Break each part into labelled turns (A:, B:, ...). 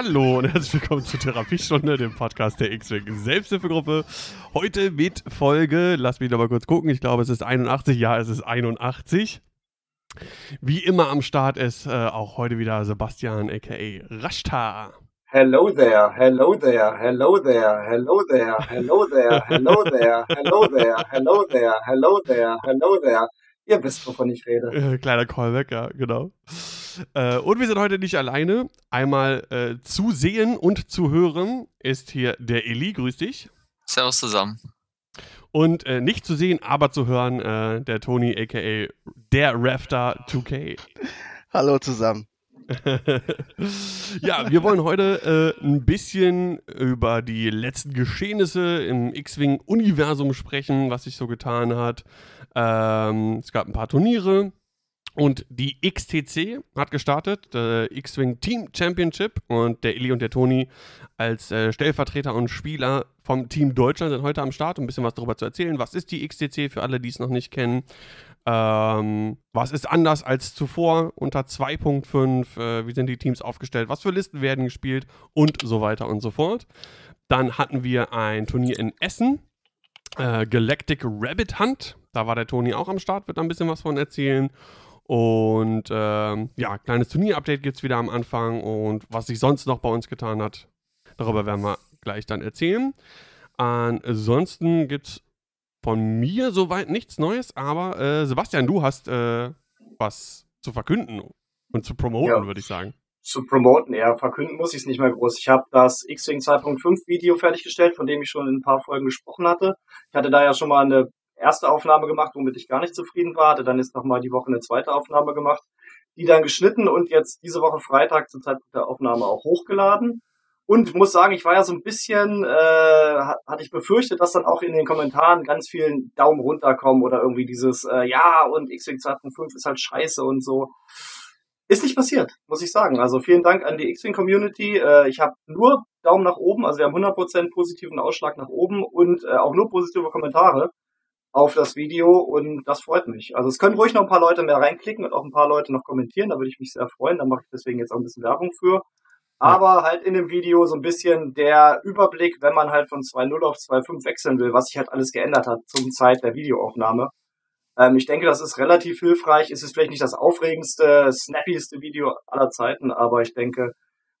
A: Hallo und herzlich willkommen zur Therapiestunde, dem Podcast der X-Wing Selbsthilfegruppe. Heute mit Folge, lass mich noch mal kurz gucken, ich glaube es ist 81, ja es ist 81. Wie immer am Start ist äh, auch heute wieder Sebastian aka Rashta.
B: Hello there, hello there, hello there, hello there, hello there, hello there, hello there, hello there, hello there, hello there. Ihr wisst, wovon ich rede.
A: Äh, kleiner Callback, ja, genau. Äh, und wir sind heute nicht alleine. Einmal äh, zu sehen und zu hören ist hier der Eli. Grüß dich.
C: Servus zusammen.
A: Und äh, nicht zu sehen, aber zu hören, äh, der Tony, aka der Rafter 2K.
D: Hallo zusammen.
A: ja, wir wollen heute äh, ein bisschen über die letzten Geschehnisse im X-Wing-Universum sprechen, was sich so getan hat. Ähm, es gab ein paar Turniere und die XTC hat gestartet, der X-Wing Team Championship und der Illy und der Toni als äh, Stellvertreter und Spieler vom Team Deutschland sind heute am Start, um ein bisschen was darüber zu erzählen. Was ist die XTC für alle, die es noch nicht kennen? Ähm, was ist anders als zuvor unter 2.5? Äh, wie sind die Teams aufgestellt? Was für Listen werden gespielt? Und so weiter und so fort. Dann hatten wir ein Turnier in Essen, äh, Galactic Rabbit Hunt. Da war der Toni auch am Start, wird da ein bisschen was von erzählen. Und ähm, ja, kleines Turnier-Update gibt es wieder am Anfang. Und was sich sonst noch bei uns getan hat, darüber werden wir gleich dann erzählen. Ansonsten gibt es von mir soweit nichts Neues, aber äh, Sebastian, du hast äh, was zu verkünden und zu promoten, ja. würde ich sagen.
B: Zu promoten, eher verkünden muss ich es nicht mehr groß. Ich habe das X-Wing 2.5 Video fertiggestellt, von dem ich schon in ein paar Folgen gesprochen hatte. Ich hatte da ja schon mal eine erste Aufnahme gemacht, womit ich gar nicht zufrieden war, hatte dann jetzt nochmal die Woche eine zweite Aufnahme gemacht, die dann geschnitten und jetzt diese Woche Freitag zum Zeitpunkt der Aufnahme auch hochgeladen. Und muss sagen, ich war ja so ein bisschen, äh, hatte ich befürchtet, dass dann auch in den Kommentaren ganz vielen Daumen runterkommen oder irgendwie dieses, äh, ja, und X-Wing 2.5 ist halt scheiße und so. Ist nicht passiert, muss ich sagen. Also vielen Dank an die X-Wing Community. Äh, ich habe nur Daumen nach oben, also wir haben 100% positiven Ausschlag nach oben und äh, auch nur positive Kommentare auf das Video und das freut mich. Also es können ruhig noch ein paar Leute mehr reinklicken und auch ein paar Leute noch kommentieren, da würde ich mich sehr freuen. Da mache ich deswegen jetzt auch ein bisschen Werbung für aber halt in dem Video so ein bisschen der Überblick, wenn man halt von 2.0 auf 2.5 wechseln will, was sich halt alles geändert hat zum Zeit der Videoaufnahme. Ähm, ich denke, das ist relativ hilfreich. Es ist vielleicht nicht das aufregendste, snappyste Video aller Zeiten, aber ich denke.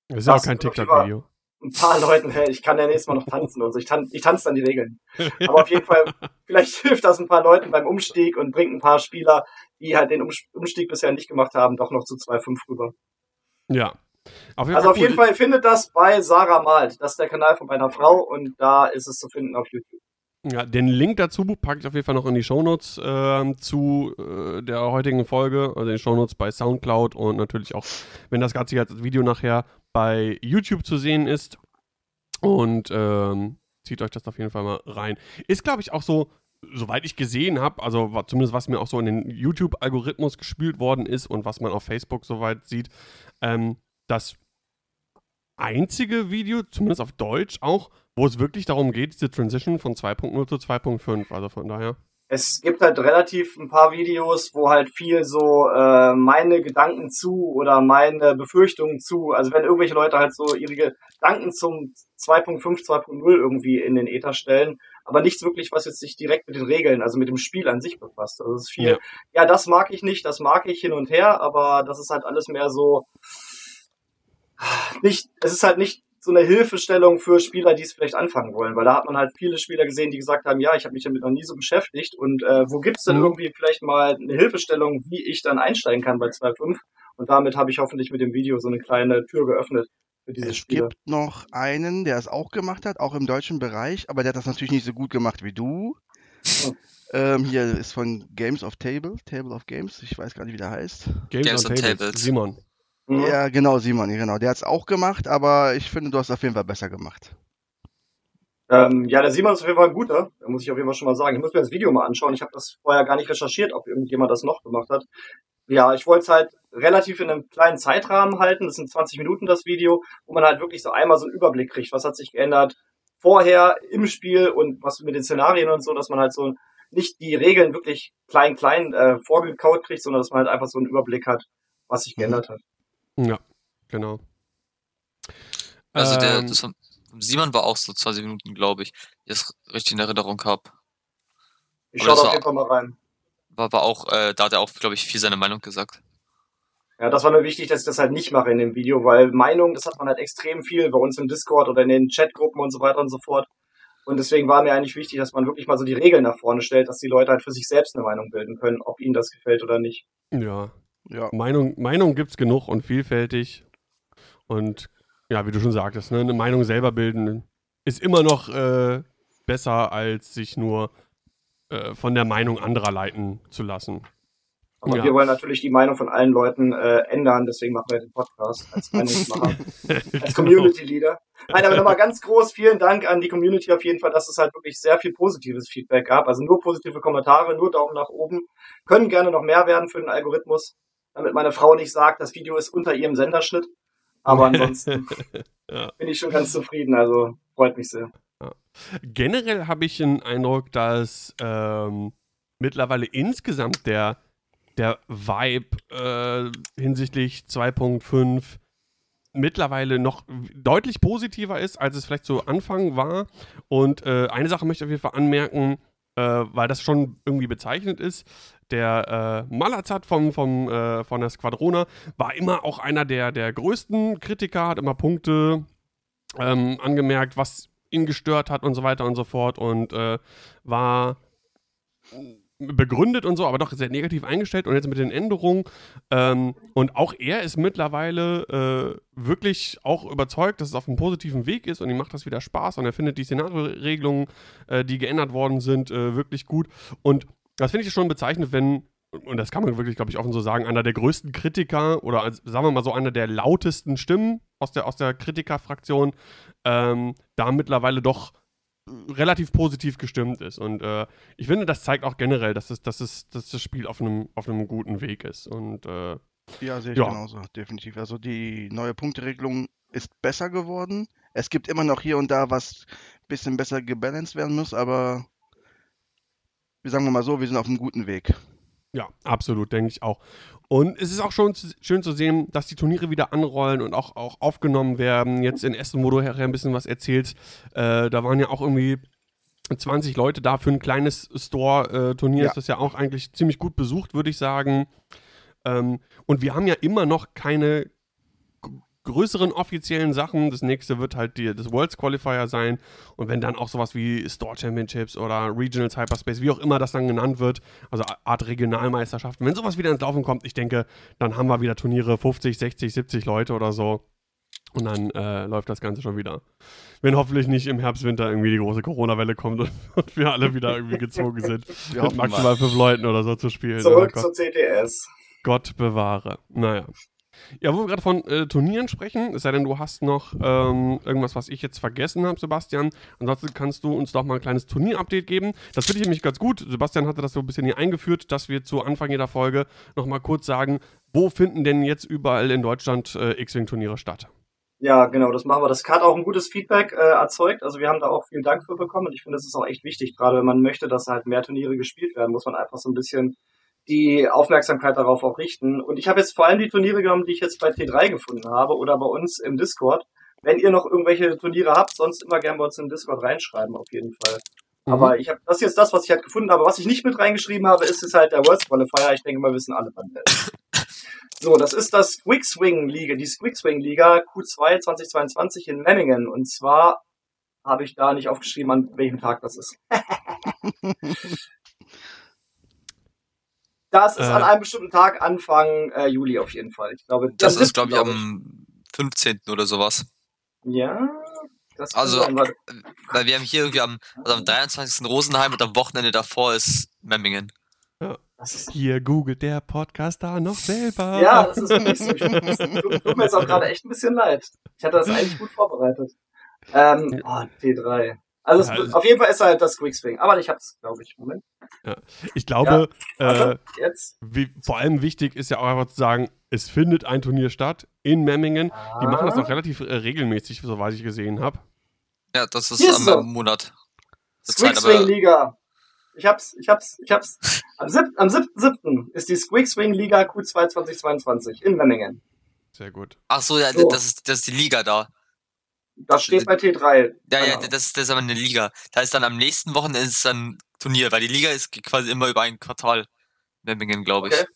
A: Das ist auch kein TikTok-Video.
B: Ein paar Leuten, hey, ich kann ja nächstes Mal noch tanzen und so. Ich, tan ich tanze dann die Regeln. Aber auf jeden Fall, vielleicht hilft das ein paar Leuten beim Umstieg und bringt ein paar Spieler, die halt den Umstieg bisher nicht gemacht haben, doch noch zu 2.5 rüber.
A: Ja,
B: auf also auf jeden Fall findet das bei Sarah Malt. Das ist der Kanal von meiner Frau und da ist es zu finden auf YouTube.
A: Ja, den Link dazu packe ich auf jeden Fall noch in die Shownotes äh, zu äh, der heutigen Folge, also in den Shownotes bei Soundcloud und natürlich auch, wenn das Ganze als Video nachher bei YouTube zu sehen ist. Und ähm, zieht euch das auf jeden Fall mal rein. Ist, glaube ich, auch so, soweit ich gesehen habe, also zumindest was mir auch so in den YouTube-Algorithmus gespielt worden ist und was man auf Facebook soweit sieht, ähm, das einzige Video, zumindest auf Deutsch auch, wo es wirklich darum geht, diese Transition von 2.0 zu 2.5. Also von daher.
B: Es gibt halt relativ ein paar Videos, wo halt viel so äh, meine Gedanken zu oder meine Befürchtungen zu, also wenn irgendwelche Leute halt so ihre Gedanken zum 2.5, 2.0 irgendwie in den Äther stellen, aber nichts wirklich, was jetzt sich direkt mit den Regeln, also mit dem Spiel an sich befasst. Also es ist viel, ja. ja, das mag ich nicht, das mag ich hin und her, aber das ist halt alles mehr so, nicht, es ist halt nicht so eine Hilfestellung für Spieler, die es vielleicht anfangen wollen, weil da hat man halt viele Spieler gesehen, die gesagt haben, ja, ich habe mich damit noch nie so beschäftigt und äh, wo gibt's denn mhm. irgendwie vielleicht mal eine Hilfestellung, wie ich dann einsteigen kann bei 2.5 und damit habe ich hoffentlich mit dem Video so eine kleine Tür geöffnet
D: es
B: Spiele.
D: Es gibt noch einen, der es auch gemacht hat, auch im deutschen Bereich, aber der hat das natürlich nicht so gut gemacht wie du. Oh. Ähm, hier ist von Games of Table, Table of Games, ich weiß gar nicht, wie der heißt.
C: Games, Games of Tables. Tables.
A: Simon.
D: Mhm. Ja, genau, Simon, genau. Der hat es auch gemacht, aber ich finde, du hast es auf jeden Fall besser gemacht.
B: Ähm, ja, der Simon ist auf jeden Fall ein guter, da muss ich auf jeden Fall schon mal sagen. Ich muss mir das Video mal anschauen. Ich habe das vorher gar nicht recherchiert, ob irgendjemand das noch gemacht hat. Ja, ich wollte es halt relativ in einem kleinen Zeitrahmen halten. Das sind 20 Minuten das Video, wo man halt wirklich so einmal so einen Überblick kriegt, was hat sich geändert vorher im Spiel und was mit den Szenarien und so, dass man halt so nicht die Regeln wirklich klein, klein äh, vorgekaut kriegt, sondern dass man halt einfach so einen Überblick hat, was sich mhm. geändert hat.
A: Ja, genau.
C: Also der,
A: Ähm,
C: das von Simon war auch so 20 Minuten, glaube ich. Die ich richtig in Erinnerung habe.
B: Ich schaue auf jeden Fall mal rein.
C: War, war auch, äh, da hat er auch, glaube ich, viel seine Meinung gesagt.
B: Ja, das war mir wichtig, dass ich das halt nicht mache in dem Video, weil Meinung, das hat man halt extrem viel bei uns im Discord oder in den Chatgruppen und so weiter und so fort. Und deswegen war mir eigentlich wichtig, dass man wirklich mal so die Regeln nach vorne stellt, dass die Leute halt für sich selbst eine Meinung bilden können, ob ihnen das gefällt oder nicht.
A: Ja,
D: Ja.
A: Meinung, Meinung gibt es genug und vielfältig. Und ja, wie du schon sagtest, ne, eine Meinung selber bilden ist immer noch äh, besser, als sich nur äh, von der Meinung anderer leiten zu lassen.
B: Aber
A: Ja.
B: wir wollen natürlich die Meinung von allen Leuten äh, ändern, deswegen machen wir den Podcast als Meinungsmacher, als Community Leader. Nein, aber nochmal ganz groß vielen Dank an die Community auf jeden Fall, dass es halt wirklich sehr viel positives Feedback gab. Also nur positive Kommentare, nur Daumen nach oben. Können gerne noch mehr werden für den Algorithmus, damit meine Frau nicht sagt, das Video ist unter ihrem Senderschnitt. Aber ansonsten
A: Ja.
B: bin ich schon ganz zufrieden, also freut mich sehr.
A: Generell habe ich den Eindruck, dass ähm, mittlerweile insgesamt der, der Vibe äh, hinsichtlich 2.5 mittlerweile noch deutlich positiver ist, als es vielleicht zu Anfang war. Und äh, eine Sache möchte ich auf jeden Fall anmerken, äh, weil das schon irgendwie bezeichnet ist. Der äh, Malazat vom, vom, äh, von der Squadrona war immer auch einer der, der größten Kritiker, hat immer Punkte ähm, angemerkt, was ihn gestört hat und so weiter und so fort und äh, war begründet und so, aber doch sehr negativ eingestellt und jetzt mit den Änderungen ähm, und auch er ist mittlerweile äh, wirklich auch überzeugt, dass es auf einem positiven Weg ist und ihm macht das wieder Spaß und er findet die Szenarioregelungen, äh, die geändert worden sind, äh, wirklich gut und das finde ich schon bezeichnend, wenn und das kann man wirklich, glaube ich, offen so sagen, einer der größten Kritiker oder als, sagen wir mal so einer der lautesten Stimmen aus der, aus der Kritikerfraktion ähm, da mittlerweile doch relativ positiv gestimmt ist. Und äh, ich finde, das zeigt auch generell, dass, es, dass, es, dass das Spiel auf einem, auf einem guten Weg ist. Und äh,
D: Ja, sehe ich
A: Ja.
D: genauso, definitiv. Also die neue Punkteregelung ist besser geworden. Es gibt immer noch hier und da was ein bisschen besser gebalanced werden muss, aber sagen wir mal so, wir sind auf einem guten Weg.
A: ja, absolut, denke ich auch. Und es ist auch schon zu, schön zu sehen, dass die Turniere wieder anrollen und auch, auch aufgenommen werden. Jetzt in Essen, wo du nachher ein bisschen was erzählst, äh, da waren ja auch irgendwie 20 Leute da für ein kleines Store-Turnier.
D: Ja.
A: Ist das ja auch eigentlich ziemlich gut besucht, würde ich sagen. Ähm, und wir haben ja immer noch keine größeren offiziellen Sachen. Das nächste wird halt die, das Worlds Qualifier sein. Und wenn dann auch sowas wie Store Championships oder Regionals Hyperspace, wie auch immer das dann genannt wird, also Art Regionalmeisterschaften, wenn sowas wieder ins Laufen kommt, ich denke, dann haben wir wieder Turniere 50, 60, 70 Leute oder so. Und dann äh, läuft das Ganze schon wieder. Wenn hoffentlich nicht im Herbst, Winter irgendwie die große Corona-Welle kommt und, und wir alle wieder irgendwie gezwungen sind,
D: Wir
A: mit
D: hoffen mal.
A: maximal fünf Leuten oder so zu spielen.
B: Zurück
A: Gott.
B: zur CTS.
A: Gott bewahre. Naja. Ja, wo wir gerade von äh, Turnieren sprechen, es sei denn, du hast noch ähm, irgendwas, was ich jetzt vergessen habe, Sebastian. Ansonsten kannst du uns doch mal ein kleines Turnier-Update geben. Das finde ich nämlich ganz gut. Sebastian hatte das so ein bisschen hier eingeführt, dass wir zu Anfang jeder Folge nochmal kurz sagen, wo finden denn jetzt überall in Deutschland äh, X-Wing-Turniere statt?
B: Ja, genau, das machen wir. Das hat auch ein gutes Feedback äh, erzeugt. Also wir haben da auch viel Dank für bekommen und ich finde, das ist auch echt wichtig. Gerade wenn man möchte, dass halt mehr Turniere gespielt werden, muss man einfach so ein bisschen die Aufmerksamkeit darauf auch richten. Und ich habe jetzt vor allem die Turniere genommen, die ich jetzt bei T3 gefunden habe oder bei uns im Discord. Wenn ihr noch irgendwelche Turniere habt, sonst immer gerne bei uns im Discord reinschreiben, auf jeden Fall.
A: Mhm.
B: Aber ich habe das ist jetzt das, was ich halt gefunden habe. Was ich nicht mit reingeschrieben habe, ist es halt der World Qualifier. Ich denke, wir wissen alle, wann der ist. So, das ist das Squig Swing Liga, die Squig Swing Liga Q2 2022 in Memmingen. Und zwar habe ich da nicht aufgeschrieben, an welchem Tag das ist. das ist
A: Äh.
B: an einem bestimmten Tag Anfang äh, Juli auf jeden Fall. Ich glaube,
C: Das
B: am
C: ist, glaube ich,
B: 7.,
C: am 15. oder sowas.
B: Ja, das
C: Also-
B: sein, warte.
C: Weil wir haben hier irgendwie am, also am 23. Rosenheim und am Wochenende davor ist Memmingen.
B: Das ist
A: Hier googelt der Podcaster noch selber.
B: Ja, das ist. Ich, das tut, tut mir jetzt auch gerade echt ein bisschen leid. Ich hatte das eigentlich gut vorbereitet. Ähm, oh, T3. Also, es,
A: Ja, also-
B: auf jeden Fall ist halt das Quick Swing. Aber ich hab's, glaube ich. Moment.
A: Ich glaube, äh,
B: Warte, jetzt.
A: wie, vor allem wichtig ist ja auch einfach zu sagen, es findet ein Turnier statt in Memmingen. Die machen das auch relativ äh, regelmäßig, soweit ich gesehen habe.
C: Ja, das ist am, am Monat.
B: Swing Liga. Ich hab's, ich hab's, ich hab's. Am 7. Am 7.7. ist die Squig Swing Liga Q2 2022 in Memmingen.
A: Sehr gut.
C: Ach so, ja,
B: So.
C: Das, ist, das ist die Liga da.
B: Das steht bei T3.
C: Ja, ja, das, das ist aber eine Liga. Da ist dann am nächsten Wochenende ist dann Turnier, weil die Liga ist quasi immer über ein Quartal. Memmingen, glaube ich.
B: Okay.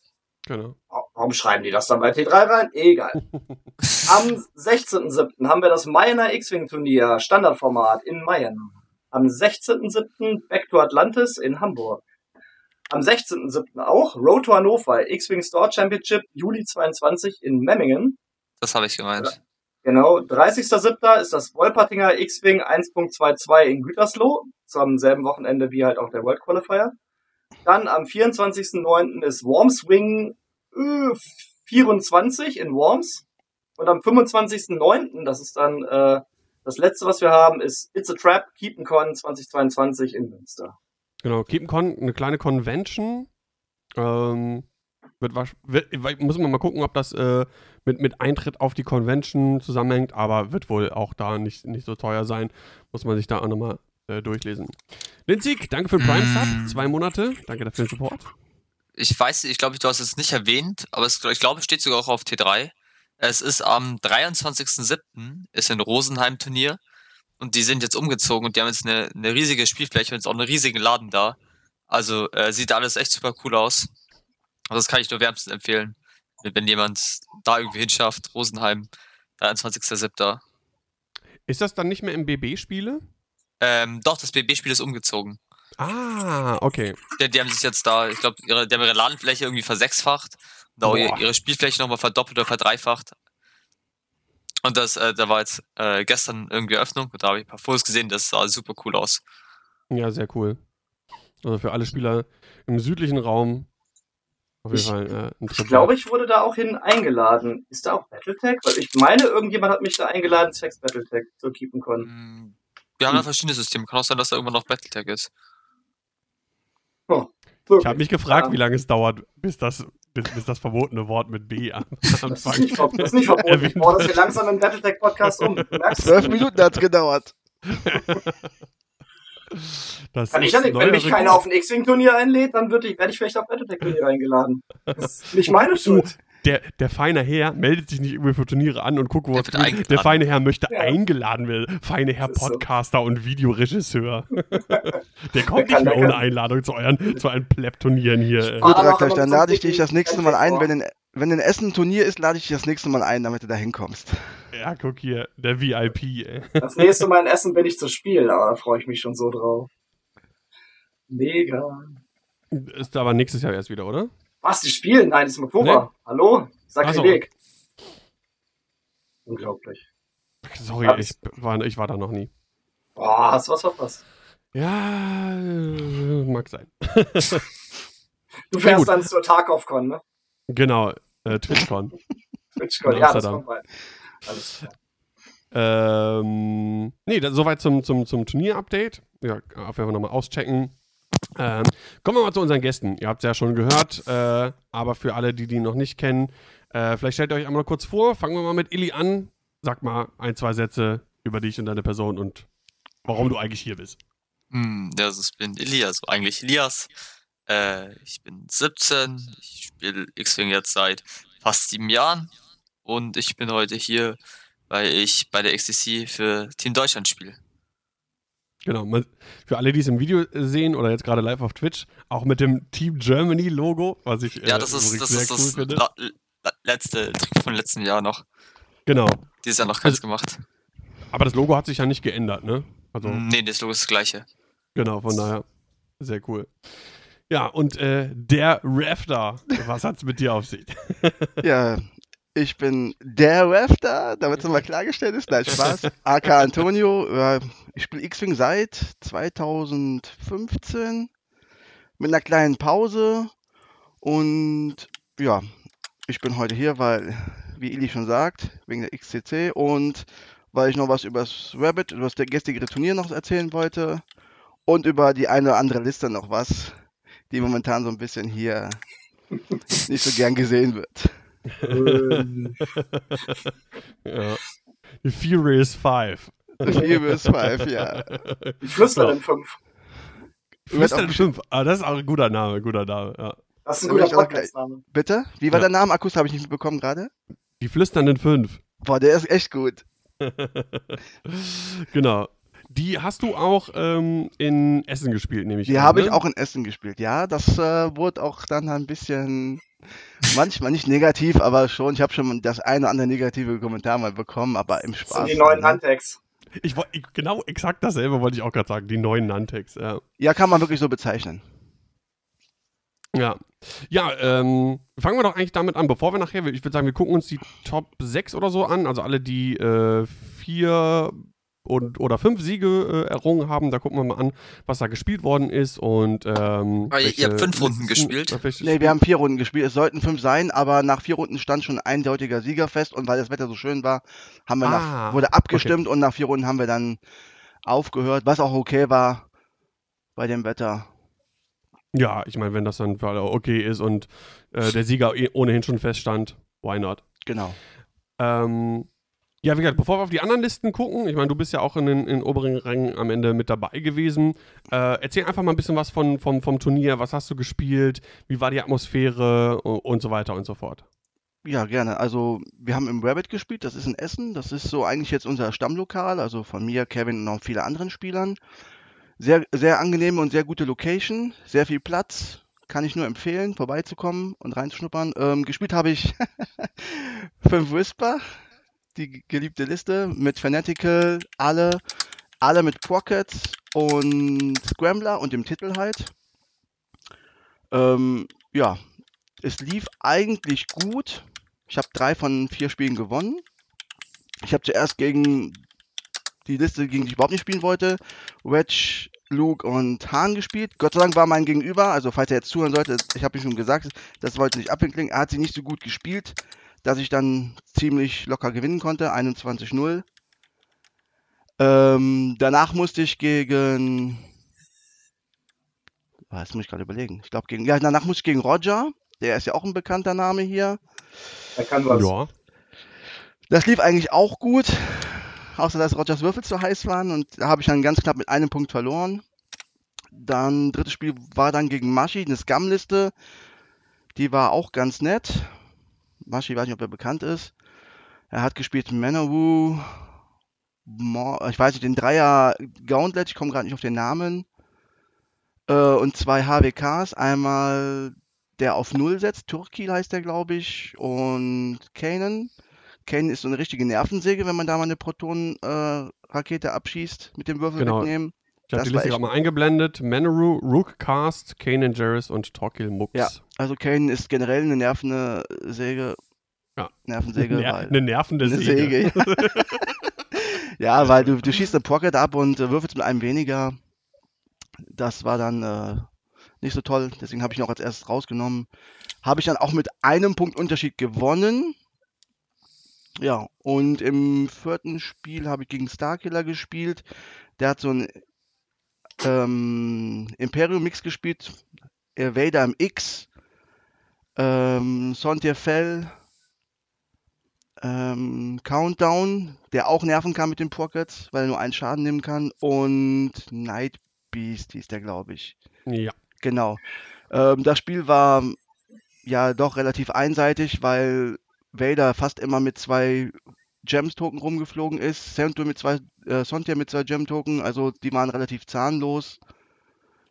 A: Genau.
B: Warum schreiben die das dann bei T3 rein? Egal. Am 16.07. haben wir das Mayener X-Wing-Turnier, Standardformat in Mayen. Am 16.07. Back to Atlantis in Hamburg. Am 16.07. auch Road to Hannover, X-Wing Store Championship, Juli 22 in Memmingen.
C: Das habe ich gemeint.
B: Genau, 30.07. ist das Wolpertinger X-Wing 1.22 in Gütersloh, zum selben Wochenende wie halt auch der World Qualifier. Dann am 24.09. ist Worms Wing äh, 24 in Worms. Und am 25.09., das ist dann äh, das letzte, was wir haben, ist It's a Trap, KeepNCon 2022 in Münster.
A: Genau, KeepNCon, eine kleine Convention. Ähm, wird, wird, muss man mal gucken, ob das äh, mit, mit Eintritt auf die Convention zusammenhängt, aber wird wohl auch da nicht, nicht so teuer sein. Muss man sich da auch nochmal äh, durchlesen. Linzig, danke für den Prime
C: Mm.
A: Sub. Zwei Monate. Danke dafür den Support.
C: Ich weiß, ich glaube, du hast es nicht erwähnt, aber es, ich glaube, es steht sogar auch auf T3. Es ist am 23.07. ist ein Rosenheim-Turnier und die sind jetzt umgezogen und die haben jetzt eine, eine riesige Spielfläche und jetzt auch einen riesigen Laden da. Also äh, sieht alles echt super cool aus. Also das kann ich nur wärmstens empfehlen, wenn jemand da irgendwie hinschafft. Rosenheim, 23.07.
A: Ist das dann nicht mehr im BB-Spiele?
C: Ähm, doch, das BB-Spiel ist umgezogen.
A: Ah, okay.
C: Die, die haben sich jetzt da, ich glaube, ihre, die haben ihre Ladenfläche irgendwie versechsfacht und auch
A: Boah.
C: ihre Spielfläche nochmal verdoppelt oder verdreifacht. Und das, äh, da war jetzt äh, gestern irgendwie Eröffnung und da habe ich ein paar Fotos gesehen, das sah super cool aus.
A: Ja, sehr cool. Also für alle Spieler im südlichen Raum auf jeden
B: Ich-
A: Fall äh,
B: Ich glaube, ich wurde da auch hin eingeladen. Ist da auch Battletech? Weil ich meine, irgendjemand hat mich da eingeladen, zwecks Battletech zur KeepNCon.
C: Mm, Wir haben da verschiedene Systeme. Kann auch sein, dass da irgendwann noch Battletech ist.
A: Ich habe mich gefragt,
B: Ja.
A: wie lange es dauert, bis das, bis, bis das verbotene Wort mit B am
B: Das ist nicht, das ist nicht verboten. Ich baue das hier langsam im Battletech-Podcast um.
D: Zwölf
B: es.
D: Minuten hat's gedauert.
A: Das
B: Kann ich
A: ist
B: ja nicht. Wenn mich keiner
A: Rekord.
B: auf ein X-Wing-Turnier einlädt, dann ich, werde ich vielleicht auf Battletech-Turnier eingeladen. Das ist nicht meine Schuld.
A: Der, der feine Herr meldet sich nicht irgendwie für Turniere an und guckt, wo
C: Der
A: er
C: wird.
A: Der feine Herr möchte
B: Ja.
A: eingeladen werden. Feine Herr
B: ist so.
A: Podcaster und Videoregisseur. der kommt
B: kann-
A: nicht mehr
B: der
A: ohne Einladung zu euren, zu euren Pleb-Turnieren hier.
D: Gut,
B: wir
D: dann lade ich dich das nächste Mal ein. Wenn in, wenn in Essen ein Turnier ist, lade ich dich das nächste Mal ein, damit du da hinkommst.
A: Ja, guck hier, der VIP. Ey.
B: Das nächste Mal in Essen bin ich zu spielen, aber da freue ich mich schon so drauf. Mega.
A: Ist aber nächstes Jahr erst wieder, oder?
B: Was, die spielen? Nein, das ist im Oktober. Hallo? Sag
A: Ach so.
B: Weg. Unglaublich.
A: Sorry, ich war, ich war da noch nie.
B: Boah, hast du was verpasst.
A: Ja, mag sein.
B: Du fährst dann zur TarkovCon, ne?
A: Genau, äh, TwitchCon.
B: TwitchCon,
A: In
B: ja, das
A: Amsterdam.
B: kommt bald. Alles klar.
A: Ähm, nee, das, soweit zum, zum, zum Turnier-Update. Ja, auf jeden Fall nochmal auschecken. Ähm, kommen wir mal zu unseren Gästen. Ihr habt es ja schon gehört, äh, aber für alle, die die noch nicht kennen, äh, vielleicht stellt ihr euch einmal kurz vor. Fangen wir mal mit Illy an. Sag mal ein, zwei Sätze über dich und deine Person und warum du eigentlich hier bist.
C: Hm, ja, also ich bin Elias, also eigentlich Elias. Äh, ich bin 17, ich spiele X-Wing jetzt seit fast sieben Jahren und ich bin heute hier, weil ich bei der XTC für Team Deutschland spiele.
A: Genau, für alle, die es im Video sehen oder jetzt gerade live auf Twitch, auch mit dem Team Germany Logo, was ich
C: Ja,
A: äh,
C: das ist das,
A: sehr
C: ist
A: cool
C: das
A: finde.
C: letzte Trick von letztem Jahr noch.
A: Genau,
C: Dieses Jahr noch keins
A: Also-
C: gemacht.
A: aber das Logo hat sich ja nicht geändert, ne? Also
C: Nee, das Logo ist das gleiche.
A: Genau, von daher. Sehr cool. Ja, und äh, der Rafter, was hat's mit dir auf sich?
D: Ja, ich bin der Rafter, damit es mal klargestellt ist. Nein, Spaß. AK Antonio. Ich spiele X-Wing seit 2015 mit einer kleinen Pause. Und ja, ich bin heute hier, weil, wie Ili schon sagt, wegen der XCC und weil ich noch was über das Rabbit, über das gestrige Turnier noch erzählen wollte und über die eine oder andere Liste noch was, die momentan so ein bisschen hier nicht so gern gesehen wird.
A: Ja. Die Furious Five.
D: Furious Five, ja.
B: Die Flüsterin 5.
A: Flüstern 5. Ah, das ist auch ein guter Name, guter Name. Ja.
B: Das ist ein guter Podcast-Name.
D: Bitte? Wie war
A: Ja.
D: der Name? Akkus habe ich nicht mitbekommen gerade.
A: Die flüsternden 5.
D: Boah, der ist echt gut.
A: genau. Die hast du auch ähm, in Essen gespielt, nehme ich
D: Die
A: an,
D: habe ich
A: ne?
D: auch in Essen gespielt, ja. Das äh, wurde auch dann ein bisschen, manchmal nicht negativ, aber schon. Ich habe schon das eine oder andere negative Kommentar mal bekommen, aber im
B: Das
D: Spaß.
B: sind die neuen
D: ne?
B: Handtags.
A: Ich, ich, genau, exakt dasselbe wollte ich auch gerade sagen. Die neuen Nantex, ja.
D: Ja, kann man wirklich so bezeichnen.
A: Ja, ja ähm, fangen wir doch eigentlich damit an, bevor wir nachher, ich würde sagen, wir gucken uns die Top 6 oder so an, also alle, die äh, vier und, oder fünf Siege äh, errungen haben, da gucken wir mal an, was da gespielt worden ist und ähm,
C: Ah, ihr- ihr habt fünf Runden gespielt?
A: äh,
D: Nee, wir haben vier Runden gespielt. Es sollten fünf sein, aber nach vier Runden stand schon ein eindeutiger Sieger fest und weil das Wetter so schön war, haben wir
A: Ah,
D: nach, wurde abgestimmt und nach vier Runden haben wir dann aufgehört, was auch okay war bei dem Wetter.
A: Ja, ich meine, wenn das dann für alle okay ist und äh, der Sieger eh ohnehin schon feststand, why not?
D: Genau.
A: Ähm, ja, wie gesagt, bevor wir auf die anderen Listen gucken, ich meine, du bist ja auch in den, oberen Rängen am Ende mit dabei gewesen. Äh, erzähl einfach mal ein bisschen was von, vom, vom Turnier. Was hast du gespielt? Wie war die Atmosphäre und, und so weiter und so fort?
D: Ja, gerne. Also wir haben im Rabbit gespielt, das ist in Essen. Das ist so eigentlich jetzt unser Stammlokal, also von mir, Kevin und noch vielen anderen Spielern. Sehr, sehr angenehme und sehr gute Location, sehr viel Platz. Kann ich nur empfehlen, vorbeizukommen und reinzuschnuppern. Ähm, gespielt habe ich fünf Whisper, die geliebte Liste, mit Fanatical, alle, alle mit Pockets und Scrambler und dem Titel halt. Ähm, ja, es lief eigentlich gut. Ich habe drei von vier Spielen gewonnen. Ich habe zuerst gegen die Liste, gegen die ich überhaupt nicht spielen wollte, Wedge, Luke und Hahn gespielt. Gott sei Dank war mein Gegenüber, also falls er jetzt zuhören sollte, ich habe ihm schon gesagt, das wollte nicht abwinkeln. Er hat sie nicht so gut gespielt, dass ich dann ziemlich locker gewinnen konnte, 21-0. Ähm, danach musste ich gegen. Ah, Jetzt muss ich gerade überlegen. Ich glaube, gegen. Ja, danach musste ich gegen Roger. Der ist ja auch ein bekannter Name hier.
B: Da kann was.
A: Ja.
D: Das lief eigentlich auch gut, außer dass Rogers Würfel zu heiß waren und da habe ich dann ganz knapp mit einem Punkt verloren. Dann drittes Spiel war dann gegen Mashi, eine Scum-Liste. Die war auch ganz nett. Mashi, weiß nicht, ob er bekannt ist. Er hat gespielt Mo- ich weiß nicht, den Dreier Gauntlet, ich komme gerade nicht auf den Namen. Äh, und zwei HWKs, einmal der auf Null setzt, Turkil heißt der, glaube ich, und Kanan. Kanan ist so eine richtige Nervensäge, wenn man da mal eine Protonen-Rakete abschießt mit dem Würfel
A: Genau.
D: mitnehmen.
A: Ich habe die Liste gerade mal eingeblendet. Manaru, Rook Cast, Kanan Jarrus und Torkil Mux.
D: Ja. Also Kanan ist generell eine nervende Säge.
A: Ja.
D: Nervensäge,
A: Ner
D: weil
A: eine nervende
D: eine
A: Säge.
D: Säge. ja, weil du, du schießt eine Pocket ab und äh, würfelst mit einem weniger. Das war dann äh, nicht so toll, deswegen habe ich ihn auch als erstes rausgenommen. Habe ich dann auch mit einem Punkt Unterschied gewonnen. Ja, und im vierten Spiel habe ich gegen Starkiller gespielt. Der hat so ein ähm, Imperium-Mix gespielt. Äh, Vader im X. Ähm, Sontier-Fell. Ähm, Countdown, der auch nerven kann mit den Pockets, weil er nur einen Schaden nehmen kann. Und Night Beast hieß der, glaube ich.
A: Ja.
D: Genau. Ähm, das Spiel war ja doch relativ einseitig, weil Vader fast immer mit zwei Gems-Token rumgeflogen ist. Santo mit zwei, äh, Sontia mit zwei Gem-Token, also die waren relativ zahnlos.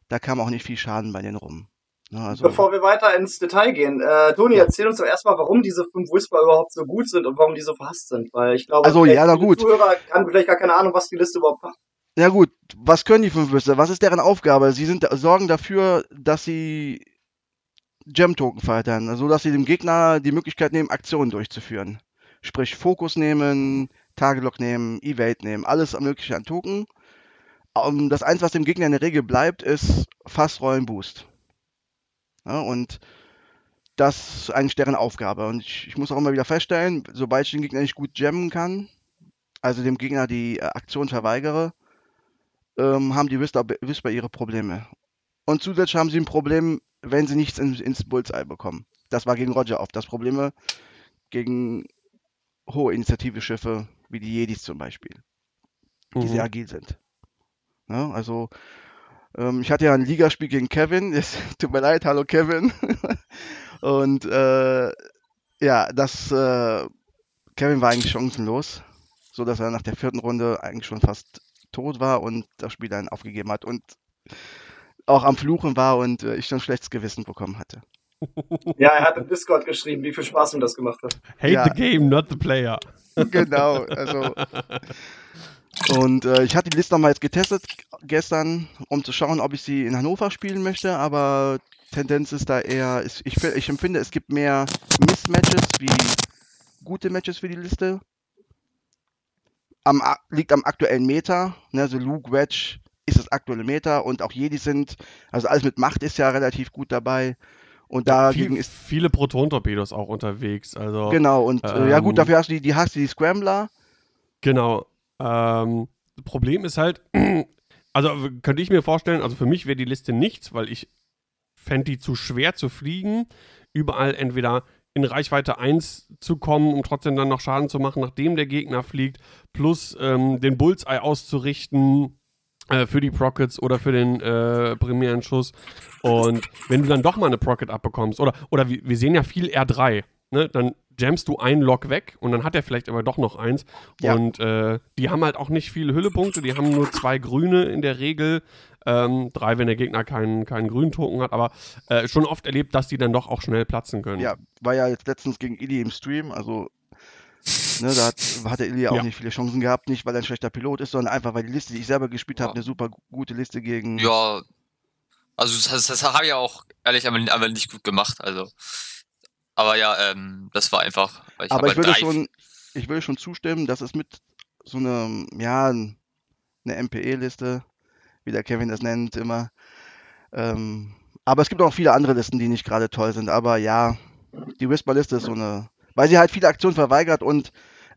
D: Da kam auch nicht viel Schaden bei denen rum. Ne, also,
B: Bevor wir weiter ins Detail gehen, äh, Toni, erzähl uns doch erstmal, warum diese fünf Whisper überhaupt so gut sind und warum die so verhasst sind. Weil ich glaube,
D: Also, ja, na gut.
B: Zuhörer haben vielleicht gar keine Ahnung, was die Liste überhaupt macht.
D: Ja gut, was können die fünf Wüste? Was ist deren Aufgabe? Sie sind, sorgen dafür, dass sie Gem-Token verhindern, also dass sie dem Gegner die Möglichkeit nehmen, Aktionen durchzuführen. Sprich, Fokus nehmen, Tagelock nehmen, Evade nehmen, alles mögliche an Token. Ähm, das eins, was dem Gegner in der Regel bleibt, ist Fassrollen-Boost. Ja, und das ist eigentlich deren Aufgabe. Und ich, ich muss auch immer wieder feststellen, sobald ich den Gegner nicht gut gemmen kann, also dem Gegner die äh, Aktion verweigere, ähm, haben die Whisper, Whisper ihre Probleme. Und zusätzlich haben sie ein Problem, wenn sie nichts in, ins Bullseye bekommen. Das war gegen Roger oft das Problem gegen hohe Initiative-Schiffe, wie die Jedis zum Beispiel, die sehr
A: Mhm.
D: agil sind. Ja, also, ähm, ich hatte ja ein Ligaspiel gegen Kevin. Es tut mir leid, hallo Kevin. Und äh, ja, das äh, Kevin war eigentlich chancenlos. so dass er nach der vierten Runde eigentlich schon fast tot war und das Spiel dann aufgegeben hat und auch am Fluchen war und äh, ich schon schlechtes Gewissen bekommen hatte.
B: Ja, er hat im Discord geschrieben, wie viel Spaß ihm das gemacht hat.
A: Hate
D: Ja.
A: the game, not the player.
D: genau, also und äh, ich hatte die Liste nochmal jetzt getestet gestern, um zu schauen, ob ich sie in Hannover spielen möchte, aber Tendenz ist da eher, ich, ich empfinde, es gibt mehr Missmatches wie gute Matches für die Liste. Am, liegt am aktuellen Meta, ne, also Luke Wedge ist das aktuelle Meta und auch Jedi sind, also alles mit Macht ist ja relativ gut dabei und dagegen
A: Viel,
D: ist
A: viele Proton-Torpedos auch unterwegs. Also
D: Genau, und äh, ja gut,
A: Ähm,
D: dafür hast du die, die hast du die Scrambler.
A: Genau. Ähm, Problem ist halt, also könnte ich mir vorstellen, also für mich wäre die Liste nichts, weil ich fände die zu schwer zu fliegen, überall entweder in Reichweite 1 zu kommen, um trotzdem dann noch Schaden zu machen, nachdem der Gegner fliegt, plus ähm, den Bullseye auszurichten äh, für die Prockets oder für den äh, primären Schuss. Und wenn du dann doch mal eine Procket abbekommst, oder, oder wir, wir sehen ja viel R3, ne? dann jammst du einen Lock weg und dann hat er vielleicht aber doch noch eins.
D: Ja.
A: Und äh, die haben halt auch nicht viele Hüllepunkte, die haben nur zwei grüne in der Regel. Ähm, drei, wenn der Gegner keinen, keinen grünen Token hat, aber äh, schon oft erlebt, dass die dann doch auch schnell platzen können.
D: Ja, war ja jetzt letztens gegen Illy im Stream, also ne, da hat, hat der Illy auch
A: Ja.
D: nicht viele Chancen gehabt, nicht weil er ein schlechter Pilot ist, sondern einfach weil die Liste, die ich selber gespielt habe,
C: Ja.
D: eine super gu- gute Liste gegen.
C: Ja, also das, das habe ich ja auch ehrlich aber, aber nicht gut gemacht. Also, aber ja, ähm, das war einfach. weil
D: Aber ich würde
C: halt
D: schon, ich würde schon zustimmen, dass es mit so einer, ja, eine MPE-Liste, wie der Kevin das nennt, immer. Ähm, aber es gibt auch viele andere Listen, die nicht gerade toll sind. Aber ja, die Whisper-Liste ist so eine, weil sie halt viele Aktionen verweigert und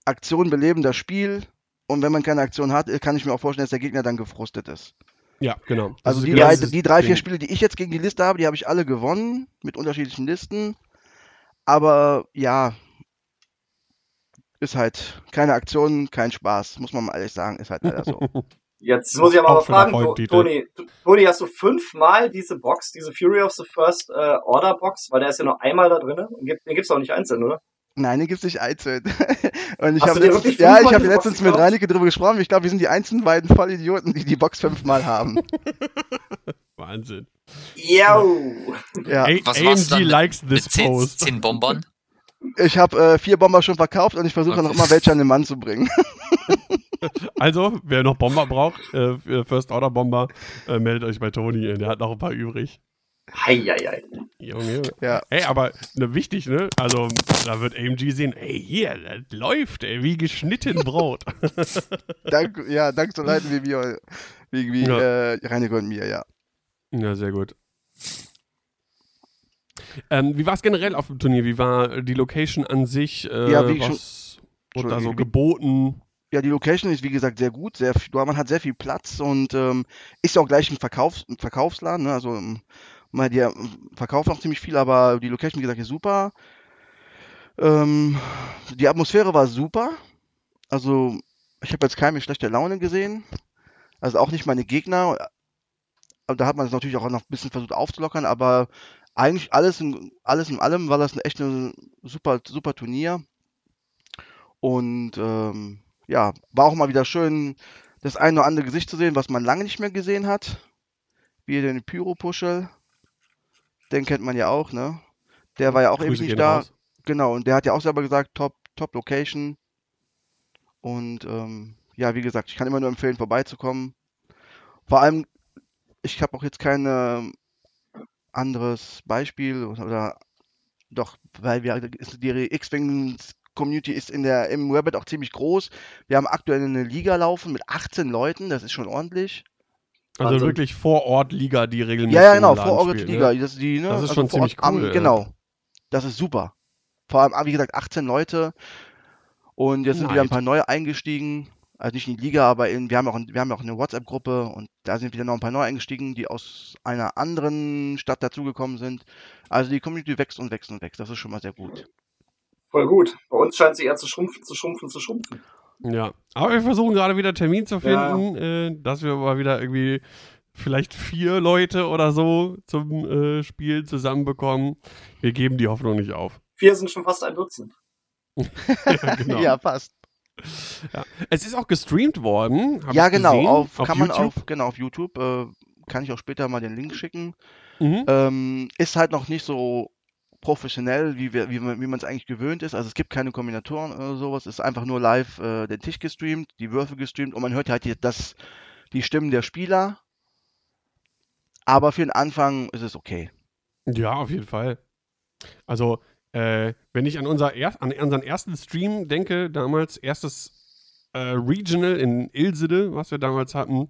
D: Aktionen beleben das Spiel. Und wenn man keine Aktion hat, kann ich mir auch vorstellen, dass der Gegner dann gefrustet ist.
A: Ja, genau. Das
D: Also die,
A: genau
D: drei, die drei, vier
A: Ding.
D: Spiele, die ich jetzt gegen die Liste habe, die habe ich alle gewonnen mit unterschiedlichen Listen. Aber ja, ist halt keine Aktion, kein Spaß, muss man mal ehrlich sagen, ist halt leider so.
B: Jetzt muss ich aber mal fragen. Toni, Toni, hast du fünfmal diese Box, diese Fury of the First äh, Order Box, weil der ist ja nur einmal da drin, und gibt, den gibt's auch nicht einzeln, oder?
D: Nein, den gibt's nicht einzeln. Und ich habe letztens, ja, ich
B: Box
D: letztens mit? Reineke drüber gesprochen. Ich glaube, wir sind die einzigen beiden Vollidioten, die die Box fünfmal haben.
A: Wahnsinn.
B: Yo!
D: Ja,
A: A-
C: Was machst du
A: AMG
C: dann
A: likes
C: mit
A: this
C: 10,
A: post.
C: 10 Bombern.
D: ich habe äh, vier Bomber schon verkauft und ich versuche
C: Okay.
D: noch immer welche an den Mann zu bringen.
A: Also, wer noch Bomber braucht, äh, für First Order Bomber, äh, meldet euch bei Toni, äh, der hat noch ein paar übrig.
B: Heieiei.
A: Junge, Junge.
D: Ja.
A: Ey, aber ne, wichtig, ne? Also, da wird AMG sehen, ey, hier, das läuft, ey, wie geschnitten Brot.
D: dank, ja, dank so Leuten wie wir, wie, wie
A: Ja.
D: äh, Reineke und mir, ja.
A: ja, sehr gut. Ähm, wie war es generell auf dem Turnier? Wie war die Location an sich? Äh,
D: Ja, wie
A: was wurde da so geboten?
D: Ja, die Location ist wie gesagt sehr gut, sehr, viel- man hat sehr viel Platz und ähm, ist auch gleich ein, Verkaufs-, ein Verkaufsladen, ne? also mal die verkaufen auch ziemlich viel, aber die Location, wie gesagt, ist super. Ähm, die Atmosphäre war super, also ich habe jetzt keine schlechte Laune gesehen, also auch nicht meine Gegner, aber da hat man es natürlich auch noch ein bisschen versucht aufzulockern, aber eigentlich alles in, alles in allem war das echt ein super, super Turnier und ähm, ja, war auch mal wieder schön, das ein oder andere Gesicht zu sehen, was man lange nicht mehr gesehen hat. Wie den Pyro-Puschel. Den kennt man ja auch, ne? Der war ja auch
A: Grüße
D: nicht
A: gehen
D: da.
A: raus.
D: Genau, und der hat ja auch selber gesagt, top, top Location. Und ähm, ja, wie gesagt, ich kann immer nur empfehlen, vorbeizukommen. Vor allem, ich habe auch jetzt kein ähm, anderes Beispiel oder, oder doch, weil wir die X-Wing Community ist in der im Rabbit auch ziemlich groß. Wir haben aktuell eine Liga laufen mit 18 Leuten, das ist schon ordentlich.
A: Also
B: Wahnsinn.
A: wirklich vor Ort Liga, die regelmäßig
D: Ja, ja, genau, vor Ort
A: spielt,
D: Liga.
A: Ne?
D: Das, ist die, ne?
A: Das ist
D: also
A: schon
D: Ort
A: ziemlich
D: am,
A: cool, ja.
D: Genau. Das ist super. Vor allem, ah, wie gesagt, 18 Leute. Und jetzt sind wieder ein
A: Neid.
D: paar neue eingestiegen. Also nicht in die Liga, aber in, wir haben auch, wir haben auch eine WhatsApp-Gruppe und da sind wieder noch ein paar neue eingestiegen, die aus einer anderen Stadt dazugekommen sind. Also die Community wächst und wächst und wächst. Das ist schon mal sehr gut.
B: Voll gut. Bei uns scheint sie eher zu schrumpfen, zu schrumpfen, zu schrumpfen.
A: Ja, aber wir versuchen gerade wieder Termin zu
B: Ja.
A: finden, äh, dass wir mal wieder irgendwie vielleicht vier Leute oder so zum äh, Spiel zusammenbekommen. Wir geben die Hoffnung nicht auf.
B: Vier sind schon fast ein Dutzend.
A: ja, genau.
D: Ja, passt.
A: Ja. Es ist auch gestreamt worden.
D: Ja,
A: ich
D: genau,
A: gesehen,
D: auf, kann man
A: YouTube.
D: auf, genau, auf YouTube, äh, kann ich auch später mal den Link schicken.
A: Mhm.
D: Ähm, ist halt noch nicht so professionell, wie, wir, wie man wie man es eigentlich gewöhnt ist. Also es gibt keine Kombinatoren oder sowas. Es ist einfach nur live äh, den Tisch gestreamt, die Würfe gestreamt und man hört halt das, die Stimmen der Spieler. Aber für den Anfang ist es okay.
A: Ja, auf jeden Fall. Also, äh, wenn ich an, unser er an unseren ersten Stream denke, damals, erstes äh, Regional in Ilsede, was wir damals hatten,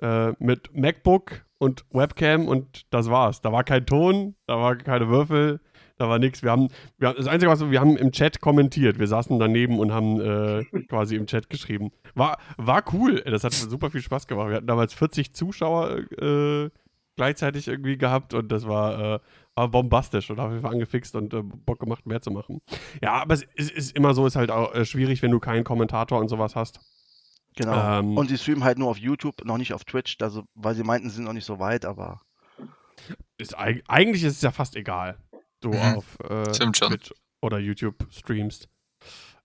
A: äh, mit MacBook und Webcam und das war's. Da war kein Ton, da war keine Würfel, da war nichts. Wir haben, wir haben, das Einzige, was wir, wir haben im Chat kommentiert. Wir saßen daneben und haben äh, quasi im Chat geschrieben. War, war cool. Das hat super viel Spaß gemacht. Wir hatten damals 40 Zuschauer äh, gleichzeitig irgendwie gehabt und das war, äh, war bombastisch und auf jeden Fall angefixt und äh, Bock gemacht, mehr zu machen. Ja, aber es ist, ist immer so, ist halt auch äh, schwierig, wenn du keinen Kommentator und sowas hast.
D: Genau.
A: Ähm,
D: und sie streamen halt nur auf YouTube, noch nicht auf Twitch, also, weil sie meinten, sie sind noch nicht so weit, aber
A: Ist, eig eigentlich ist es ja fast egal, du
C: Mhm.
A: auf äh. Twitch oder YouTube streamst.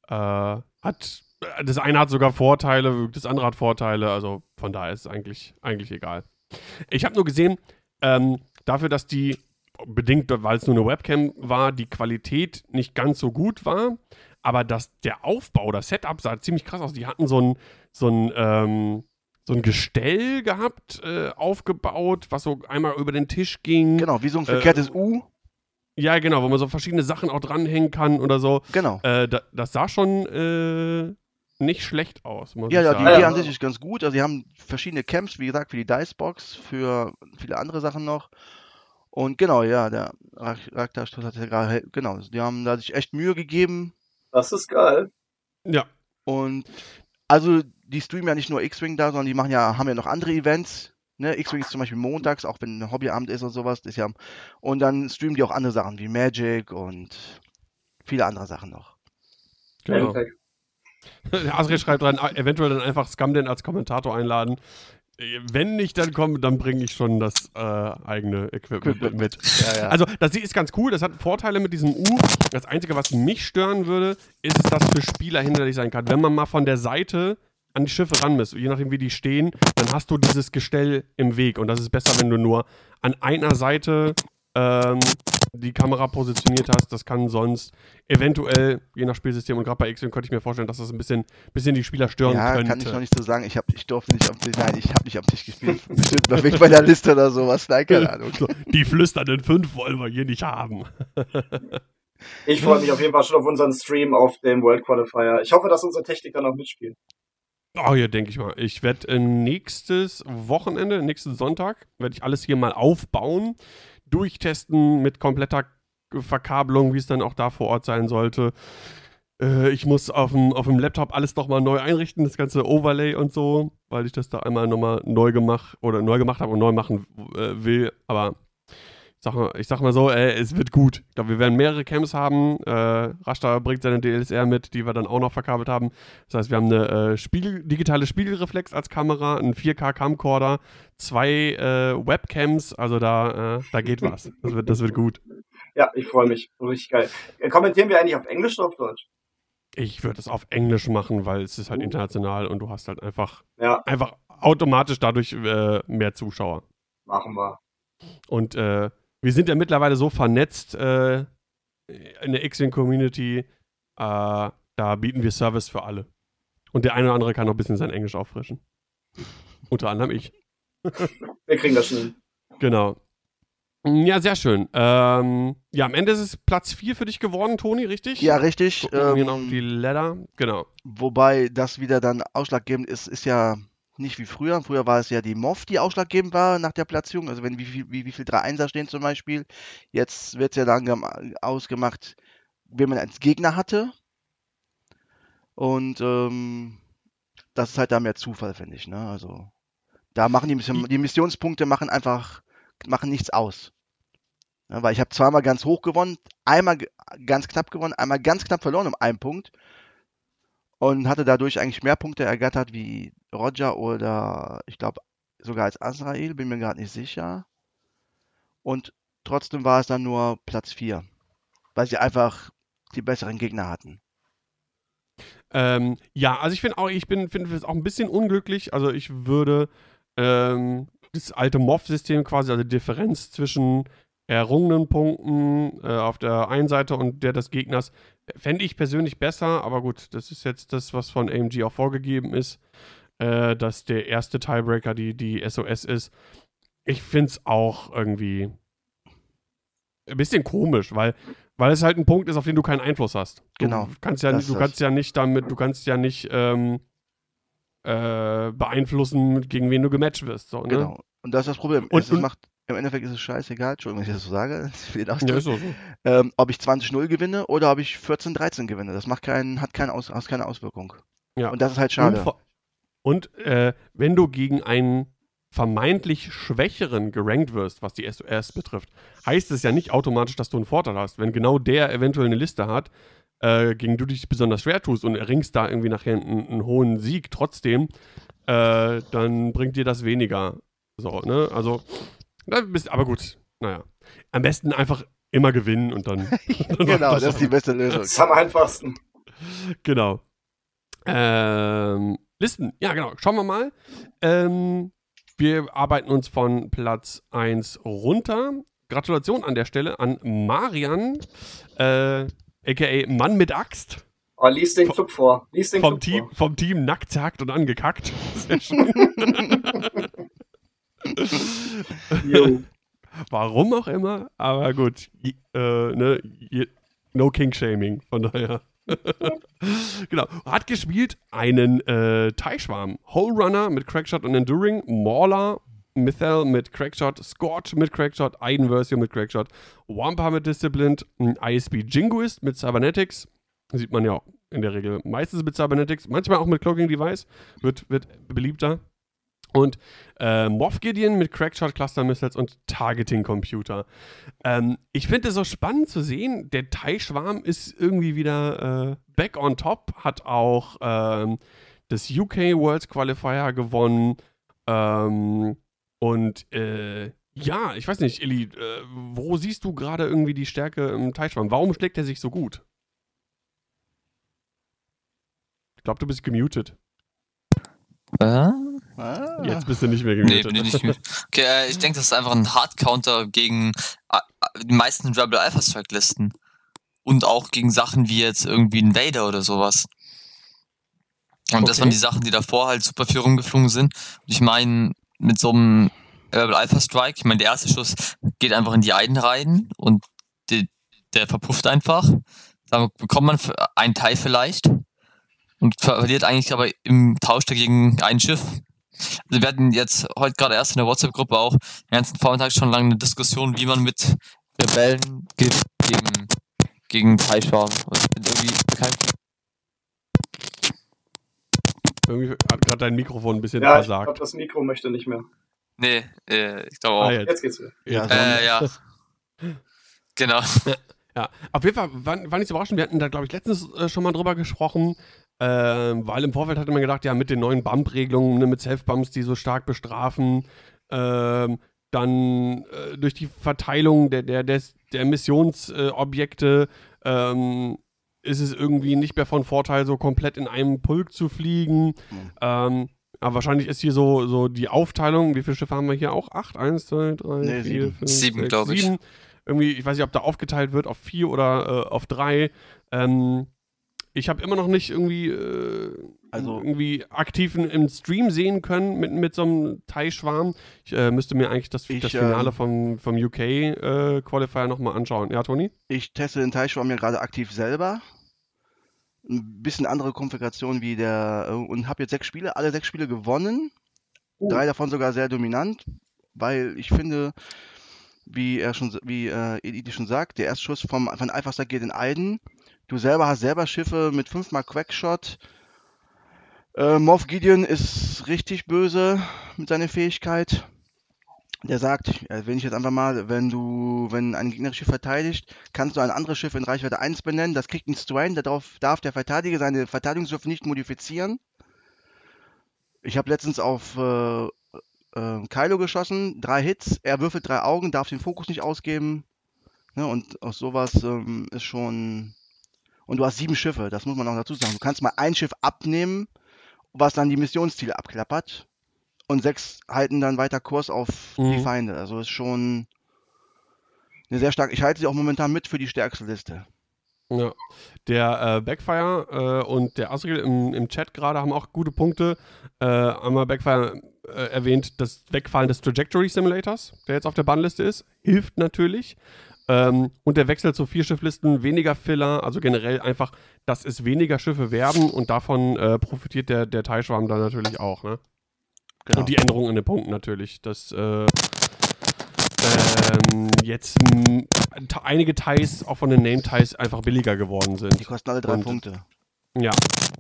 A: Äh, hat, das eine hat sogar Vorteile, das andere hat Vorteile, also von daher ist es eigentlich, eigentlich egal. Ich habe nur gesehen, ähm, dafür, dass die, bedingt, weil es nur eine Webcam war, die Qualität nicht ganz so gut war, aber dass der Aufbau, das Setup sah ziemlich krass aus. Die hatten so ein, so ein, ähm, so ein Gestell gehabt, äh, aufgebaut, was so einmal über den Tisch ging.
D: genau, wie so ein
A: Äh,
D: verkehrtes U.
A: Ja, genau, wo man so verschiedene Sachen auch dranhängen kann oder so.
D: Genau.
A: Äh, da, das sah schon äh, nicht schlecht aus, muss
D: Ja,
A: ich
D: ja, die. Idee
B: Ja.
D: an sich ist ganz gut. Also, sie haben verschiedene Camps, wie gesagt, für die Dicebox, für viele andere Sachen noch. Und genau, ja, der Rak- Raktasch hat ja gerade, genau, die haben da sich echt Mühe gegeben.
B: Das ist geil.
A: Ja,
D: Und also, die streamen ja nicht nur X-Wing da, sondern die machen ja, haben ja noch andere Events. Ne? X-Wing ist zum Beispiel montags, auch wenn ein Hobbyabend ist und sowas. Ist ja, und dann streamen die auch andere Sachen wie Magic und viele andere Sachen noch.
A: genau. Asri schreibt rein, ah, eventuell dann einfach Scumden als Kommentator einladen. Äh, Wenn nicht dann kommen, dann bringe ich schon das äh, eigene Equipment
D: Equipment.
A: mit.
D: Ja, ja.
A: Also, das ist ganz cool, das hat Vorteile mit diesem U. Das Einzige, was mich stören würde, ist, dass das für Spieler hinderlich sein kann. Wenn man mal von der Seite an die Schiffe ran muss, je nachdem wie die stehen, dann hast du dieses Gestell im Weg. Und das ist besser, wenn du nur an einer Seite ähm, die Kamera positioniert hast. Das kann sonst eventuell, je nach Spielsystem und gerade bei X-Wing könnte ich mir vorstellen, dass das ein bisschen, bisschen die Spieler stören
D: Ja,
A: könnte.
D: kann ich noch nicht so sagen. Ich, hab, ich durfte nicht am Tisch. Nein, ich habe nicht am Tisch gespielt. Bestimmt noch nicht bei der Liste oder sowas. Nein, keine Ahnung.
A: So, die flüsternden fünf wollen wir hier nicht haben.
B: Ich freue mich auf jeden Fall schon auf unseren Stream auf dem World Qualifier. Ich hoffe, dass unsere Technik dann auch mitspielt.
A: Oh, ja, denke ich mal. Ich werde äh, nächstes Wochenende, nächsten Sonntag, werde ich alles hier mal aufbauen, durchtesten mit kompletter Verkabelung, wie es dann auch da vor Ort sein sollte. Äh, ich muss auf dem, auf dem Laptop alles nochmal neu einrichten, das ganze Overlay und so, weil ich das da einmal nochmal neu gemacht oder neu gemacht habe und neu machen äh, will. Aber sag mal, ich sag mal so, äh, es wird gut. Ich glaube, wir werden mehrere Camps haben. Äh, Rasta bringt seine DLSR mit, die wir dann auch noch verkabelt haben. Das heißt, wir haben eine äh, Spiegel, digitale Spiegelreflex als Kamera, einen 4K-Camcorder, zwei äh, Webcams. Also da, äh, da geht was. Das wird, das wird gut.
B: Ja, ich freue mich. Richtig geil. Äh, Kommentieren wir eigentlich auf Englisch oder auf Deutsch?
A: Ich würde es auf Englisch machen, weil es ist halt international und du hast halt einfach,
B: Ja,
A: einfach automatisch dadurch äh, mehr Zuschauer.
B: machen wir.
A: Und äh, wir sind ja mittlerweile so vernetzt äh, in der X-Wing-Community, äh, da bieten wir Service für alle. Und der eine oder andere kann noch ein bisschen sein Englisch auffrischen. Unter anderem ich.
B: Wir kriegen das schon hin.
A: Genau. Ja, sehr schön. Ähm, ja, am Ende ist es Platz 4 für dich geworden, Toni, richtig?
D: Ja, richtig.
A: Gucken wir
D: Ähm,
A: noch auf die Ladder. Genau.
D: Wobei das wieder dann ausschlaggebend ist, ist ja nicht wie früher. Früher war es ja die MOV, die ausschlaggebend war nach der Platzierung. Also wenn wie viel, wie, wie viel 3-1er stehen zum Beispiel. Jetzt wird es ja dann gem- ausgemacht, wen man als Gegner hatte. Und ähm, das ist halt da mehr Zufall, finde ich. Ne? Also da machen die, Mission- die Missionspunkte machen einfach machen nichts aus. Ja, weil ich habe zweimal ganz hoch gewonnen, einmal ganz knapp gewonnen, einmal ganz knapp verloren um einen Punkt und hatte dadurch eigentlich mehr Punkte ergattert wie Roger oder ich glaube sogar als Azrael, bin mir gerade nicht sicher. Und trotzdem war es dann nur Platz 4, weil sie einfach die besseren Gegner hatten.
A: Ähm, ja, also ich finde auch, ich bin, finde es auch ein bisschen unglücklich. Also ich würde ähm, das alte MOV-System quasi, also die Differenz zwischen errungenen Punkten äh, auf der einen Seite und der des Gegners, fände ich persönlich besser, aber gut, das ist jetzt das, was von AMG auch vorgegeben ist, äh, dass der erste Tiebreaker die, die SOS ist. Ich finde es auch irgendwie ein bisschen komisch, weil, weil es halt ein Punkt ist, auf den du keinen Einfluss hast. Du
D: Genau,
A: kannst ja, du kannst ja nicht damit, du kannst ja nicht ähm, äh, beeinflussen, gegen wen du gematcht wirst. So, ne?
D: Genau. Und das ist das Problem.
A: Und-
D: es
A: und-
D: macht, Im Endeffekt ist es scheißegal, Entschuldigung, wenn ich das so sage, für den
A: Ja,
D: Ausdruck,
A: so, so.
D: ähm, ob ich 20-0 gewinne oder ob ich 14-13 gewinne. Das macht keinen, hat keine, Aus, hat keine Auswirkung.
A: Ja.
D: Und das ist halt
A: Und,
D: schade.
A: vor- und äh, wenn du gegen einen vermeintlich Schwächeren gerankt wirst, was die SOS betrifft, heißt es ja nicht automatisch, dass du einen Vorteil hast. Wenn genau der eventuell eine Liste hat, äh, gegen die du dich besonders schwer tust und erringst da irgendwie nachher einen, einen hohen Sieg trotzdem, äh, dann bringt dir das weniger. So, ne? Also, da bist, aber gut, naja. Am besten einfach immer gewinnen und dann. dann
D: genau, das ist die beste Lösung.
B: Das ist am einfachsten.
A: Genau. Ähm, Listen, ja, genau. Schauen wir mal. Ähm, wir arbeiten uns von Platz 1 runter. Gratulation an der Stelle an Marian, äh, aka Mann mit Axt,
B: Oh, lies den Club vor. Lies den
A: vom
B: Club
A: Team,
B: vor.
A: vom Team nackt, zerhackt und angekackt. Sehr schön. Warum auch immer, aber gut. Je, äh, ne, je, no King-Shaming, von daher. genau. Hat gespielt einen äh, Teichschwarm. Hole Runner mit Crackshot und Enduring, Mauler, Mythel mit Crackshot, Scorch mit Crackshot, Aiden Versio mit Crackshot, Wampa mit Disciplined, ein ISB Jingoist mit Cybernetics. Sieht man ja in der Regel meistens mit Cybernetics, manchmal auch mit Cloaking Device, wird, wird beliebter. Und äh, Moff Gideon mit Crackshot Cluster Missiles und Targeting Computer. Ähm, ich finde es so spannend zu sehen. Der Thai-Schwarm ist irgendwie wieder äh, back on top, hat auch ähm, das UK Worlds Qualifier gewonnen. Ähm, und äh, ja, ich weiß nicht, Illy, äh, wo siehst du gerade irgendwie die Stärke im Thai-Schwarm? Warum schlägt er sich so gut? Ich glaube, du bist gemutet.
C: Äh?
D: Ah,
A: Jetzt bist du nicht mehr
C: Nee,
A: gemutet.
C: bin ich nicht mehr. Okay, äh, ich denke, das ist einfach ein Hard-Counter gegen äh, äh, die meisten Rebel Alpha Strike-Listen. Und auch gegen Sachen wie jetzt irgendwie ein Vader oder sowas. Und das
A: Okay.
C: waren die Sachen, die davor halt super viel rumgeflogen sind. Und ich meine, mit so einem Rebel Alpha Strike, ich meine, der erste Schuss geht einfach in die Eiden rein und die, der verpufft einfach. Da bekommt man einen Teil vielleicht und verliert eigentlich aber im Tausch dagegen ein Schiff. Also wir hatten jetzt heute gerade erst in der WhatsApp-Gruppe auch den ganzen Vormittag schon lange eine Diskussion, wie man mit Rebellen gegen, gegen Taischwarm. Und ich bin irgendwie bekannt.
A: Irgendwie hat gerade dein Mikrofon ein bisschen
B: Ja, ich
A: versagt.
B: glaube, das Mikro möchte nicht mehr.
C: Nee, äh, ich glaube auch.
A: Ah, jetzt.
B: Jetzt geht's wieder.
D: Ja,
C: äh, ja. Genau.
A: Ja, auf jeden Fall war, war nicht so überraschend. Wir hatten da, glaube ich, letztens äh, schon mal drüber gesprochen, ähm, weil im Vorfeld hatte man gedacht, ja, mit den neuen Bump-Regelungen, ne, mit Self-Bumps, die so stark bestrafen, ähm, dann äh, durch die Verteilung der, der, des, der Missionsobjekte ähm, ist es irgendwie nicht mehr von Vorteil, so komplett in einem Pulk zu fliegen.
D: Mhm.
A: Ähm, aber wahrscheinlich ist hier so, so die Aufteilung, wie viele Schiffe haben wir hier auch? Acht? Eins, zwei, drei,
D: Nee,
A: vier,
D: sieben.
A: fünf,
C: Sieben,
A: sechs,
C: glaub ich.
A: sieben. Irgendwie, ich weiß nicht, ob da aufgeteilt wird auf vier oder äh, auf drei. Ähm, ich habe immer noch nicht irgendwie, äh,
D: Also-
A: irgendwie aktiv in- im Stream sehen können mit, mit so einem Thai-Schwarm. Ich äh, müsste mir eigentlich das,
D: Ich,
A: das Finale
D: ähm,
A: vom, vom UK-Qualifier nochmal anschauen. Ja, Toni?
D: Ich teste den Teichschwarm ja gerade aktiv selber. Ein bisschen andere Konfiguration wie der äh, und habe jetzt sechs Spiele, alle sechs Spiele gewonnen.
B: Uh.
D: Drei davon sogar sehr dominant, weil ich finde, wie er schon, wie äh, Edith schon sagt, der erste Schuss vom, von Alpha geht in Aiden. Du selber hast selber Schiffe mit fünfmal Quackshot. Äh, Moff Gideon ist richtig böse mit seiner Fähigkeit. Der sagt, äh, wenn ich jetzt einfach mal, wenn du, wenn ein gegnerisches Schiff verteidigt, kannst du ein anderes Schiff in Reichweite 1 benennen. Das kriegt einen Strain, darauf darf der Verteidiger seine Verteidigungswürfe nicht modifizieren. Ich habe letztens auf äh, äh, Kylo geschossen, drei Hits, er würfelt drei Augen, darf den Fokus nicht ausgeben. Ne, und aus sowas ähm, ist schon. Und du hast sieben Schiffe, das muss man auch dazu sagen. Du kannst mal ein Schiff abnehmen, was dann die Missionsziele abklappert. Und sechs halten dann weiter Kurs auf die
A: Mhm.
D: Feinde. Also ist schon eine sehr starke. Ich halte sie auch momentan mit für die stärkste Liste.
A: Ja. Der äh, Backfire äh, und der Asriel im, im Chat gerade haben auch gute Punkte. Äh, einmal Backfire äh, erwähnt, das Wegfallen des Trajectory Simulators, der jetzt auf der Bannliste ist, hilft natürlich. Ähm, und der Wechsel zu vier Schifflisten, weniger Filler, also generell einfach, dass es weniger Schiffe werden und davon äh, profitiert der, der Teilschwarm dann natürlich auch. Ne?
D: Genau.
A: Und die Änderungen in den Punkten natürlich. Dass äh, ähm, jetzt einige Teils, auch von den Name-Teils, einfach billiger geworden sind.
D: die kosten alle drei
A: und-
D: Punkte.
A: Ja,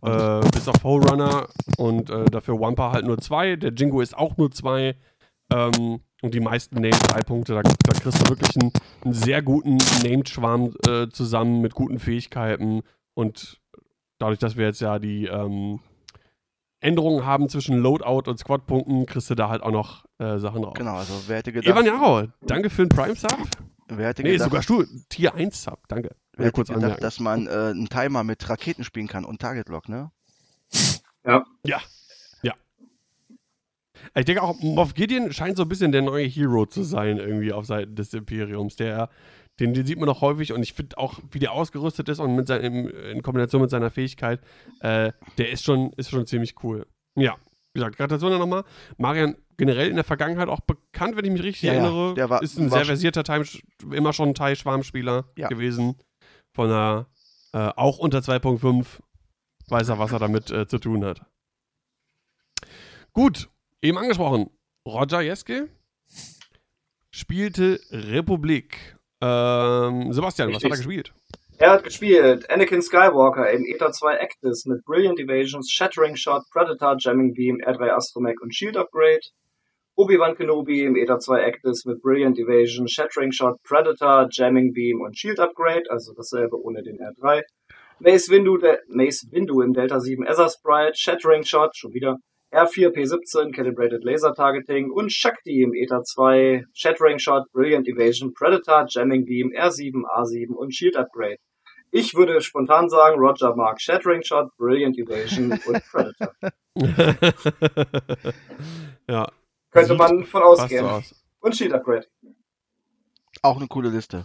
A: äh, bis auf Runner und äh, dafür Wampa halt nur zwei. Der Jingo ist auch nur zwei. Ähm, und die meisten Named drei Punkte. Da, da kriegst du wirklich einen, einen sehr guten Named-Schwarm äh, zusammen mit guten Fähigkeiten. Und dadurch, dass wir jetzt ja die ähm, Änderungen haben zwischen Loadout und Squad-Punkten, kriegst du da halt auch noch äh, Sachen drauf.
D: genau, also wer hätte gedacht,
A: Evan Jaro, danke für den Prime-Sub.
D: wer hätte
A: Nee,
D: gedacht,
A: sogar Stu Tier 1-Sub, danke.
D: wer hätte
A: kurz
D: gedacht
A: anmerken.
D: dass man äh, einen Timer mit Raketen spielen kann und Target Lock, ne?
A: Ja, ja. Ich denke auch, Moff Gideon scheint so ein bisschen der neue Hero zu sein, irgendwie auf Seiten des Imperiums. Der, den, den sieht man noch häufig und ich finde auch, wie der ausgerüstet ist und mit seinem, in Kombination mit seiner Fähigkeit, äh, der ist schon, ist schon ziemlich cool. Ja, wie gesagt, Gratulation nochmal. Marian generell in der Vergangenheit auch bekannt, wenn ich mich richtig
D: Ja,
A: erinnere.
D: der war-
A: ist ein
D: war
A: sehr versierter Time, immer schon ein Teil-Schwarmspieler
D: Ja.
A: gewesen. Von einer, äh, auch unter 2.5 weiß er, was er damit äh, zu tun hat. Gut, eben angesprochen. Roger Jeske spielte Republik. Ähm, Sebastian, was hat er
B: Richtig.
A: gespielt?
B: Er hat gespielt Anakin Skywalker im Eta 2 Actis mit Brilliant Evasions, Shattering Shot, Predator, Jamming Beam, R3 Astromech und Shield Upgrade. Obi-Wan Kenobi im Eta 2 Actis mit Brilliant Evasion, Shattering Shot, Predator, Jamming Beam und Shield Upgrade, also dasselbe ohne den R3. Mace Windu, Mace Windu im Delta 7 Ether Sprite, Shattering Shot, schon wieder. R4 P17 Calibrated Laser Targeting und Shakti im Eta 2 Shattering Shot, Brilliant Evasion, Predator, Jamming Beam, R7, A7 und Shield Upgrade. Ich würde spontan sagen, Roger mag Shattering Shot, Brilliant Evasion und Predator.
A: ja,
B: Könnte
A: Sieht
B: man von ausgehen.
A: aus.
B: Und Shield Upgrade.
D: Auch eine coole Liste.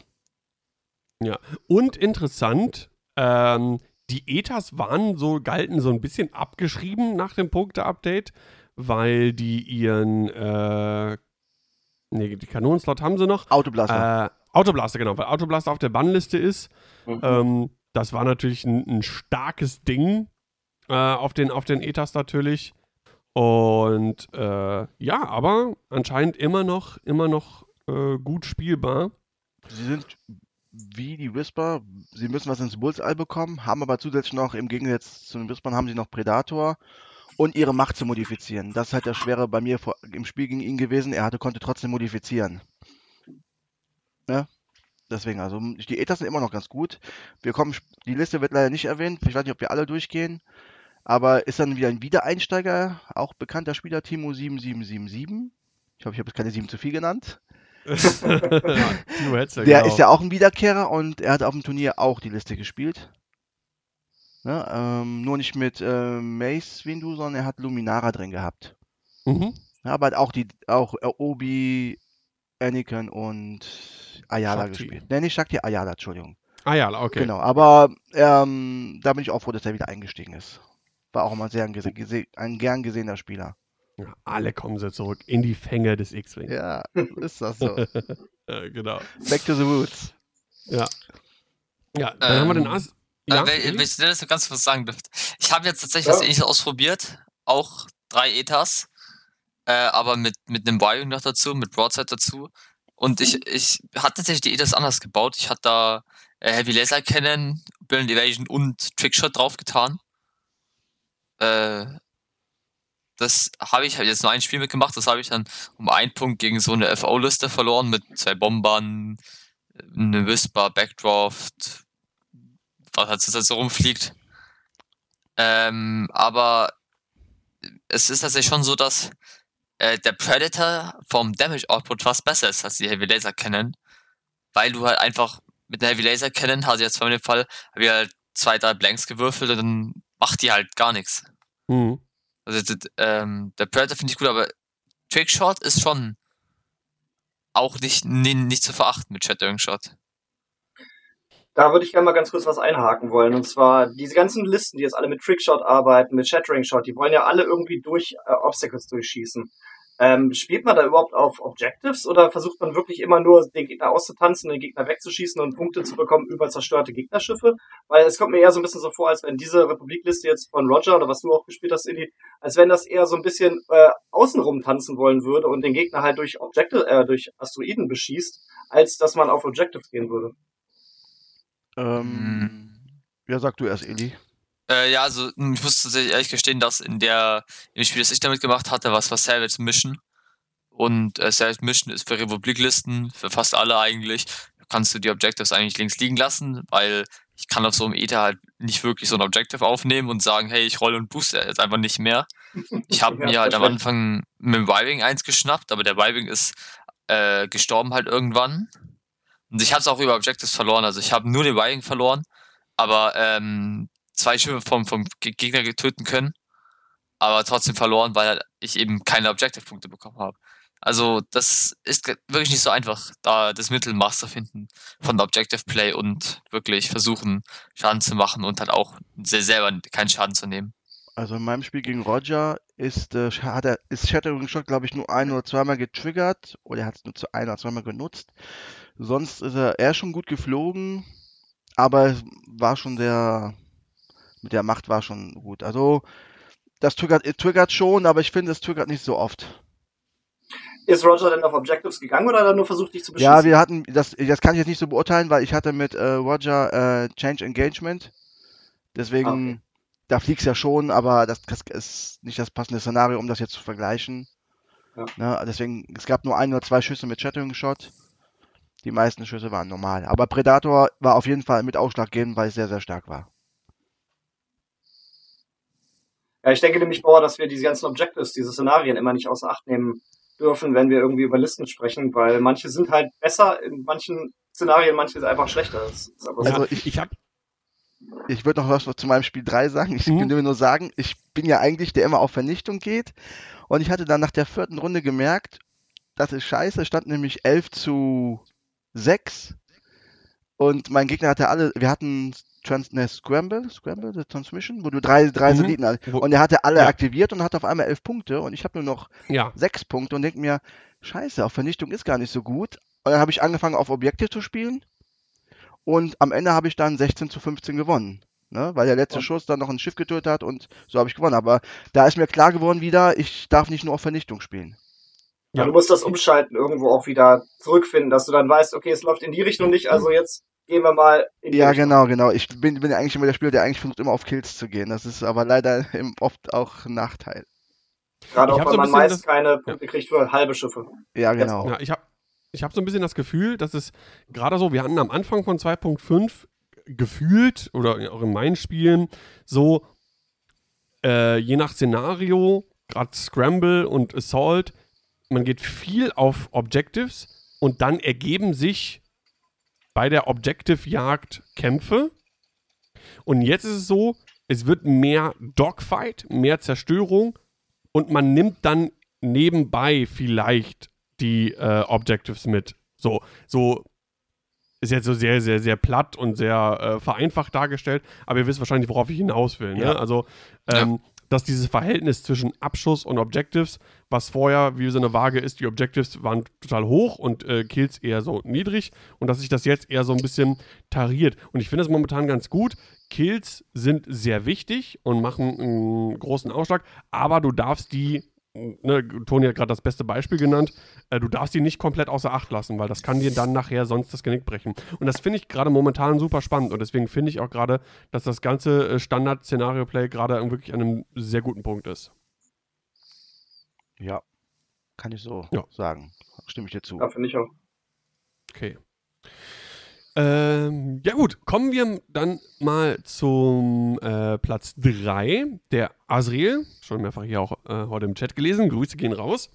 A: Und interessant, ähm, die Ethas waren so, galten so ein bisschen abgeschrieben nach dem Punkte-Update, weil die ihren, äh, nee, die Kanonenslot haben sie noch.
D: Autoblaster.
A: Äh, Autoblaster, genau, weil Autoblaster auf der Bannliste ist.
B: Mhm.
A: Ähm, das war natürlich ein, ein starkes Ding äh, auf, den, auf den Ethas natürlich. Und äh, ja, aber anscheinend immer noch, immer noch äh, gut spielbar.
D: Sie sind wie die Whisper, sie müssen was ins Bullseye bekommen, haben aber zusätzlich noch, im Gegensatz zu den Whispern, haben sie noch Predator und ihre Macht zu modifizieren. Das ist halt das Schwere bei mir vor, im Spiel gegen ihn gewesen. Er hatte, konnte trotzdem modifizieren. Ne? Deswegen, also die Ethos sind immer noch ganz gut. Wir kommen, die Liste wird leider nicht erwähnt. Ich weiß nicht, ob wir alle durchgehen. Aber ist dann wieder ein Wiedereinsteiger, auch bekannter Spieler, Timo 7777. Ich hoffe, ich habe jetzt keine 7 zu viel genannt.
A: Ja, Timo Hetzel,
D: Der
A: genau.
D: ist ja auch ein Wiederkehrer und er hat auf dem Turnier auch die Liste gespielt. Ne, ähm, nur nicht mit äh, Mace Windu, sondern er hat Luminara drin gehabt.
A: Mhm.
D: Ja, aber hat auch die auch äh, Obi, Anakin und Ayala
A: Shakti.
D: gespielt. Ne, nicht Shakti, Ayala, Entschuldigung.
A: Ja, okay.
D: Genau, aber ähm, da bin ich auch froh, dass er wieder eingestiegen ist. War auch immer sehr ein, ein gern gesehener Spieler.
A: Ja, alle kommen sie zurück in die Fänge des X-Wing.
D: Ja, ist das so.
A: Äh, genau.
D: Back to the roots.
A: Ja. Ja, dann haben wir den
C: Ähm,
A: As.
C: Ja,
A: Ja,
C: wenn,
A: Eli?
C: wenn ich dir das so ganz kurz sagen dürfte. Ich habe jetzt tatsächlich
B: Ja.
C: was ähnliches ausprobiert. Auch drei Ethas. Äh, aber mit, mit einem Wiring noch dazu, mit Broadside dazu. Und ich, ich hatte tatsächlich die Ethas anders gebaut. Ich hatte da äh, Heavy Laser Cannon, Brilliant Evasion und Trickshot draufgetan. Äh, das habe ich hab jetzt nur ein Spiel mitgemacht. Das habe ich dann um einen Punkt gegen so eine FO-Liste verloren mit zwei Bombern, eine Whisper, Backdraft, was halt so so rumfliegt. Ähm, aber es ist tatsächlich schon so, dass äh, der Predator vom Damage Output fast besser ist als die Heavy Laser Cannon, weil du halt einfach mit der Heavy Laser Cannon, also jetzt in dem Fall, habe ich halt zwei, drei Blanks gewürfelt und dann macht die halt gar nichts.
A: Mhm.
C: Also ähm, der Predator finde ich gut, aber Trickshot ist schon auch nicht, nie, nicht zu verachten mit Shattering Shot.
B: Da würde ich gerne mal ganz kurz was einhaken wollen. Und zwar diese ganzen Listen, die jetzt alle mit Trickshot arbeiten, mit Shattering Shot, die wollen ja alle irgendwie durch äh, Obstacles durchschießen. Ähm, spielt man da überhaupt auf Objectives oder versucht man wirklich immer nur den Gegner auszutanzen, den Gegner wegzuschießen und Punkte zu bekommen über zerstörte Gegnerschiffe? Weil es kommt mir eher so ein bisschen so vor, als wenn diese Republikliste jetzt von Roger oder was du auch gespielt hast, Indy, als wenn das eher so ein bisschen äh, außenrum tanzen wollen würde und den Gegner halt durch Objective, äh, durch Asteroiden beschießt, als dass man auf Objectives gehen würde.
D: Ähm, Ja, sag du erst, Eli.
C: Äh, ja, also hm, ich muss tatsächlich ehrlich gestehen, dass in der im Spiel, das ich damit gemacht hatte, was war Savage Mission. Und äh, Savage Mission ist für Republiklisten, für fast alle eigentlich, kannst du die Objectives eigentlich links liegen lassen, weil ich kann auf so einem Ether halt nicht wirklich so ein Objective aufnehmen und sagen, hey, ich rolle und booste jetzt einfach nicht mehr. Ich habe
B: Ja,
C: mir halt am. Anfang mit dem Vibing eins geschnappt, aber der Vibing ist äh, gestorben halt irgendwann. Und ich habe es auch über Objectives verloren. Also ich habe nur den Vibing verloren, aber ähm, zwei Schiffe vom, vom Ge- Gegner getöten können, aber trotzdem verloren, weil ich eben keine Objective-Punkte bekommen habe. Also das ist wirklich nicht so einfach, da das Mittelmaß zu finden von Objective Play und wirklich versuchen, Schaden zu machen und halt auch se- selber keinen Schaden zu nehmen.
D: Also in meinem Spiel gegen Roger ist, äh, hat er, ist Shattering Shot, glaube ich, nur ein oder zweimal getriggert oder er hat es nur zu ein oder zweimal genutzt. Sonst ist er, er schon gut geflogen, aber war schon sehr, mit der Macht war schon gut. Also das triggert, triggert schon, aber ich finde, es triggert nicht so oft.
B: Ist Roger denn auf Objectives gegangen oder hat er nur versucht, dich zu beschießen?
D: Ja, wir hatten, das, das kann ich jetzt nicht so beurteilen, weil ich hatte mit äh, Roger äh, Change Engagement. Deswegen,
B: Okay.
D: da fliegst ja schon, aber das, das ist nicht das passende Szenario, um das jetzt zu vergleichen.
B: Ja.
D: Ne, deswegen, es gab nur ein oder zwei Schüsse mit Shattering Shot. Die meisten Schüsse waren normal. Aber Predator war auf jeden Fall mit ausschlaggebend, weil es sehr, sehr stark war.
B: Ja, ich denke nämlich, Bauer, dass wir diese ganzen Objectives, diese Szenarien immer nicht außer Acht nehmen dürfen, wenn wir irgendwie über Listen sprechen, weil manche sind halt besser in manchen Szenarien, manche sind einfach schlechter. Das ist aber so.
D: Also ich-
A: ich habe
D: Ich würde noch was zu meinem Spiel 3 sagen. Ich
A: Mhm.
D: will nur sagen, ich bin ja eigentlich der immer auf Vernichtung geht. Und ich hatte dann nach der vierten Runde gemerkt, das ist scheiße. Es stand nämlich 11 zu 6. Und mein Gegner hatte alle, wir hatten Trans, ne, Scramble, Scramble, the Transmission, wo du drei, drei
A: Mhm.
D: Satelliten hast. Und er hatte alle
A: Ja.
D: aktiviert und hatte auf einmal 11 Punkte. Und ich habe nur noch
A: ja,
D: 6 Punkte und denke mir, scheiße, auf Vernichtung ist gar nicht so gut. Und dann habe ich angefangen auf Objekte zu spielen. Und am Ende habe ich dann 16 zu 15 gewonnen. Ne? Weil der letzte
B: Ja.
D: Schuss dann noch ein Schiff getötet hat und so habe ich gewonnen. Aber da ist mir klar geworden wieder, ich darf nicht nur auf Vernichtung spielen.
B: Ja. Du musst das Umschalten irgendwo auch wieder zurückfinden, dass du dann weißt, okay, es läuft in die Richtung nicht, also jetzt gehen wir mal in die
D: Ja, genau, genau. Ich bin, bin eigentlich immer der Spieler, der eigentlich versucht, immer auf Kills zu gehen. Das ist aber leider oft auch ein Nachteil.
B: Gerade
A: Ich
B: auch, weil
A: so
B: man meist
A: das-
B: keine Punkte kriegt für halbe Schiffe.
D: Ja, genau.
A: Ja, ich habe ich hab so ein bisschen das Gefühl, dass es gerade so, wir hatten am Anfang von 2.5 gefühlt, oder auch in meinen Spielen, so äh, je nach Szenario, gerade Scramble und Assault, man geht viel auf Objectives und dann ergeben sich bei der Objective-Jagd Kämpfe. Und jetzt ist es so, es wird mehr Dogfight, mehr Zerstörung und man nimmt dann nebenbei vielleicht die äh, Objectives mit. So, so ist jetzt so sehr, sehr, sehr platt und sehr äh, vereinfacht dargestellt, aber ihr wisst wahrscheinlich, worauf ich hinaus will. Ne?
D: Ja.
A: Also, ähm, dass dieses Verhältnis zwischen Abschuss und Objectives, was vorher wie so eine Waage ist, die Objectives waren total hoch und äh, Kills eher so niedrig und dass sich das jetzt eher so ein bisschen tariert. Und ich finde es momentan ganz gut. Kills sind sehr wichtig und machen einen großen Ausschlag, aber du darfst die, ne, Toni hat gerade das beste Beispiel genannt, äh, du darfst die nicht komplett außer Acht lassen, weil das kann dir dann nachher sonst das Genick brechen. Und das finde ich gerade momentan super spannend und deswegen finde ich auch gerade, dass das ganze äh, Standard-Szenario-Play gerade wirklich an einem sehr guten Punkt ist.
D: Ja, kann ich so
A: Ja.
D: sagen. Stimme ich dir zu.
B: Ja, finde ich auch.
A: Okay. Ähm, ja gut, kommen wir dann mal zum äh, Platz 3, der Asriel. Schon mehrfach hier auch äh, heute im Chat gelesen. Grüße gehen raus.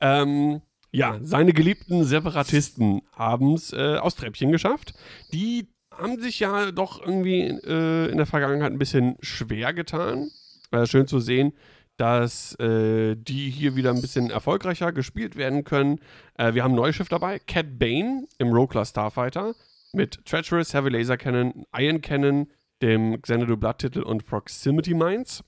A: Ähm, ja, seine geliebten Separatisten haben es äh, aus Treppchen geschafft. Die haben sich ja doch irgendwie äh, in der Vergangenheit ein bisschen schwer getan. Äh, schön zu sehen, dass äh, die hier wieder ein bisschen erfolgreicher gespielt werden können. Äh, wir haben ein neues Schiff dabei, Cat Bane im Row-Class Starfighter mit Treacherous, Heavy Laser Cannon, Iron Cannon, dem Xanadu Blood-Titel und Proximity Mines.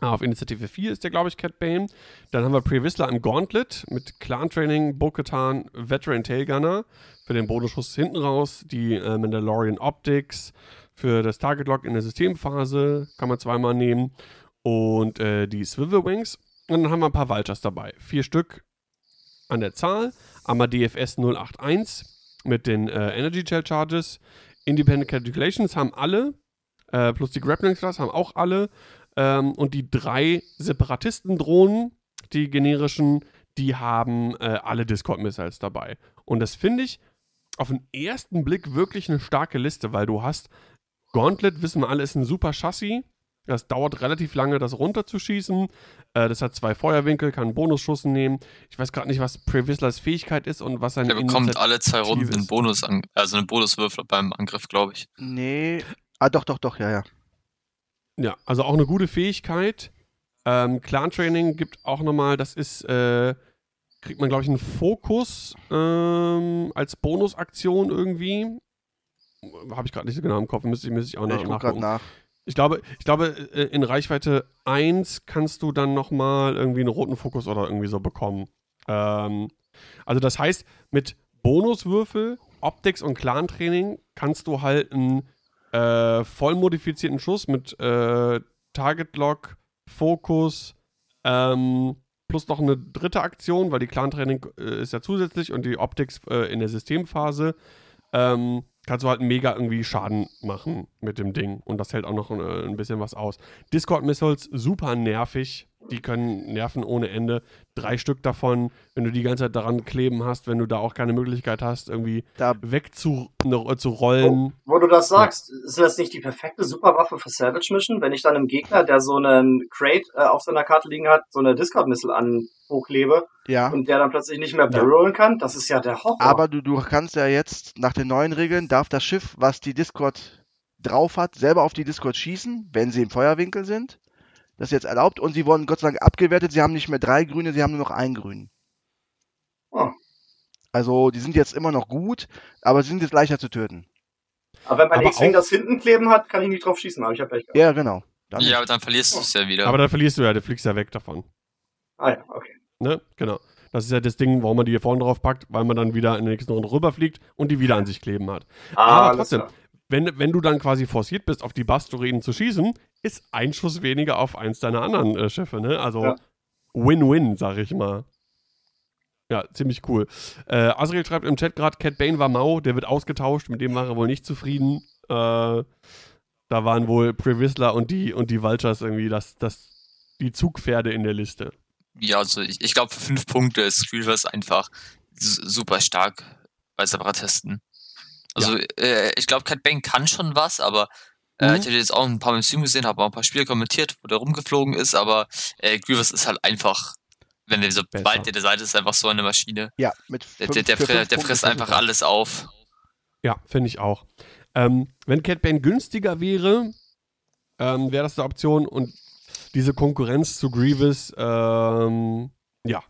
A: Auf Initiative 4 ist der, glaube ich, Cat Bane. Dann haben wir Previsla im Gauntlet mit Clan Training, Bo-Katan, Veteran Tailgunner für den Bonusschuss hinten raus, die äh, Mandalorian Optics für das Target Lock in der Systemphase, kann man zweimal nehmen und äh, die Swivel Wings. Und dann haben wir ein paar Vultures dabei. Vier Stück an der Zahl. Einmal DFS 081 mit den äh, Energy Shell Charges. Independent Calculations haben alle. Äh, plus die Grappling Class haben auch alle. Ähm, und die drei Separatisten-Drohnen, die generischen, die haben äh, alle Discord-Missiles dabei. Und das finde ich auf den ersten Blick wirklich eine starke Liste, weil du hast Gauntlet, wissen wir alle, ist ein super Chassis. Das dauert relativ lange, das runterzuschießen. Äh, das hat zwei Feuerwinkel, kann Bonusschuss nehmen. Ich weiß gerade nicht, was Previslers Fähigkeit ist und was seine
C: Der bekommt
A: Initiative
C: alle zwei Runden einen. Bonus, an, also einen Bonuswürfel beim Angriff, glaube ich.
D: Nee. Ah, doch, doch, doch, ja, ja.
A: Ja, also auch eine gute Fähigkeit. Ähm, Clan-Training gibt auch nochmal, das ist, äh, kriegt man, glaube ich, einen Fokus ähm, als Bonusaktion irgendwie. Habe ich gerade nicht so genau im Kopf, müsste ich, müsste ich auch
D: ich
A: noch
D: gerade
A: nachgucken.
D: nach.
A: Ich glaube, ich glaube, äh, in Reichweite 1 kannst du dann nochmal irgendwie einen roten Fokus oder irgendwie so bekommen. Ähm, also das heißt, mit Bonuswürfel, Optics und Clan-Training kannst du halt einen äh, voll modifizierten Schuss mit äh, Target Lock, Fokus, ähm, plus noch eine dritte Aktion, weil die Clan-Training äh, ist ja zusätzlich und die Optics äh, in der Systemphase. Ähm, kannst du halt mega irgendwie Schaden machen mit dem Ding. Und das hält auch noch äh, ein bisschen was aus. Discord-Missiles, super nervig. Die können nerven ohne Ende. Drei Stück davon, wenn du die ganze Zeit daran kleben hast, wenn du da auch keine Möglichkeit hast, irgendwie
D: Da,
A: wegzurollen.
B: Wo du das sagst, ist das nicht die perfekte Superwaffe für Savage Mission, wenn ich dann einem Gegner, der so einen Crate äh, auf seiner Karte liegen hat, so eine Discord-Missile an hochklebe
D: ja.
B: und der dann plötzlich nicht mehr
A: Ja.
B: barreln kann? Das ist ja der Horror.
D: Aber du, du kannst ja jetzt, nach den neuen Regeln, darf das Schiff, was die Discord drauf hat, selber auf die Discord schießen, wenn sie im Feuerwinkel sind. Das ist jetzt erlaubt und sie wurden Gott sei Dank abgewertet. Sie haben nicht mehr drei Grüne, sie haben nur noch einen Grün.
B: Oh.
D: Also, die sind jetzt immer noch gut, aber sie sind jetzt leichter zu töten.
B: Aber wenn mein X-Wing das hinten kleben hat, kann ich nicht drauf schießen, aber ich habe Pech gehabt.
D: Ja, genau. Dann
C: Ja, aber dann verlierst du es ja wieder.
A: Aber dann verlierst du ja, du fliegst ja weg davon.
B: Ah ja, okay.
A: Ne? Genau. Das ist ja das Ding, warum man die hier vorne drauf packt, weil man dann wieder in der nächsten Runde rüberfliegt und die wieder an sich kleben hat.
B: Ah,
A: Aber
B: alles
A: trotzdem,
B: klar.
A: Wenn, wenn du dann quasi forciert bist, auf die Bastureden zu schießen, ist ein Schuss weniger auf eins deiner anderen äh, Schiffe, ne? Also
B: Ja.
A: Win-Win, sag ich mal. Ja, ziemlich cool. Äh, Asriel schreibt im Chat gerade, Cat Bane war mau, der wird ausgetauscht, mit dem war er wohl nicht zufrieden. Äh, da waren wohl Previsler und die und die Vultures irgendwie das, das, die Zugpferde in der Liste.
C: Ja, also ich, ich glaube, für fünf Punkte ist Grievous einfach super stark bei Separatisten. Also äh, ich glaube, Cat Bane kann schon was, aber äh,
A: Mhm.
C: ich habe jetzt auch ein paar Mal im Stream gesehen, habe auch ein paar Spiele kommentiert, wo der rumgeflogen ist, aber äh, Grievous ist halt einfach, wenn der so
A: Besser.
C: bald der Seite ist, einfach so eine Maschine.
D: Ja, mit
C: Der,
D: fünf,
C: der, der, der
D: Punkte
C: frisst einfach alles auf.
A: Ja, finde ich auch. Ähm, wenn Cat Bane günstiger wäre, ähm, wäre das eine Option und diese Konkurrenz zu Grievous, ähm, ja.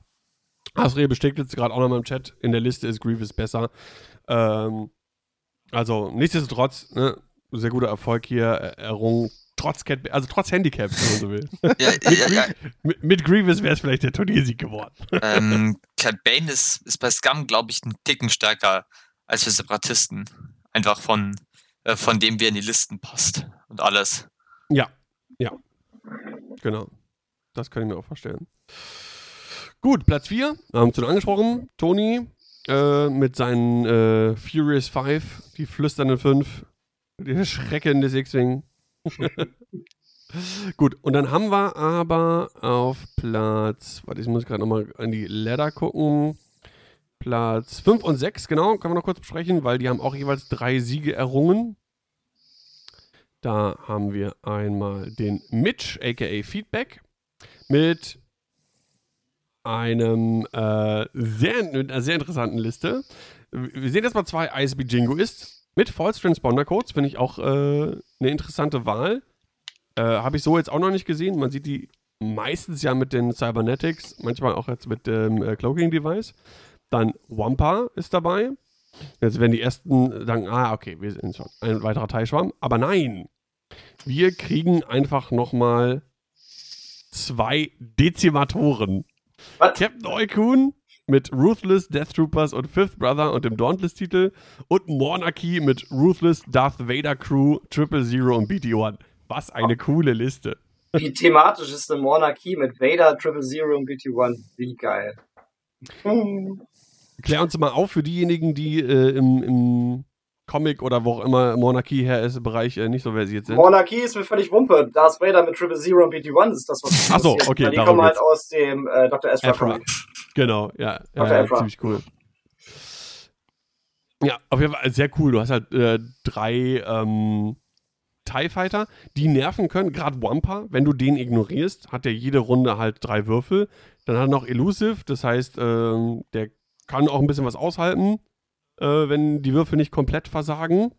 A: Asriel bestätigt jetzt gerade auch nochmal im Chat, in der Liste ist Grievous besser. Ähm, also, nichtsdestotrotz, ne, sehr guter Erfolg hier errungen, trotz Cat also trotz Handicap, wenn man so will.
C: Ja, ja, ja,
A: mit, mit Grievous wäre es vielleicht der Turniersieg geworden.
C: ähm, Cat Bane ist, ist bei Scum, glaube ich, einen Ticken stärker als für Separatisten. Einfach von, äh, von dem, wie er in die Listen passt und alles.
A: Ja, ja. Genau. Das kann ich mir auch vorstellen. Gut, Platz 4, haben wir schon angesprochen. Toni äh, mit seinen äh, Furious 5, die flüsternden 5, der Schrecken des X-Wing. Gut, und dann haben wir aber auf Platz, warte, ich muss gerade nochmal an die Ladder gucken. Platz 5 und 6, genau, können wir noch kurz besprechen, weil die haben auch jeweils drei Siege errungen. Da haben wir einmal den Mitch, aka Feedback, mit einem äh, sehr, mit einer sehr interessanten Liste. Wir sehen erstmal zwei ISB Jingoist. mit False Transponder Codes finde ich auch äh, eine interessante Wahl. Äh, Habe ich so jetzt auch noch nicht gesehen. Man sieht die meistens ja mit den Cybernetics, manchmal auch jetzt mit dem äh, Cloaking Device. Dann Wampa ist dabei. Jetzt werden die ersten sagen, ah, okay, wir sind schon ein weiterer Teilschwarm. Aber nein, wir kriegen einfach nochmal zwei Dezimatoren.
B: Was?
A: Captain Oikun mit Ruthless Death Troopers und Fifth Brother und dem Dauntless-Titel und Monarchy mit Ruthless Darth Vader Crew, Triple Zero und BT-1. Was eine coole Liste.
B: Wie thematisch ist eine Monarchie mit Vader, Triple Zero und BT-1? Wie geil.
A: Klär uns mal auf für diejenigen, die äh, im, im Comic oder wo auch immer Monarchie her ist, Bereich äh, nicht so versiert sind.
B: Monarchie ist mir völlig Wumpe. Darth Vader mit Triple Zero und BT-1 ist das, was mich
A: Ach so,
B: interessiert,
A: okay,
B: Die kommen halt
A: geht's.
B: aus dem äh, Dr. Ezra
A: Ezra.
B: Comic.
A: Genau, ja,
B: Dr.
A: ja
B: Ezra.
A: ziemlich cool. Ja, auf jeden Fall sehr cool. Du hast halt äh, drei ähm, TIE Fighter, die nerven können. Gerade Wampa, wenn du den ignorierst, hat er jede Runde halt drei Würfel. Dann hat er noch Elusive, das heißt, ähm, der kann auch ein bisschen was aushalten, äh, wenn die Würfel nicht komplett versagen.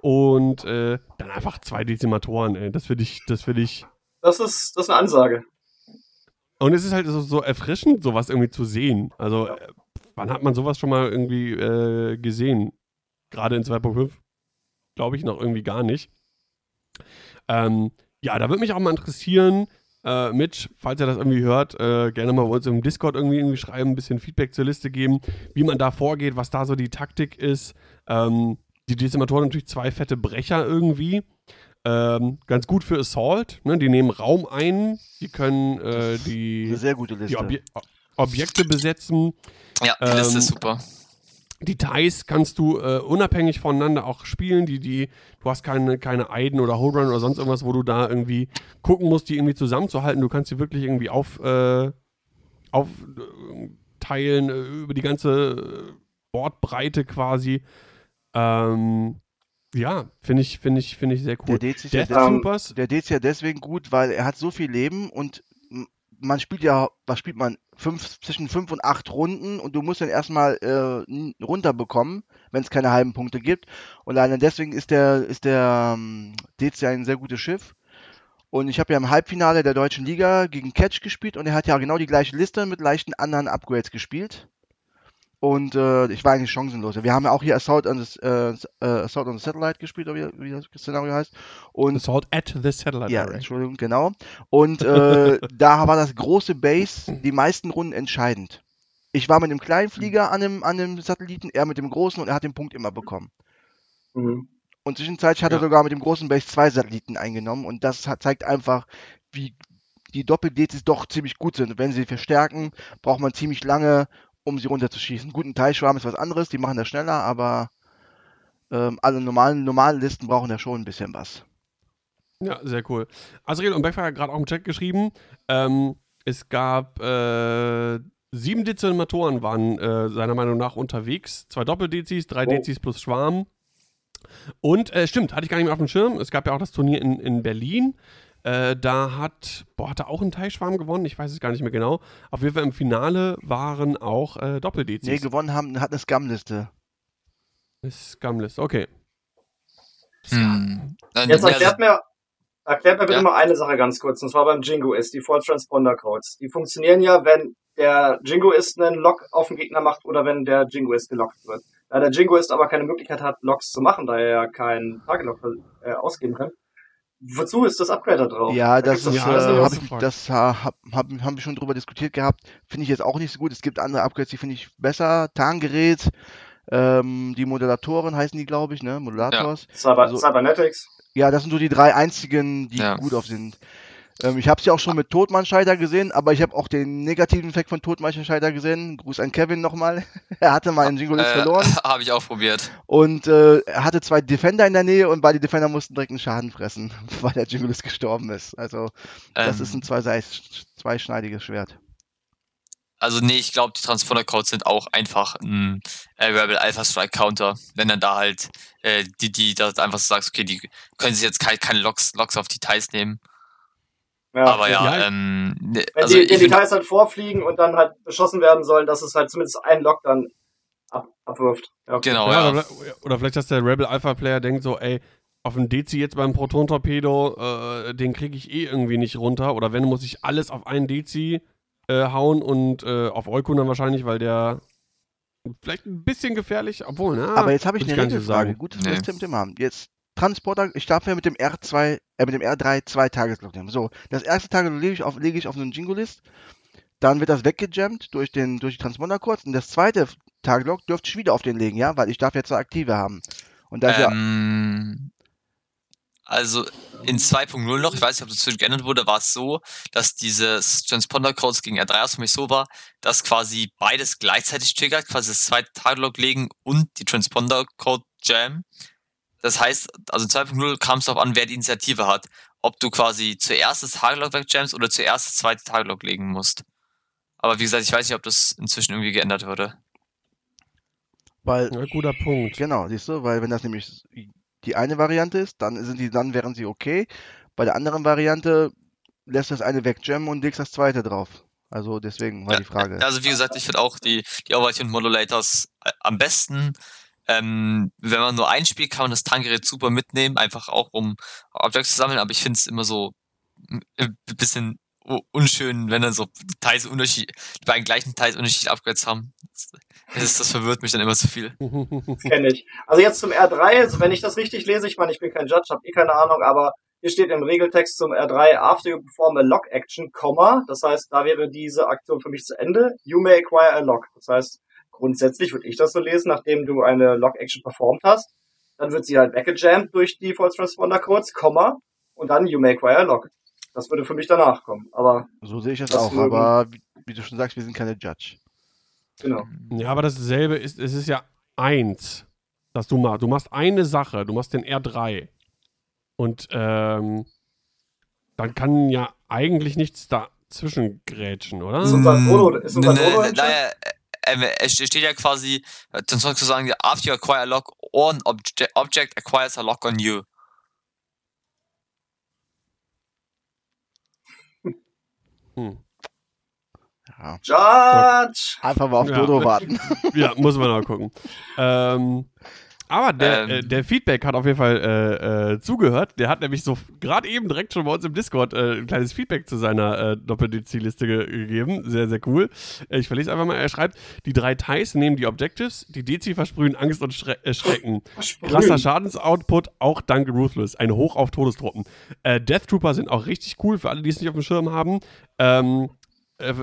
A: Und äh, dann einfach zwei Dezimatoren, ey. Das finde ich, das finde ich.
B: Das ist, das ist eine Ansage.
A: Und es ist halt so, so erfrischend, sowas irgendwie zu sehen. Also,
B: Ja.
A: äh, wann hat man sowas schon mal irgendwie äh, gesehen? Gerade in 2.5? Glaube ich noch irgendwie gar nicht. Ähm, ja, da würde mich auch mal interessieren, äh, Mitch, falls ihr das irgendwie hört, äh, gerne mal bei uns im Discord irgendwie, irgendwie schreiben, ein bisschen Feedback zur Liste geben, wie man da vorgeht, was da so die Taktik ist. Ähm, die Dezimatoren natürlich zwei fette Brecher irgendwie. Ähm, ganz gut für Assault. Ne? Die nehmen Raum ein, die können äh, die,
D: Eine sehr gute
A: die. Obje Objekte besetzen.
C: Ja, die Liste
A: Ähm,
C: ist super.
A: Die Ties kannst du äh, unabhängig voneinander auch spielen. Die, die, du hast keine, keine Eiden oder Hold Run oder sonst irgendwas, wo du da irgendwie gucken musst, die irgendwie zusammenzuhalten. Du kannst sie wirklich irgendwie auf, äh, aufteilen äh, über die ganze Bordbreite quasi. Ähm, ja, finde ich, finde ich, finde ich sehr cool.
D: Der Dez ist ja des- Der deswegen gut, weil er hat so viel Leben und man spielt ja, was spielt man? Fünf, zwischen fünf und acht Runden und du musst dann erstmal äh, runterbekommen, wenn es keine halben Punkte gibt. Und alleine deswegen ist der, ist der ähm, ja ein sehr gutes Schiff. Und ich habe ja im Halbfinale der deutschen Liga gegen Catch gespielt und er hat ja genau die gleiche Liste mit leichten anderen Upgrades gespielt. Und äh, ich war eigentlich chancenlos. Wir haben ja auch hier Assault on the, äh, äh, Assault on the Satellite gespielt, oder wie, wie das Szenario heißt. Und
A: Assault at the Satellite
D: ja. Entschuldigung, genau. Und äh, da war das große Base die meisten Runden entscheidend. Ich war mit dem kleinen Flieger an dem, an dem Satelliten, er mit dem großen und er hat den Punkt immer bekommen.
B: Mhm.
D: Und zwischenzeitlich hat er
A: Ja.
D: sogar mit dem großen Base zwei Satelliten eingenommen und das hat, zeigt einfach, wie die Doppel-Dezis doch ziemlich gut sind. Wenn sie verstärken, braucht man ziemlich lange, um sie runterzuschießen. Guten Teilschwarm ist was anderes, die machen das schneller, aber ähm, alle normalen, normalen Listen brauchen ja schon ein bisschen was.
A: Ja, sehr cool. Azriel und Backfire hat gerade auch im Chat geschrieben. Ähm, es gab äh, sieben Dezimatoren waren äh, seiner Meinung nach unterwegs. Zwei Doppeldezis, drei
B: Wow.
A: Dezis plus Schwarm. Und äh, stimmt, hatte ich gar nicht mehr auf dem Schirm. Es gab ja auch das Turnier in, in Berlin. Äh, da hat, boah, hat er auch ein Teilschwarm gewonnen? Ich weiß es gar nicht mehr genau. Auf jeden Fall im Finale waren auch äh, Doppeldezis.
D: Nee, gewonnen haben, hat eine Scam-Liste.
A: Scumless, okay.
C: Hm.
B: Jetzt erklärt mir, erklärt mir bitte
C: Ja.
B: mal eine Sache ganz kurz, und zwar beim Jingo ist die False Transponder Codes. Die funktionieren ja, wenn der Jingoist einen Lock auf den Gegner macht oder wenn der Jingoist gelockt wird. Da der Jingoist aber keine Möglichkeit hat, Locks zu machen, da er ja keinen Target-Lock äh, ausgeben kann, wozu ist das Upgrade da drauf?
D: Ja,
B: Da
D: das ist, äh,
A: alles
B: Scheiße,
A: was
D: hab
A: du
D: ich, das ha- hab, hab, haben wir schon drüber diskutiert gehabt. Finde ich jetzt auch nicht so gut. Es gibt andere Upgrades, die finde ich besser. Tarngerät, ähm, die Modulatoren heißen die, glaube ich, ne? Modulators.
B: Cyber,
D: Also-
B: Cybernetics.
D: Ja, das sind so die drei einzigen, die
C: Ja.
D: gut auf sind. Ähm, ich habe es ja auch schon mit Todmannscheider gesehen, aber ich habe auch den negativen Effekt von Todmannscheider gesehen. Gruß an Kevin nochmal. er hatte mal einen Jingolist
C: äh,
D: verloren
C: Habe ich auch probiert.
D: und äh, er hatte zwei Defender in der Nähe und beide Defender mussten direkt einen Schaden fressen, weil der Jingolist gestorben ist. Also das
C: Ähm,
D: ist ein zwei zweischneidiges Schwert.
C: Also nee, ich glaube, die Transponder-Codes sind auch einfach ein äh, Rebel Alpha Strike Counter. Wenn dann da halt äh, die, die da einfach so sagst, okay, die können sich jetzt keine, keine Loks, Loks auf Details nehmen.
B: Ja.
C: Aber ja,
A: Ja.
C: ähm, ne,
B: Wenn
C: also
B: die, Details halt vorfliegen und dann halt beschossen werden sollen, dass es halt zumindest ein Lock dann ab, abwirft. Ja, okay.
C: Genau,
A: Ja,
C: ja.
A: oder, oder vielleicht, dass der Rebel Alpha Player denkt so, ey, auf den DC jetzt beim Proton-Torpedo, äh, den kriege ich eh irgendwie nicht runter. Oder wenn, muss ich alles auf einen DC äh, hauen und äh, auf Eukun dann wahrscheinlich, weil der vielleicht ein bisschen gefährlich, obwohl, ne?
D: Aber jetzt habe ich eine Regelfrage.
A: sagen.
D: Gut, dass
C: Nee.
D: haben. Jetzt Transporter, ich darf ja mit dem R2, äh, mit dem R3 zwei Tagesglock nehmen. So, das erste Tagesglock lege ich auf, lege ich auf einen Jingo-List. Dann wird das weggejammt durch den, durch die Transponder kurz. Und das zweite Tagesglock dürfte ich wieder auf den legen, ja? Weil ich darf ja zwei aktive haben. Und da ist ja,
C: Ähm, also in 2.0 noch, ich weiß nicht, ob das zwischen geändert wurde, war es so, dass dieses Transponder-Codes gegen R3 aus für mich so war, dass quasi beides gleichzeitig triggert, quasi das zweite Taglog legen und die Transponder-Code-Jam. Das heißt, also in 2.0 kam es darauf an, wer die Initiative hat. Ob du quasi zuerst das Taglog wegjammst oder zuerst das zweite Taglog legen musst. Aber wie gesagt, ich weiß nicht, ob das inzwischen irgendwie geändert wurde.
D: weil,
A: Ja, guter Punkt.
D: genau, siehst du, weil wenn das nämlich die eine Variante ist, dann sind die, dann wären sie okay. Bei der anderen Variante lässt das eine wegjammen und legst das zweite drauf. Also deswegen war
C: Ja,
D: die Frage.
C: Also wie gesagt, ich finde auch die, die Overwatch und Modulators äh, am besten. Ähm, wenn man nur ein Spiel kann man das Tankgerät super mitnehmen, einfach auch um Objects zu sammeln, aber ich finde es immer so ein bisschen u- unschön, wenn dann so Teils Unterschied, die beiden gleichen Teils unterschiedliche Upgrades haben. Das, das, das verwirrt mich dann immer zu viel.
B: Das kenne ich. Also jetzt zum R3, also wenn ich das richtig lese, ich meine, ich bin kein Judge, habe eh keine Ahnung, aber hier steht im Regeltext zum R3, after you perform a lock action, Komma, das heißt, da wäre diese Aktion für mich zu Ende, you may acquire a lock. Das heißt, grundsätzlich würde ich das so lesen, nachdem du eine lock action performt hast, dann wird sie halt weggejammt durch die False Transponder Codes, Komma, und dann you may acquire a lock. Das würde für mich danach kommen, aber
D: So sehe ich das
B: Das
D: auch,
B: mögen-
D: aber wie, wie du schon sagst, wir sind keine Judge.
B: genau.
A: Ja, aber dasselbe ist, es ist ja eins, dass du machst. Du machst eine Sache, du machst den R3. Und ähm, dann kann ja eigentlich nichts dazwischen grätschen, oder?
B: Ist unser Dodo- ist unser
C: Ne, ne,
B: Dodo
C: ne,
B: im Chat?
C: naja, äh, es steht ja quasi, dann sollst du sagen, after you acquire a lock, or an obje object acquires a lock on you.
A: Hm.
D: Ja.
B: Judge!
D: Einfach mal auf
A: Ja.
D: Dodo warten.
A: Ja, muss man auch gucken. Ähm, aber der,
C: Ähm.
A: äh, der Feedback hat auf jeden Fall äh, äh, zugehört. Der hat nämlich so gerade eben direkt schon bei uns im Discord äh, ein kleines Feedback zu seiner äh, Doppel-DC-Liste ge gegeben. Sehr, sehr cool. Äh, ich verlese einfach mal. Er schreibt: Die drei Thais nehmen die Objectives, die DC versprühen Angst und Schre äh, Schrecken. Krasser Schadensoutput, auch dank Ruthless. Ein Hoch auf Todestruppen. Äh, Death Trooper sind auch richtig cool für alle, die es nicht auf dem Schirm haben. Ähm, äh,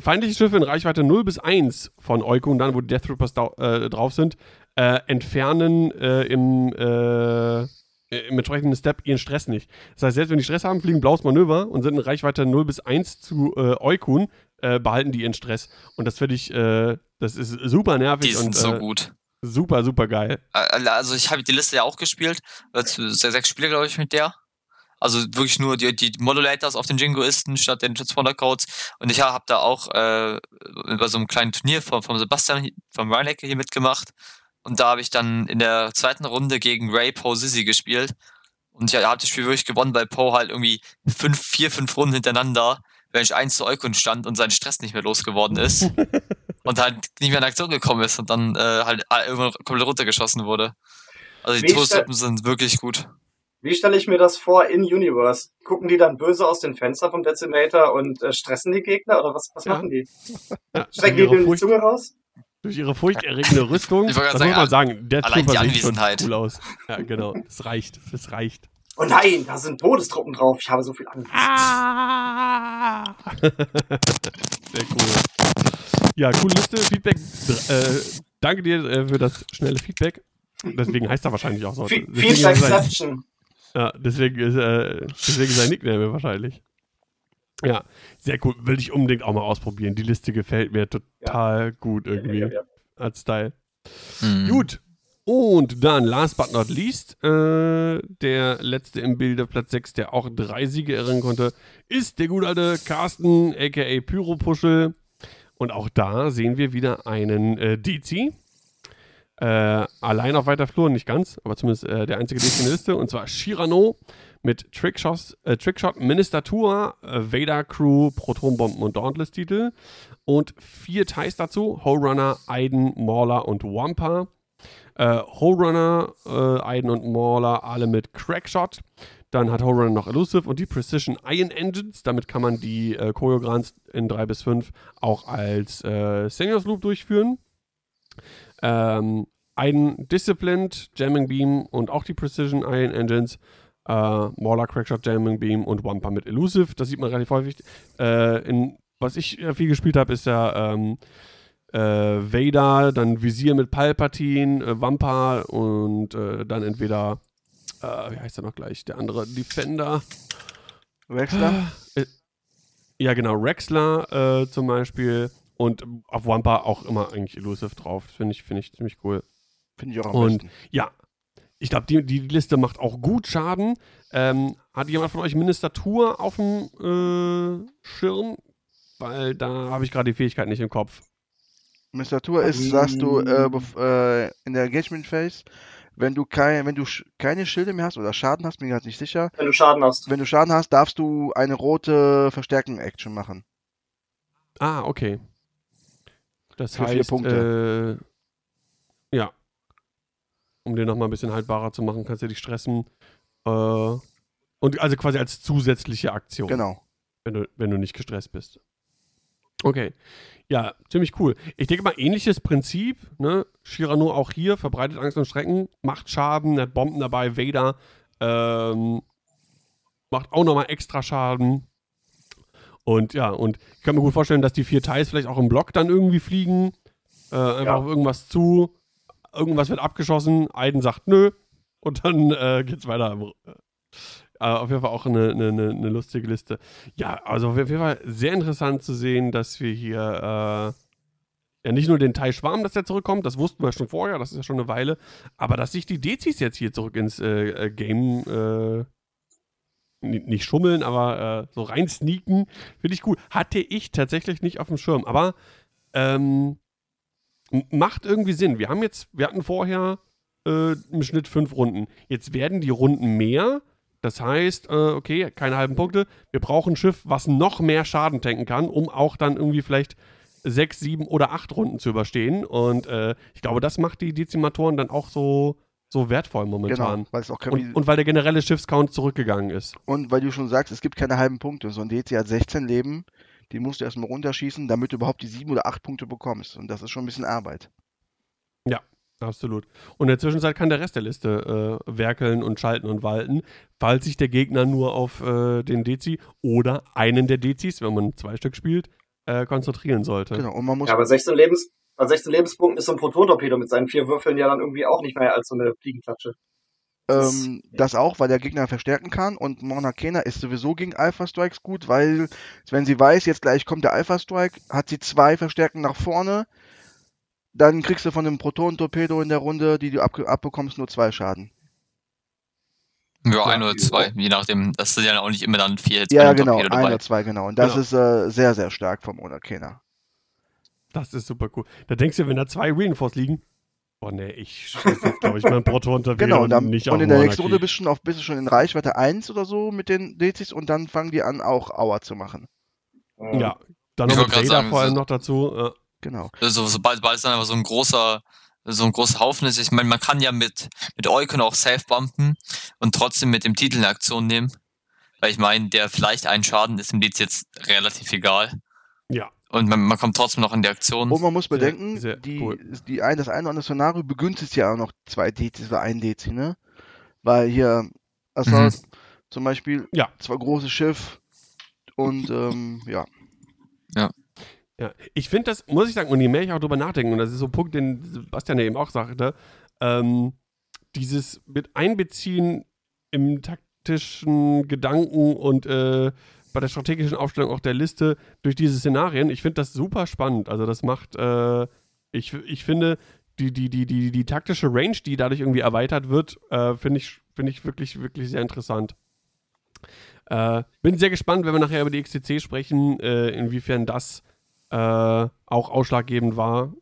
A: feindliche Schiffe in Reichweite 0 bis 1 von Eukun, dann wo die Death Troopers äh, drauf sind, äh, entfernen äh, im, äh, im entsprechenden Step ihren Stress nicht. Das heißt, selbst wenn die Stress haben, fliegen blaues Manöver und sind in Reichweite 0 bis 1 zu äh, Eukun, äh, behalten die ihren Stress. Und das finde ich, äh, das ist super nervig
C: Die sind
A: und
C: so
A: äh,
C: gut.
A: super, super geil.
C: Also ich habe die Liste ja auch gespielt. Sechs Spiele, glaube ich, mit der. Also wirklich nur die, die Modulators auf den Jingoisten statt den Transponder-Codes. Und ich habe da auch äh, bei so einem kleinen Turnier von, von Sebastian, vom Reinecke hier mitgemacht. Und da habe ich dann in der zweiten Runde gegen Ray Poe Sissy gespielt. Und ich habe das Spiel wirklich gewonnen, weil Poe halt irgendwie fünf, vier, fünf Runden hintereinander, wenn ich eins zu Eukund stand und sein Stress nicht mehr losgeworden ist. und halt nicht mehr in Aktion gekommen ist und dann äh, halt äh, irgendwann komplett runtergeschossen wurde. Also die
B: Wie
C: Todessuppen sind wirklich gut.
B: Wie stelle ich mir das vor in Universe? Gucken die dann böse aus den Fenstern vom Decimator und äh, stressen die Gegner oder was, was
A: Ja.
B: machen die?
A: Ja,
B: Strecken die die
A: Furcht-
B: Zunge raus?
A: Durch ihre furchterregende Rüstung.
C: Ich wollte
A: das
C: gerade
A: muss man
C: sagen,
A: sagen. Death
C: allein die
A: Trooper sieht schon cool aus. Ja, genau. Das reicht. Das reicht.
B: Oh nein, da sind Todestruppen drauf. Ich habe so viel Angst.
A: Ah! Sehr cool. Ja, coole Liste. Feedback. Äh, danke dir äh, für das schnelle Feedback. Deswegen heißt er wahrscheinlich auch so.
B: Feedback
A: ist
B: Exception.
A: ja, deswegen ist, äh, deswegen sein Nickname wahrscheinlich. Ja, sehr cool. Will ich unbedingt auch mal ausprobieren. Die Liste gefällt mir total gut irgendwie.
B: Ja, ja, ja.
A: Als Style.
C: Mhm.
A: Gut. Und dann, last but not least, äh, der letzte im Bilde, Platz 6, der auch drei Siege erringen konnte, ist der gute alte Carsten, aka Pyropuschel. Und auch da sehen wir wieder einen äh, DC. Äh, allein auf weiter Flur, nicht ganz, aber zumindest äh, der einzige DC in der Liste. Und zwar Shirano mit Trickshot, äh, Trickshot Ministatua, äh, Vader Crew, Protonbomben und Dauntless-Titel. Und vier Ties dazu: Runner, Aiden, Mauler und Wampa. Äh, Runner, äh, Aiden und Mauler alle mit Crackshot. Dann hat Runner noch Elusive und die Precision Iron Engines. Damit kann man die äh, Choreograms in 3 bis 5 auch als äh, Seniors Loop durchführen. Ähm, Aiden Disciplined, Jamming Beam und auch die Precision Iron Engines. Äh, Mauler, Crackshot, Jamming Beam und Wampa mit Elusive. Das sieht man relativ häufig. Äh, in, was ich viel gespielt habe, ist ja ähm, äh, Vader, dann Visier mit Palpatine, äh, Wampa und äh, dann entweder, äh, wie heißt er noch gleich, der andere Defender.
D: Wexler?
A: Äh, ja, genau, Rexler zum Beispiel. Und auf Wampa auch immer eigentlich Elusive drauf. Finde ich, find ich ziemlich cool.
D: Finde ich auch am
A: Und
D: besten.
A: ja, ich glaube, die, die Liste macht auch gut Schaden. Ähm, hat jemand von euch Ministatur auf dem äh, Schirm? Weil da habe ich gerade die Fähigkeit nicht im Kopf.
D: Ministratur ist, sagst du, äh, äh, in der Engagement Phase, wenn du, kein, wenn du sch keine Schilde mehr hast oder Schaden hast, bin ich gerade nicht sicher.
B: Wenn du Schaden hast.
D: Wenn du Schaden hast, darfst du eine rote Verstärken-Action machen.
A: Ah, okay. Das
D: Für vier
A: heißt,
D: Punkte.
A: Äh, ja. Um den nochmal ein bisschen haltbarer zu machen, kannst du dich stressen. Äh, und also quasi als zusätzliche Aktion.
D: Genau.
A: wenn du, wenn du nicht gestresst bist. Okay. Ja, ziemlich cool. Ich denke mal, ähnliches Prinzip, ne? Shirano auch hier, verbreitet Angst und Schrecken, macht Schaden, hat Bomben dabei, Vader ähm, macht auch nochmal extra Schaden. Und ja, und ich kann mir gut vorstellen, dass die vier Teils vielleicht auch im Block dann irgendwie fliegen. Äh, einfach
B: Ja.
A: auf irgendwas zu. Irgendwas wird abgeschossen, Aiden sagt nö. Und dann äh, geht's weiter. im- Äh, auf jeden Fall auch eine, eine, eine lustige Liste. Ja, also auf jeden Fall sehr interessant zu sehen, dass wir hier äh, ja nicht nur den Teil Schwarm, dass der zurückkommt, das wussten wir schon vorher, das ist ja schon eine Weile, aber dass sich die Dezis jetzt hier zurück ins äh, äh, Game äh, ni- nicht schummeln, aber äh, so rein sneaken, finde ich cool. Hatte ich tatsächlich nicht auf dem Schirm, aber ähm, macht irgendwie Sinn. Wir haben jetzt, wir hatten vorher äh, im Schnitt fünf Runden. Jetzt werden die Runden mehr. Das heißt, äh, okay, keine halben Punkte. Wir brauchen ein Schiff, was noch mehr Schaden tanken kann, um auch dann irgendwie vielleicht sechs, sieben oder acht Runden zu überstehen. Und äh, ich glaube, das macht die Dezimatoren dann auch so, so wertvoll momentan.
D: Genau. Weil es auch
A: Und, und weil der generelle Schiffscount zurückgegangen ist.
D: Und weil du schon sagst, es gibt keine halben Punkte. So ein DC hat 16 Leben, die musst du erstmal runterschießen, damit du überhaupt die 7 oder 8 Punkte bekommst. Und das ist schon ein bisschen Arbeit.
A: Absolut. Und in der Zwischenzeit kann der Rest der Liste äh, werkeln und schalten und walten, falls sich der Gegner nur auf äh, den Dezi oder einen der Dezis, wenn man zwei Stück spielt, äh, konzentrieren sollte.
D: Genau. Und man muss,
B: Ja, bei 16 Lebens, bei 16 Lebenspunkten ist so ein Proton-Torpedo mit seinen vier Würfeln ja dann irgendwie auch nicht mehr als so eine Fliegenklatsche. Das-
D: ähm, das auch, weil der Gegner verstärken kann. Und Mona Kena ist sowieso gegen Alpha Strikes gut, weil, wenn sie weiß, jetzt gleich kommt der Alpha Strike, hat sie zwei Verstärken nach vorne. Dann kriegst du von dem Proton-Torpedo in der Runde, die du abge- abbekommst, nur zwei Schaden.
C: Ja, ein oder zwei, je nachdem. Das sind ja auch nicht immer dann vier Hits
D: Ja, genau, ein oder zwei, genau. Und das
A: Genau.
D: ist äh, sehr, sehr stark vom Mona Kena.
A: Das ist super cool. Da denkst du, wenn da zwei Reinforce liegen, oh ne, ich schieße jetzt, glaube ich, mein Proton
D: Genau, und, dann,
A: nicht
D: und in der nächsten. Runde bist du, schon auf, bist du schon in Reichweite 1 oder so mit den Dezis und dann fangen die an, auch Aua zu machen.
A: Ja, dann
C: Ich
A: noch mit Vader
C: sagen,
A: vor allem noch dazu. Äh,
D: Genau.
C: Also, sobald, sobald es dann aber so ein großer, so ein großer Haufen ist, ich meine, man kann ja mit, mit Eukon auch safe bumpen und trotzdem mit dem Titel eine Aktion nehmen. Weil ich meine, der vielleicht einen Schaden ist im Lied jetzt relativ egal.
A: ja,
C: Und man, man kommt trotzdem noch in die Aktion.
D: Und man muss bedenken,
A: sehr
D: die,
A: cool.
D: die ein, das eine oder andere Szenario begünstigt ja auch noch zwei Dezis oder ein Dezi, ne? Weil hier Assault zum Beispiel,
A: Mhm. Ja.
D: zwar großes Schiff und ähm, ja.
A: Ja, ich finde das, muss ich sagen, und je mehr ich auch drüber nachdenke, und das ist so ein Punkt, den Sebastian ja eben auch sagte, ähm, dieses mit Einbeziehen im taktischen Gedanken und äh, bei der strategischen Aufstellung auch der Liste durch diese Szenarien, ich finde das super spannend. Also das macht, äh, ich, ich finde, die, die, die, die, die taktische Range, die dadurch irgendwie erweitert wird, äh, finde ich, finde ich wirklich, wirklich sehr interessant. Äh, bin sehr gespannt, wenn wir nachher über die XTC sprechen, äh, inwiefern das äh, auch ausschlaggebend war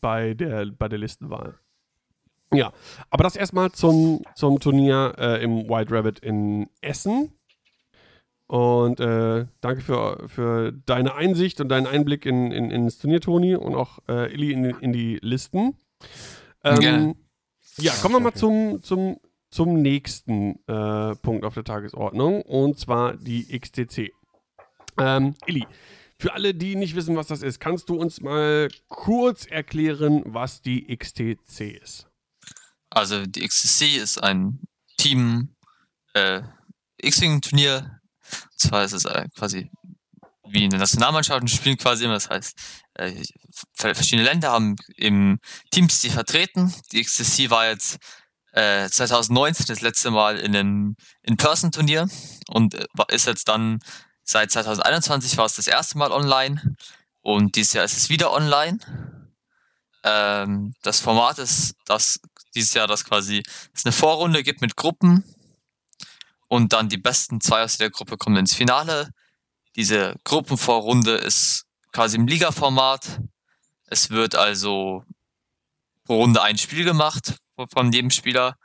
A: bei der, bei der Listenwahl. Ja, aber das erstmal zum, zum Turnier äh, im White Rabbit in Essen. Und äh, danke für, für deine Einsicht und deinen Einblick in, in, ins Turnier, Toni, und auch äh, Illy in, in die Listen. Ähm,
C: Gerne.
A: Ja, kommen wir mal zum, zum, zum nächsten äh, Punkt auf der Tagesordnung, und zwar die XTC. Ähm, Illy, für alle, die nicht wissen, was das ist, kannst du uns mal kurz erklären, was die XTC ist?
C: Also die XTC ist ein Team äh, X-Wing-Turnier. Und zwar ist es äh, quasi wie eine Nationalmannschaft und spielen quasi immer. Das heißt, äh, ver- verschiedene Länder haben eben Teams, die vertreten. Die XTC war jetzt äh, 2019 das letzte Mal in einem In-Person-Turnier und äh, ist jetzt dann seit 2021 war es das erste Mal online und dieses Jahr ist es wieder online. Ähm, das Format ist, dass dieses Jahr das quasi es eine Vorrunde gibt mit Gruppen und dann die besten zwei aus der Gruppe kommen ins Finale. Diese Gruppenvorrunde ist quasi im Liga-Format. Es wird also pro Runde ein Spiel gemacht von jedem Spieler.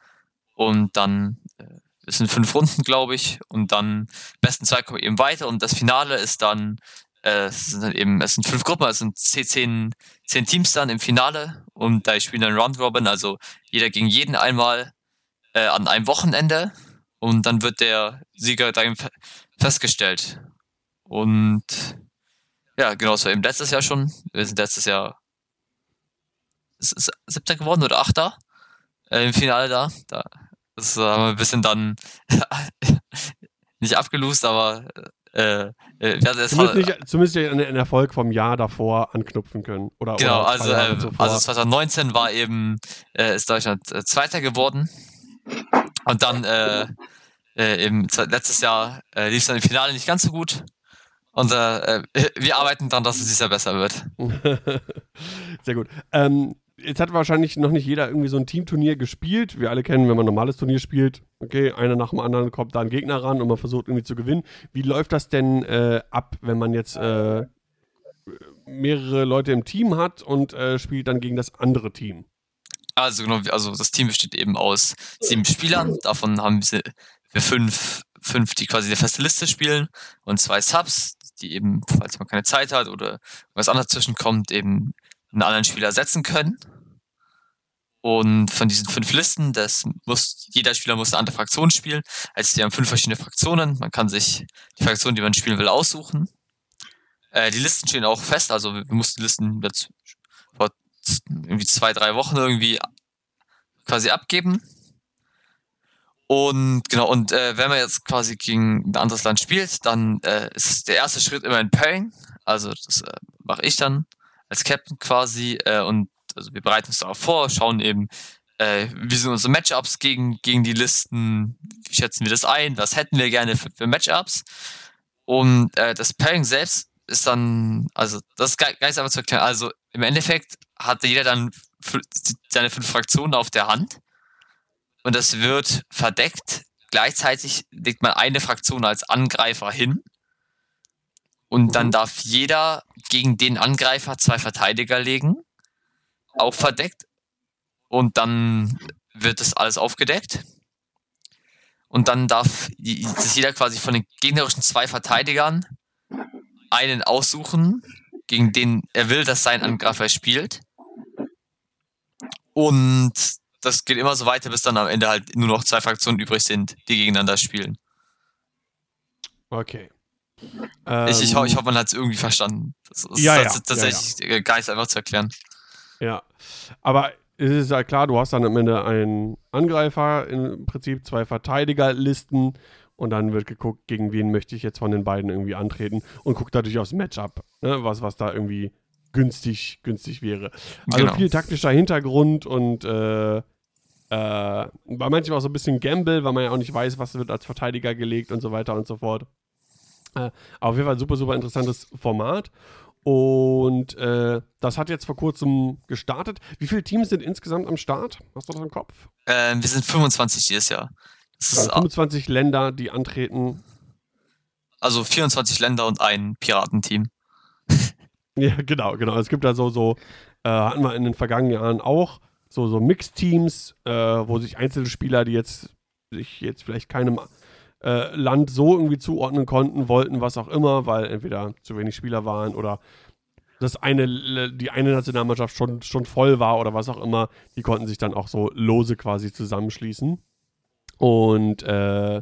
C: Und dann äh, es sind fünf Runden, glaube ich, und dann besten zwei kommen eben weiter. Und das Finale ist dann äh, es sind dann eben es sind fünf Gruppen, es sind zehn, zehn, Teams dann im Finale. Und da spielen dann Round Robin, also jeder gegen jeden einmal äh, an einem Wochenende und dann wird der Sieger dann fe festgestellt. Und ja, genau, das war eben letztes Jahr schon. Wir sind letztes Jahr siebter geworden oder achter äh, im Finale da. da das haben wir ein bisschen dann nicht abgelost, aber äh, äh, wir hatten es
A: Zumindest, nicht, zumindest nicht an den Erfolg vom Jahr davor anknüpfen können. Oder,
C: Genau,
A: oder
C: also, äh, also 2019 war eben, äh, ist Deutschland äh, Zweiter geworden. Und dann äh, äh, z- letztes Jahr äh, lief es dann im Finale nicht ganz so gut. Und äh, äh, wir arbeiten daran, dass es dieses Jahr besser wird.
A: Sehr gut. Ähm, jetzt hat wahrscheinlich noch nicht jeder irgendwie so ein Teamturnier gespielt. Wir alle kennen, wenn man ein normales Turnier spielt, okay, einer nach dem anderen kommt da ein Gegner ran und man versucht irgendwie zu gewinnen. Wie läuft das denn äh, ab, wenn man jetzt äh, mehrere Leute im Team hat und äh, spielt dann gegen das andere Team?
C: Also genau, also das Team besteht eben aus sieben Spielern. Davon haben wir fünf, fünf, die quasi eine feste Liste spielen und zwei Subs, die eben, falls man keine Zeit hat oder was anderes zwischenkommt, eben einen anderen Spieler setzen können. Und von diesen fünf Listen, das muss, jeder Spieler muss eine andere Fraktion spielen. Also wir haben fünf verschiedene Fraktionen. Man kann sich die Fraktion, die man spielen will, aussuchen. Äh, die Listen stehen auch fest, also wir, mussten die Listen jetzt z- irgendwie zwei, drei Wochen irgendwie quasi abgeben. Und genau, und äh, wenn man jetzt quasi gegen ein anderes Land spielt, dann äh, ist der erste Schritt immer ein Pairing. Also das äh, mache ich dann als Captain quasi. Äh, und also wir bereiten uns darauf vor, schauen eben, äh, wie sind unsere Matchups gegen, gegen die Listen, wie schätzen wir das ein, was hätten wir gerne für, für Matchups. Und äh, das Pairing selbst ist dann, also das ist nicht einfach zu erklären. Also im Endeffekt hatte jeder dann seine fünf Fraktionen auf der Hand und das wird verdeckt. Gleichzeitig legt man eine Fraktion als Angreifer hin und dann
A: Mhm.
C: darf jeder gegen den Angreifer zwei Verteidiger legen, auch verdeckt und dann wird das alles aufgedeckt. Und dann darf jeder quasi von den gegnerischen zwei Verteidigern einen aussuchen, gegen den er will, dass sein Angreifer spielt. Und das geht immer so weiter, bis dann am Ende halt nur noch zwei Fraktionen übrig sind, die gegeneinander spielen.
A: Okay.
C: ich, ich, ho ich
A: Ähm,
C: hoffe, man hat es irgendwie verstanden. Das ist
A: Ja, ja,
C: tats- tatsächlich äh, gar nicht einfach zu erklären.
A: Ja, aber es ist ja klar, du hast dann am Ende einen Angreifer, im Prinzip zwei Verteidigerlisten und dann wird geguckt, gegen wen möchte ich jetzt von den beiden irgendwie antreten und guckt natürlich aufs Matchup, ne, was, was da irgendwie günstig, günstig wäre. Also
C: Genau.
A: viel taktischer Hintergrund und äh, äh, bei manchen auch so ein bisschen Gamble, weil man ja auch nicht weiß, was wird als Verteidiger gelegt und so weiter und so fort. Äh, auf jeden Fall super, super interessantes Format. Und äh, das hat jetzt vor kurzem gestartet. Wie viele Teams sind insgesamt am Start? Hast du das im Kopf?
C: Ähm, wir sind 25 dieses Jahr. Das ist
A: Also 25 Länder, die antreten.
C: also 24 Länder und ein Piratenteam.
A: Ja, genau, genau. Es gibt da so, so äh, hatten wir in den vergangenen Jahren auch so, so Mixteams, äh, wo sich einzelne Spieler, die jetzt sich jetzt vielleicht keinem äh, Land so irgendwie zuordnen konnten, wollten, was auch immer, weil entweder zu wenig Spieler waren oder das eine, die eine Nationalmannschaft schon, schon voll war oder was auch immer, die konnten sich dann auch so lose quasi zusammenschließen. Und äh,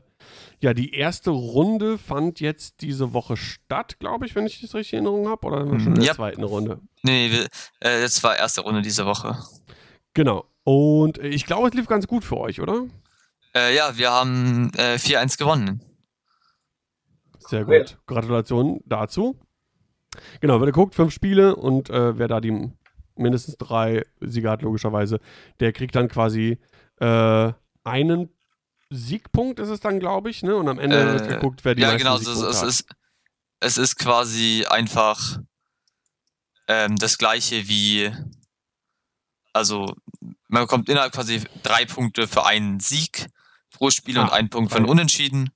A: ja, die erste Runde fand jetzt diese Woche statt, glaube ich, wenn ich das richtig in Erinnerung habe. Oder schon in der
C: Ja.
A: zweiten Runde?
C: Nee, wir, äh, das war erste Runde diese Woche.
A: Genau. Und äh, ich glaube, es lief ganz gut für euch, oder?
C: Äh, ja, wir haben äh, 4-1 gewonnen.
A: Sehr gut.
B: Great.
A: Gratulation dazu. Genau, wer da guckt, fünf Spiele und äh, wer da die mindestens drei Sieger hat, logischerweise, der kriegt dann quasi äh, einen Siegpunkt, ist es dann, glaube ich, ne? Und am Ende
C: Äh,
A: wird geguckt, wer die
C: ja,
A: meisten
C: genau, es, ist-
A: Siegpunkte
C: es,
A: hat.
C: ist, es ist quasi einfach ähm, das gleiche wie, also man bekommt innerhalb quasi drei Punkte für einen Sieg pro Spiel und
A: Ah,
C: einen Punkt für ein
A: drei.
C: Unentschieden.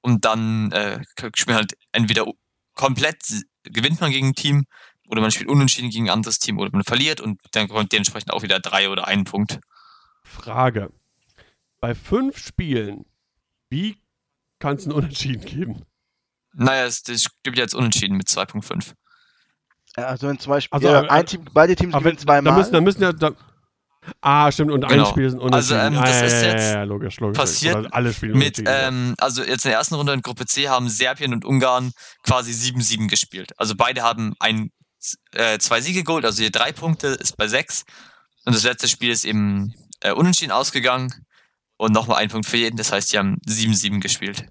C: Und dann äh, spielt man halt entweder komplett gewinnt man gegen ein Team oder man spielt unentschieden gegen ein anderes Team oder man verliert und dann bekommt dementsprechend auch wieder drei oder einen Punkt.
A: Frage. Bei fünf Spielen, wie kann es einen Unentschieden geben?
C: Naja, es, es gibt jetzt unentschieden mit 2.5.
D: Ja, Also in zwei Spielen.
A: Also,
D: ja,
A: aber-
D: ein Team, beide Teams gewinnen zweimal.
A: da müssen, da müssen ja. Da, ah, stimmt, und ein
C: Genau.
A: Spiel sind
C: Also,
A: unentschieden.
C: ähm, das
A: ah,
C: ist
A: ja,
C: jetzt
A: ja, ja, logisch, logisch.
C: passiert
A: Oder alle Spiele
C: Mit, ähm, also jetzt in der ersten Runde in Gruppe C haben Serbien und Ungarn quasi 7-7 gespielt. Also beide haben ein, äh, zwei Siege geholt, also hier drei Punkte ist bei sechs. Und das letzte Spiel ist eben äh, unentschieden ausgegangen. Und nochmal ein Punkt für jeden, das heißt, die haben 7-7 gespielt.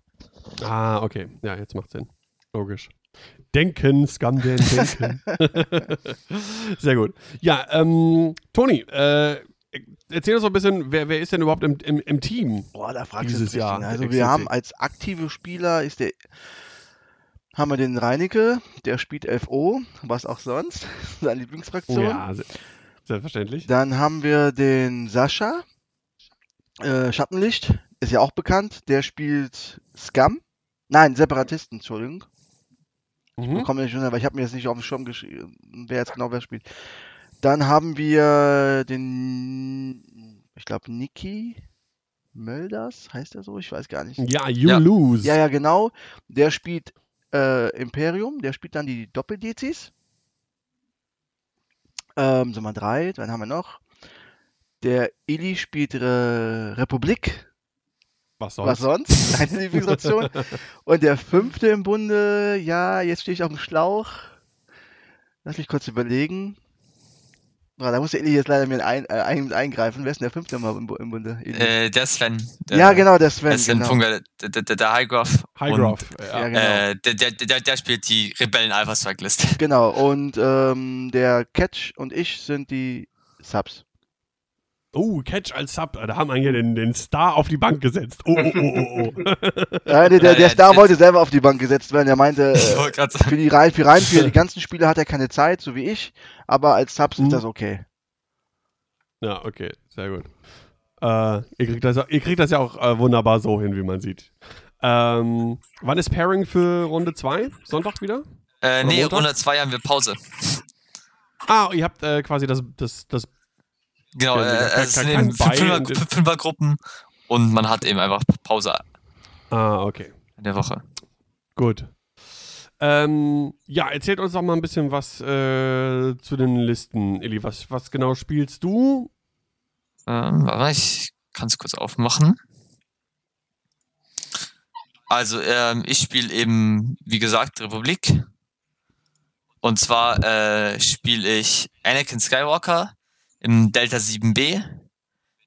A: Ah, okay. Ja, jetzt macht Sinn. Logisch. Denken, Scamden, denken. Sehr gut. Ja, ähm, Toni, äh, erzähl uns doch ein bisschen, wer, wer ist denn überhaupt im, im, im Team?
D: Boah, da fragst
A: Dieses
D: du.
A: Jahr
D: Also
A: XCC.
D: wir haben als aktive Spieler ist der haben wir den Reinecke, der spielt FO, was auch sonst, seine Lieblingsfraktion.
A: Ja, se- selbstverständlich.
D: Dann haben wir den Sascha, äh, Schattenlicht, ist ja auch bekannt, der spielt Scum. Nein, Separatisten, Entschuldigung.
A: Mhm.
D: Komm nicht schon, aber ich habe mir jetzt nicht auf dem Schirm geschrieben, wer jetzt genau wer spielt. Dann haben wir den, ich glaube, Niki Mölders, heißt er so? Ich weiß gar nicht.
A: Ja, you
C: Ja.
A: lose.
D: Ja, ja, genau. Der spielt äh, Imperium, der spielt dann die Doppeldezis. Ähm, sind wir drei, dann haben wir noch. Der Ili spielt äh, Republik,
A: Was sonst?
D: was sonst? Seine Lieblingsration. Und der fünfte im Bunde, ja, jetzt stehe ich auf dem Schlauch. Lass mich kurz überlegen. Ah, da muss der Ili jetzt leider mir ein, äh, ein, eingreifen. Wer ist denn der fünfte mal im, im Bunde?
C: Äh, der Sven. Der,
D: ja, genau, der Sven.
C: Der Sven
D: genau.
C: Funker, der, der, der, der Highgraph.
A: Highgraph.
D: Ja,
A: Ja.
D: genau.
C: Äh, der, der, der, der spielt die Rebellen-Alpha-Strike-Liste.
D: Genau, und ähm, der Catch und ich sind die Subs.
A: Oh, Catch als Sub. Da haben wir hier den, den Star auf die Bank gesetzt. Oh, oh, oh, oh, oh.
D: Äh, der, der,
C: Ja,
D: der
C: ja,
D: Star wollte selber auf die Bank gesetzt werden. Er meinte, äh, für die rein, für rein für die ganzen Spiele hat er keine Zeit, so wie ich. Aber als Subs
A: Mhm.
D: ist das okay.
A: ja, okay. Sehr gut. Äh, ihr, kriegt das, ihr kriegt das ja auch äh, wunderbar so hin, wie man sieht. Ähm, wann ist Pairing für Runde 2? Sonntag wieder?
C: Äh, nee,
A: Montag?
C: Runde 2 haben wir Pause.
A: Ah, ihr habt äh, quasi das, das, das
C: Genau, äh, es sind eben Fünfer, Fünfergruppen und man hat eben einfach Pause
A: Ah, okay.
C: in der Woche.
A: Gut. Ähm, ja, erzählt uns doch mal ein bisschen was äh, zu den Listen, Illy. Was, was genau spielst du?
C: Ähm, ich kann es kurz aufmachen. Also, ähm, ich spiele eben, wie gesagt, Republik. Und zwar äh, spiele ich Anakin Skywalker im Delta 7B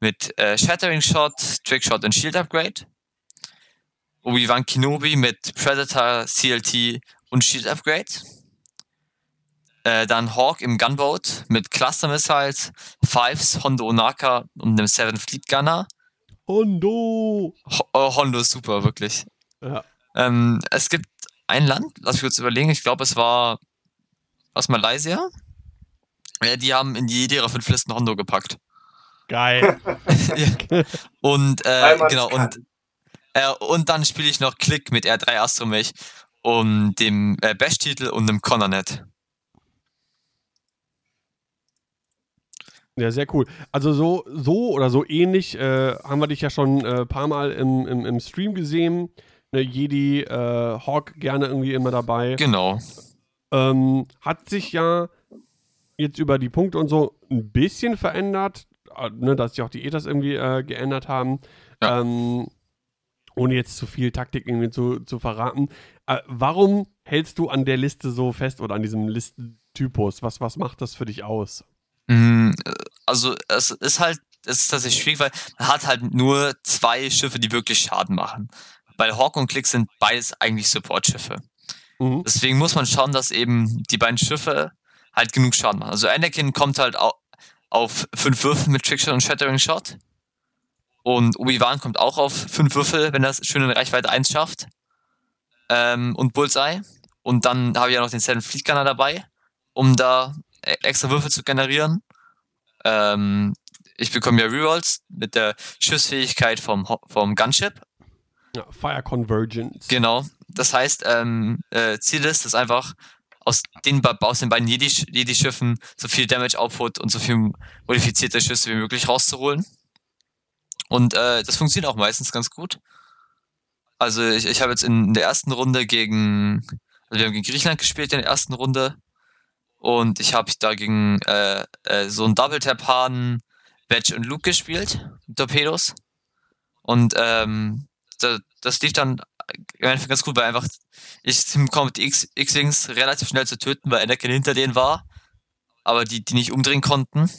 C: mit äh, Shattering Shot, Trickshot und Shield Upgrade. Obi-Wan Kenobi mit Predator, CLT und Shield Upgrade. Äh, dann Hawk im Gunboat mit Cluster Missiles, Fives, Hondo Onaka und einem Seven Fleet Gunner.
A: Hondo!
C: Ho oh, Hondo ist super, wirklich.
A: Ja.
C: Ähm, es gibt ein Land, lass mich kurz überlegen, ich glaube, es war was Malaysia. Ja, die haben in jede ihrer fünf Listen Hondo gepackt.
A: Geil.
C: Ja. Und äh, genau, und, äh, und dann spiele ich noch Click mit R3 Astromech und dem äh, Bash-Titel und dem Connornet.
A: Ja, sehr cool. Also so, so oder so ähnlich äh, haben wir dich ja schon ein äh, paar Mal im, im, im Stream gesehen. Ne, Jedi, äh, Hawk gerne irgendwie immer dabei.
C: Genau.
A: Ähm, hat sich ja jetzt über die Punkte und so ein bisschen verändert, äh, ne, dass sich auch die Ethos irgendwie äh, geändert haben.
C: Ja.
A: Ähm, ohne jetzt zu viel Taktik irgendwie zu, zu verraten. Äh, warum hältst du an der Liste so fest oder an diesem Listentypus? Was, was macht das für dich aus?
C: Mm, Also es ist halt, es ist tatsächlich schwierig, weil man hat halt nur zwei Schiffe, die wirklich Schaden machen. Weil Hawk und Click sind beides eigentlich Support-Schiffe.
A: Mhm.
C: Deswegen muss man schauen, dass eben die beiden Schiffe halt genug Schaden machen. Also Anakin kommt halt au auf fünf Würfel mit Trickshot und Shattering Shot. Und Obi-Wan kommt auch auf fünf Würfel, wenn er es schön in Reichweite 1 schafft. Ähm, und Bullseye. Und dann habe ich ja noch den Seven Fleet Gunner dabei, um da e- extra Würfel zu generieren. Ähm, ich bekomme ja Rerolls mit der Schussfähigkeit vom, vom Gunship.
A: Ja, Fire Convergence.
C: Genau. Das heißt, ähm, äh, Ziel ist es einfach, aus den, aus den beiden Jedi- Jedi-Schiffen so viel Damage-Output und so viel modifizierte Schüsse wie möglich rauszuholen. Und äh, das funktioniert auch meistens ganz gut. Also ich, ich habe jetzt in der ersten Runde gegen, also wir haben gegen Griechenland gespielt in der ersten Runde. Und ich habe da gegen äh, äh, so einen Double-Tap-Haden, Wedge und Luke gespielt, Torpedos. Und ähm, da, das lief dann ganz gut, weil einfach ich hinbekomme, die X-Wings relativ schnell zu töten, weil Anakin hinter denen war, aber die, die nicht umdrehen konnten.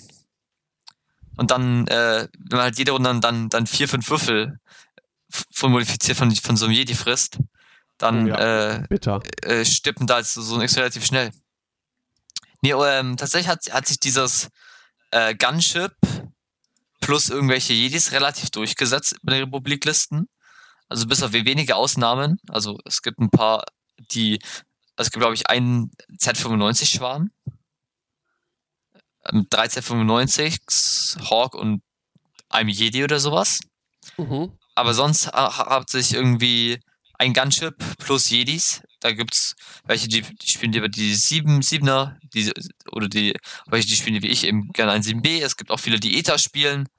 C: Und dann, äh, wenn man halt jede Runde dann, dann, dann vier, fünf Würfel von modifiziert von, von so einem Jedi frisst, dann
A: Oh ja.
C: äh, äh, stippen da so, so ein X relativ schnell. Nee, ähm, tatsächlich hat, hat sich dieses äh, Gunship plus irgendwelche Jedis relativ durchgesetzt bei den Republiklisten. Also bis auf wenige Ausnahmen. Also es gibt ein paar, die, also es gibt glaube ich einen Z95 Schwarm, ähm, drei Z95, Hawk und einem Jedi oder sowas.
A: Mhm.
C: Aber sonst ha- ha- hat sich irgendwie ein Gunship plus Jedis. Da gibt's welche, die, die spielen lieber die 7, 7er, die, oder die, welche, die spielen wie ich eben gerne ein 7B. Es gibt auch viele, die ETA spielen.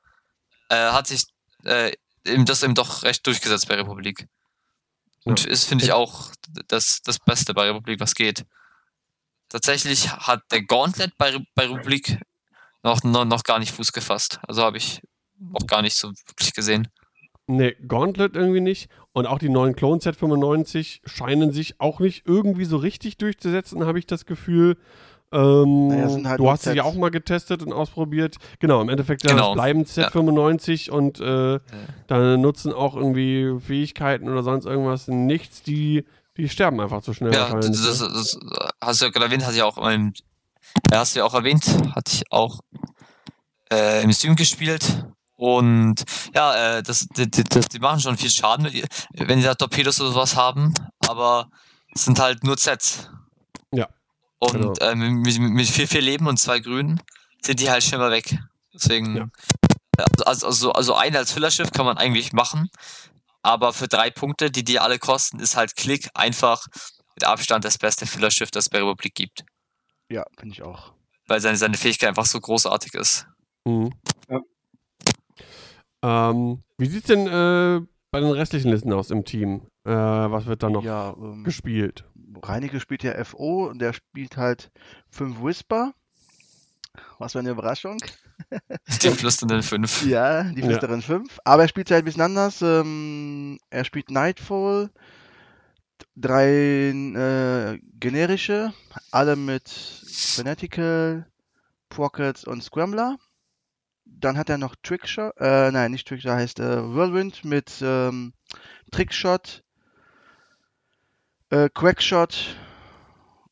C: Äh, hat sich äh, eben das eben doch recht durchgesetzt bei Republik. Und ist, finde ich, auch das, das Beste bei Republik, was geht. Tatsächlich hat der Gauntlet bei, bei Republik noch, noch, noch gar nicht Fuß gefasst. Also habe ich auch gar nicht so wirklich gesehen.
A: Nee, Gauntlet irgendwie nicht. Und auch die neuen Clone Z95 scheinen sich auch nicht irgendwie so richtig durchzusetzen, habe ich das Gefühl. Ähm,
D: Naja, halt
A: du hast sie ja auch mal getestet und ausprobiert. Genau, im Endeffekt ja,
C: Genau.
A: bleiben Z95 und äh,
C: Ja.
A: da nutzen auch irgendwie Fähigkeiten oder sonst irgendwas nichts, die, die sterben einfach zu schnell.
C: Ja, das, das,
A: ne?
C: das hast du ja gerade erwähnt, hast du ja auch im, ja, hast du ja auch erwähnt, hatte ich auch äh, im Stream gespielt. Und ja, äh, das, die, die, die machen schon viel Schaden, wenn die da Torpedos oder sowas haben, aber es sind halt nur Sets. Und
A: genau.
C: äh, mit, mit, viel, viel Leben und zwei Grünen sind die halt schnell mal weg. Deswegen,
A: Ja.
C: also, also, also ein als Füllerschiff kann man eigentlich machen, aber für drei Punkte, die die alle kosten, ist halt Klick einfach mit Abstand das beste Füllerschiff, das es bei Republik gibt.
D: Ja, finde ich auch.
C: Weil seine, seine Fähigkeit einfach so großartig ist.
A: Mhm.
B: Ja.
A: Ähm, wie sieht's denn äh, bei den restlichen Listen aus im Team? Äh, was wird da noch
D: Ja, ähm,
A: gespielt?
D: Reinecke spielt ja FO und der spielt halt 5 Whisper. Was für eine Überraschung.
C: Die flüsternden fünf.
D: Ja, die
A: Ja.
D: Flüsterin 5. Aber er spielt halt ein bisschen anders. Ähm, er spielt Nightfall. Drei äh, generische, alle mit Fanatical, Pockets und Scrambler. Dann hat er noch Trickshot, äh, nein, nicht Trickshot, heißt äh, Whirlwind mit ähm, Trickshot, äh, Quackshot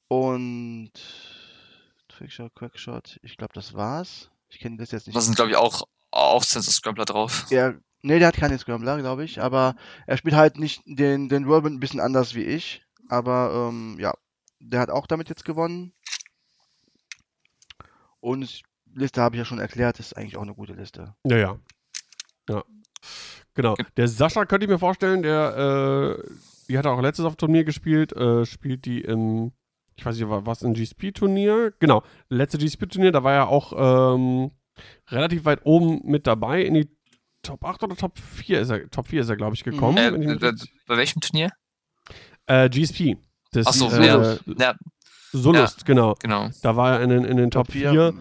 D: und Trickshot, Quackshot. Ich glaube, das war's. Ich kenne das jetzt nicht.
C: Da sind, glaube ich, auch, auch Sensor Scrambler drauf.
D: Ja, nee, der hat keine Scrambler, glaube ich, aber er spielt halt nicht den, den Whirlwind ein bisschen anders wie ich. Aber ähm, ja, der hat auch damit jetzt gewonnen. Und Liste habe ich ja schon erklärt, ist eigentlich auch eine gute Liste.
A: Ja, ja. Ja. Genau. Der Sascha könnte ich mir vorstellen, der, äh, die hat auch letztes auf Turnier gespielt, äh, spielt die im, ich weiß nicht, wa- was, ein GSP-Turnier? Genau, letzte GSP-Turnier, da war ja auch ähm, relativ weit oben mit dabei. In die Top 8 oder Top 4 ist er, Top 4 ist er, glaube ich, gekommen.
C: Äh,
A: ich mich
C: bei, welchem Turnier?
A: äh, GSP. Das,
C: Achso,
A: äh,
C: ja. ja.
A: Solust, genau.
C: Genau.
A: Da war er in den, in den Top 4.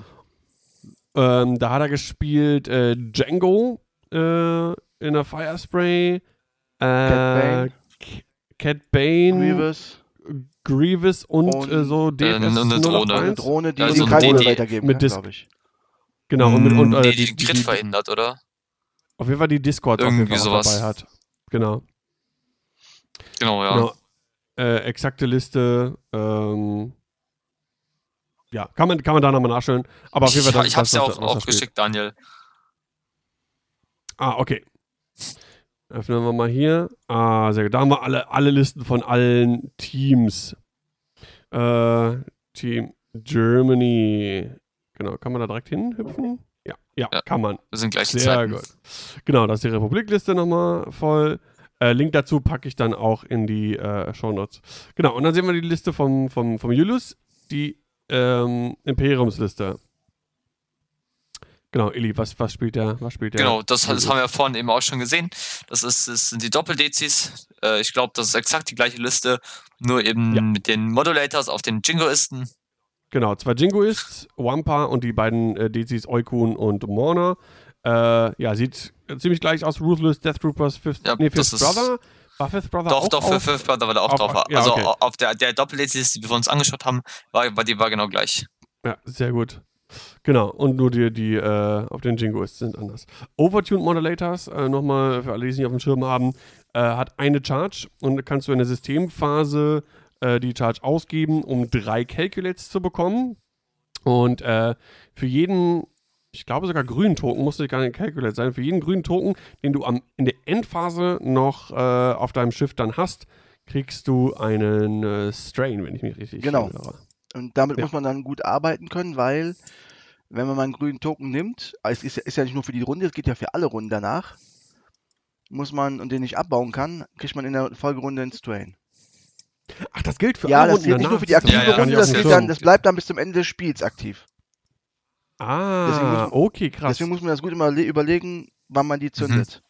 A: Ähm, da hat er gespielt äh, Django äh, in der Firespray, äh,
D: Bane.
A: Cat Bane,
D: Grievous,
A: Grievous und,
D: Und,
A: äh, so
C: äh,
A: DFS
C: und eine
A: 081.
C: Drohne.
D: eine Drohne, die
C: Ja,
D: die
C: die- die-
D: weitergeben
A: mit
D: kann, glaube ich.
A: Genau, und, mit, und äh,
C: nee,
A: die,
C: die,
A: die,
C: Crit
A: die,
C: verhindert, oder?
A: auf jeden Fall die Discord
C: Irgendwie sowas.
A: dabei hat. Genau.
C: Genau, ja.
A: genau. Äh, exakte Liste. Ähm, ja, kann man, kann man da nochmal nachschauen. Aber auf jeden Fall,
C: ich
A: das
C: ich
A: ist
C: hab's ja auch, auch geschickt, Daniel.
A: Ah, okay. Öffnen wir mal hier. Ah, sehr gut. Da haben wir alle, alle Listen von allen Teams. Äh, Team Germany. Genau, kann man da direkt hinhüpfen? Ja, ja,
C: Ja.
A: kann man.
C: Wir sind gleich
A: Sehr
C: Zeiten.
A: gut. Genau, das ist die Republikliste nochmal voll. Äh, Link dazu packe ich dann auch in die äh, Shownotes. Genau, und dann sehen wir die Liste vom, vom, vom Julius, die ähm, Imperiumsliste. Genau, Eli, was, was spielt der? Was spielt der?
C: Genau, das, das haben wir vorhin eben auch schon gesehen. Das, ist, das sind die Doppeldezis. Äh, ich glaube, das ist exakt die gleiche Liste, nur eben
A: Ja.
C: mit den Modulators auf den Jingoisten.
A: Genau, zwei Jingoists, Wampa und die beiden äh, Dezis Oikun und Morna. Äh, ja, sieht ziemlich gleich aus. Ruthless, Death Troopers, Fifth,
C: Ja,
A: nee, Fifth Brother. War Fifth Brother
C: Doch,
A: auch
C: doch, für
A: auf?
C: Fifth Brother war der auch
A: auf-
C: drauf.
A: ja,
C: also
A: okay.
C: auf der, der Doppeldezis, die wir uns angeschaut haben, war, war, die war genau gleich.
A: Ja, sehr gut. Genau, und nur die, die äh, auf den Jingoists sind anders. Overtuned Modulators, äh, nochmal für alle, die es nicht auf dem Schirm haben, äh, hat eine Charge und kannst du in der Systemphase äh, die Charge ausgeben, um drei Calculates zu bekommen. Und äh, für jeden, ich glaube sogar grünen Token, muss nicht gar nicht Calculate sein, für jeden grünen Token, den du am, in der Endphase noch äh, auf deinem Schiff dann hast, kriegst du einen Strain, wenn ich mich richtig
D: Genau.
A: erinnere.
D: Und damit
A: Ja.
D: muss man dann gut arbeiten können, weil wenn man mal einen grünen Token nimmt, ah, es ist, ja- ist ja nicht nur für die Runde, es geht ja für alle Runden danach, muss man und den nicht abbauen kann, kriegt man in der Folgerunde einen Strain.
A: Ach, das gilt für
D: ja,
A: alle
D: das
A: Runden
D: gilt nicht nur für die
A: Das
D: aktive
C: Ja, ja,
D: Runde, das, dann, das bleibt dann bis zum Ende des Spiels aktiv.
A: Ah,
D: muss-
A: okay, krass.
D: Deswegen muss man das gut immer le- überlegen, wann man die zündet.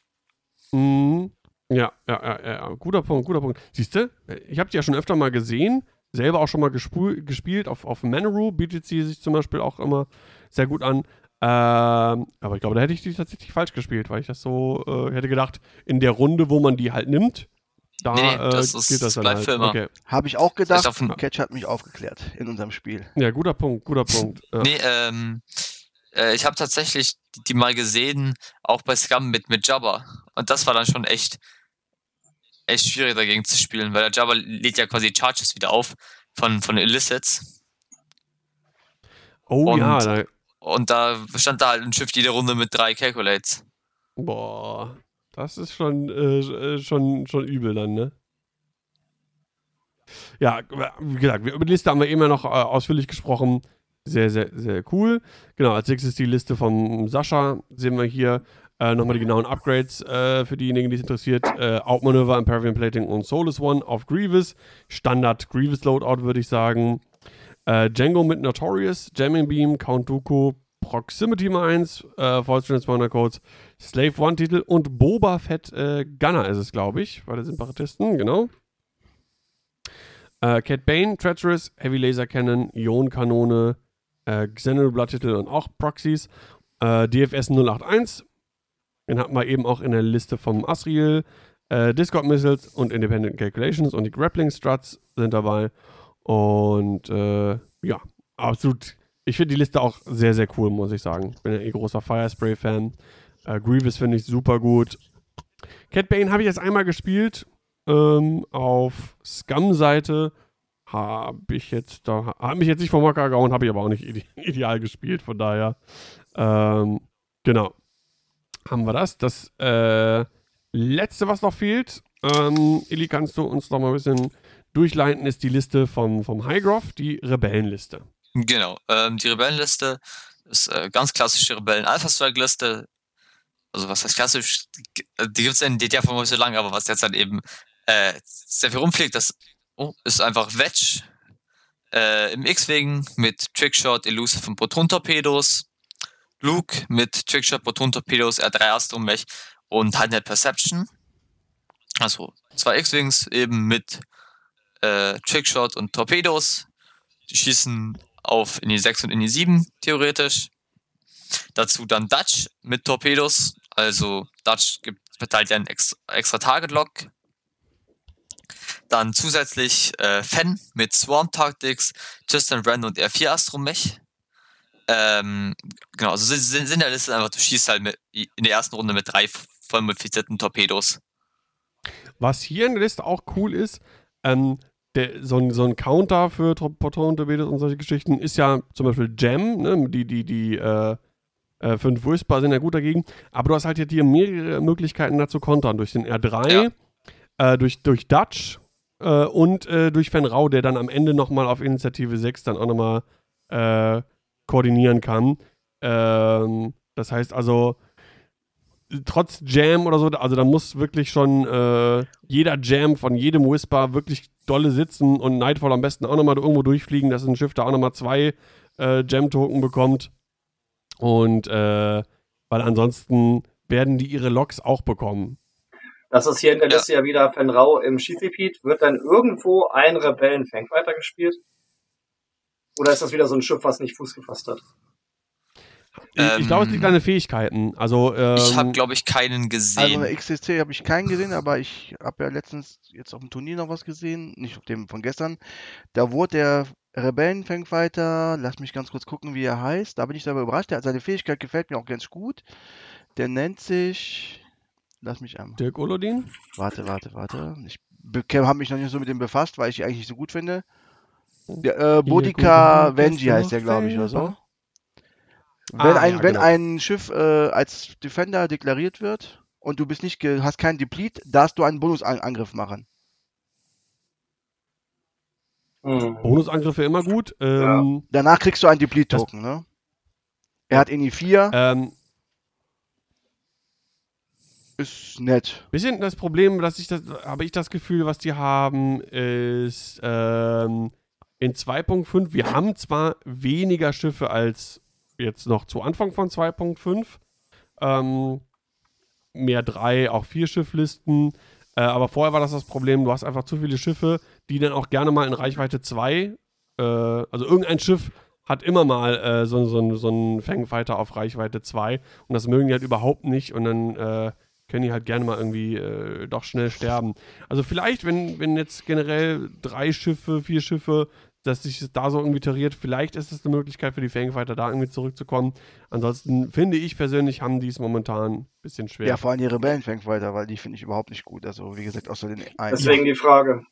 A: Mhm. Ja, ja, ja, ja, ja, guter Punkt, guter Punkt. Siehst du, ich habe die ja schon öfter mal gesehen, selber auch schon mal gespielt auf, auf Manaru, bietet sie sich zum Beispiel auch immer sehr gut an. Ähm, aber ich glaube, da hätte ich die tatsächlich falsch gespielt, weil ich das so äh, hätte gedacht, in der Runde, wo man die halt nimmt, da
C: Nee, nee,
A: äh,
C: das ist-
A: gilt das dann halt. Okay.
D: Habe ich auch gedacht.
C: auf dem-
D: Catch hat mich aufgeklärt in unserem Spiel.
A: Ja, guter Punkt, guter Punkt. Ja.
C: Nee, ähm, äh, ich habe tatsächlich die mal gesehen, auch bei Scum mit, mit Jabba. Und das war dann schon echt, echt schwierig dagegen zu spielen, weil der Jabba lädt ja quasi Charges wieder auf von, von Illicits.
A: Oh
C: und-
A: ja, da,
C: Und da stand da halt ein Schiff jede Runde mit drei Calculates.
A: boah, das ist schon, äh, äh, schon, schon übel dann, ne? Ja, wie gesagt, über die Liste haben wir immer noch äh, ausführlich gesprochen. Sehr, sehr, sehr cool. Genau, als nächstes die Liste von Sascha. Sehen wir hier äh, nochmal die genauen Upgrades äh, für diejenigen, die es interessiert. Äh, Outmanöver, Imperium Plating und Solus One auf Grievous. Standard Grievous Loadout, würde ich sagen. Äh, Django mit Notorious, Jamming Beam, Count Dooku, Proximity Mines, äh, False Transponder Codes, Slave One Titel und Boba Fett äh, Gunner ist es, glaube ich, bei den Separatisten, genau. Äh, Cat Bane, Treacherous, Heavy Laser Cannon, Ionenkanone, äh, Xenol Blood Titel und auch Proxies. Äh, DFS 081, den hatten wir eben auch in der Liste vom Asriel. Äh, Discord Missiles und Independent Calculations und die Grappling Struts sind dabei. Und äh, ja, absolut. Ich finde die Liste auch sehr, sehr cool, muss ich sagen. Bin ja eh großer Firespray-Fan. Äh, Grievous finde ich super gut. Cat Bane habe ich jetzt einmal gespielt. Ähm, auf Scum-Seite habe ich jetzt da, habe mich jetzt nicht vom Hocker gehauen, habe ich aber auch nicht ide ideal gespielt, von daher. Ähm, genau. Haben wir das. Das äh, letzte, was noch fehlt, ähm, Eli, kannst du uns noch mal ein bisschen durchleiten, ist die Liste vom, vom Highgroff, die Rebellenliste.
C: Genau. Ähm, die Rebellenliste ist äh, ganz klassische Rebellen-Alpha-Strike-Liste. Also was heißt klassisch? Die die gibt es in DDR von so lange, aber was jetzt halt eben äh, sehr viel rumfliegt, das oh, ist einfach Wedge äh, im X-Wing mit Trickshot, Elusive und Proton-Torpedos. Luke mit Trickshot, Proton Torpedos, R3 Astromech und Handheld Perception. Also zwei X-Wings eben mit äh, Trickshot und Torpedos. Die schießen auf in die 6 und in die 7, theoretisch. Dazu dann Dutch mit Torpedos. Also Dutch gibt, verteilt ja einen ex, extra Target-Lock. Dann zusätzlich äh, Fen mit Swarm Tactics, Tristan Rand und R4 Astromech. Ähm, genau, also sind, sind, sind der Liste einfach, du schießt halt mit, in der ersten Runde mit drei voll modifizierten Torpedos.
A: Was hier in der Liste auch cool ist, ähm, der, so, ein, so ein Counter für Proton-Torpedos und solche Geschichten ist ja zum Beispiel Jam, ne? die, die, die äh, äh, fünf Whisper sind ja gut dagegen, aber du hast halt hier mehrere Möglichkeiten dazu kontern, durch den R3, ja. äh, durch, durch Dutch äh, und äh, durch Fenrau, der dann am Ende nochmal auf Initiative 6 dann auch nochmal äh, koordinieren kann. Ähm, das heißt also, trotz Jam oder so, also da muss wirklich schon äh, jeder Jam von jedem Whisper wirklich dolle sitzen und Nightfall am besten auch nochmal irgendwo durchfliegen, dass ein Schiff da auch nochmal zwei äh, Jam-Token bekommt. Und äh, weil ansonsten werden die ihre Loks auch bekommen.
B: Das ist hier in der Liste ja, ja wieder Fenrau im Schiefrepeat. Wird dann irgendwo ein Rebellen-Fang weitergespielt? Oder ist das wieder so ein Schiff, was nicht Fuß gefasst hat?
A: Ich, ähm, ich glaube, es liegt an den Fähigkeiten. Also, ähm,
C: ich habe, glaube ich, keinen gesehen.
D: Also XCC habe ich keinen gesehen, aber ich habe ja letztens jetzt auf dem Turnier noch was gesehen, nicht auf dem von gestern. Da wurde der Rebellenfangfighter, lass mich ganz kurz gucken, wie er heißt. Da bin ich selber überrascht. Der, seine Fähigkeit gefällt mir auch ganz gut. Der nennt sich. Lass mich einmal.
A: Dirk Olodin?
D: Warte, warte, warte. Ich habe mich noch nicht so mit dem befasst, weil ich ihn eigentlich nicht so gut finde. Der, äh, Bodica Venji heißt der, glaube ich, oder so. Wenn, ah, ein, ja, wenn genau. ein Schiff äh, als Defender deklariert wird und du bist nicht hast keinen Deplete, darfst du einen Bonusangriff machen.
A: Mhm. Bonusangriffe immer gut. Ähm,
D: ja. Danach kriegst du einen Deplete-Token, ne? Er hat INI 4. Ähm, ist nett.
A: Bisschen das Problem, dass ich das, habe ich das Gefühl, was die haben, ist ähm, in 2.5, wir haben zwar weniger Schiffe als jetzt noch zu Anfang von 2.5. Ähm, mehr drei, auch vier Schifflisten. Äh, aber vorher war das das Problem, du hast einfach zu viele Schiffe, die dann auch gerne mal in Reichweite 2, äh, also irgendein Schiff hat immer mal äh, so, so, so einen Fangfighter auf Reichweite 2 und das mögen die halt überhaupt nicht und dann äh, können die halt gerne mal irgendwie äh, doch schnell sterben. Also vielleicht, wenn, wenn jetzt generell drei Schiffe, vier Schiffe dass sich da so irgendwie tariert. Vielleicht ist es eine Möglichkeit für die Fangfighter, da irgendwie zurückzukommen. Ansonsten finde ich persönlich, haben die es momentan ein bisschen schwer.
D: Ja, vor allem die Rebellen-Fangfighter, weil die finde ich überhaupt nicht gut. Also, wie gesagt, außer den
B: einen. Deswegen die Frage.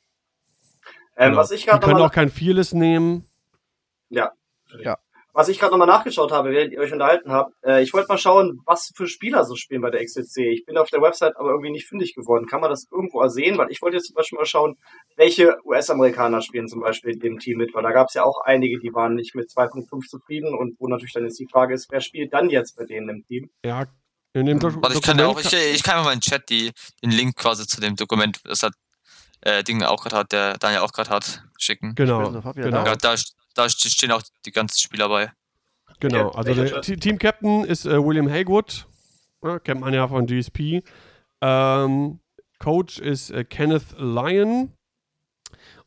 A: Ähm, genau. was ich die können auch kein Fearless nehmen.
B: Ja. Ja was ich gerade nochmal nachgeschaut habe, während ihr euch unterhalten habt, äh, ich wollte mal schauen, was für Spieler so spielen bei der XCC. Ich bin auf der Website aber irgendwie nicht fündig geworden. Kann man das irgendwo ersehen? Weil ich wollte jetzt zum Beispiel mal schauen, welche US-Amerikaner spielen zum Beispiel in dem Team mit, weil da gab es ja auch einige, die waren nicht mit 2.5 zufrieden und wo natürlich dann jetzt die Frage ist, wer spielt dann jetzt bei denen im Team?
A: Ja, in dem
C: Warte, ich kann ja auch, ich, ich kann mal in den Chat die, den Link quasi zu dem Dokument, das hat äh, Ding auch gerade hat, der Daniel auch gerade hat, schicken.
A: Genau. genau.
C: Da, da, da stehen auch die ganzen Spieler bei.
A: Genau, also der Team Captain ist äh, William Haywood, ja, kennt man ja von GSP. Ähm, Coach ist äh, Kenneth Lyon.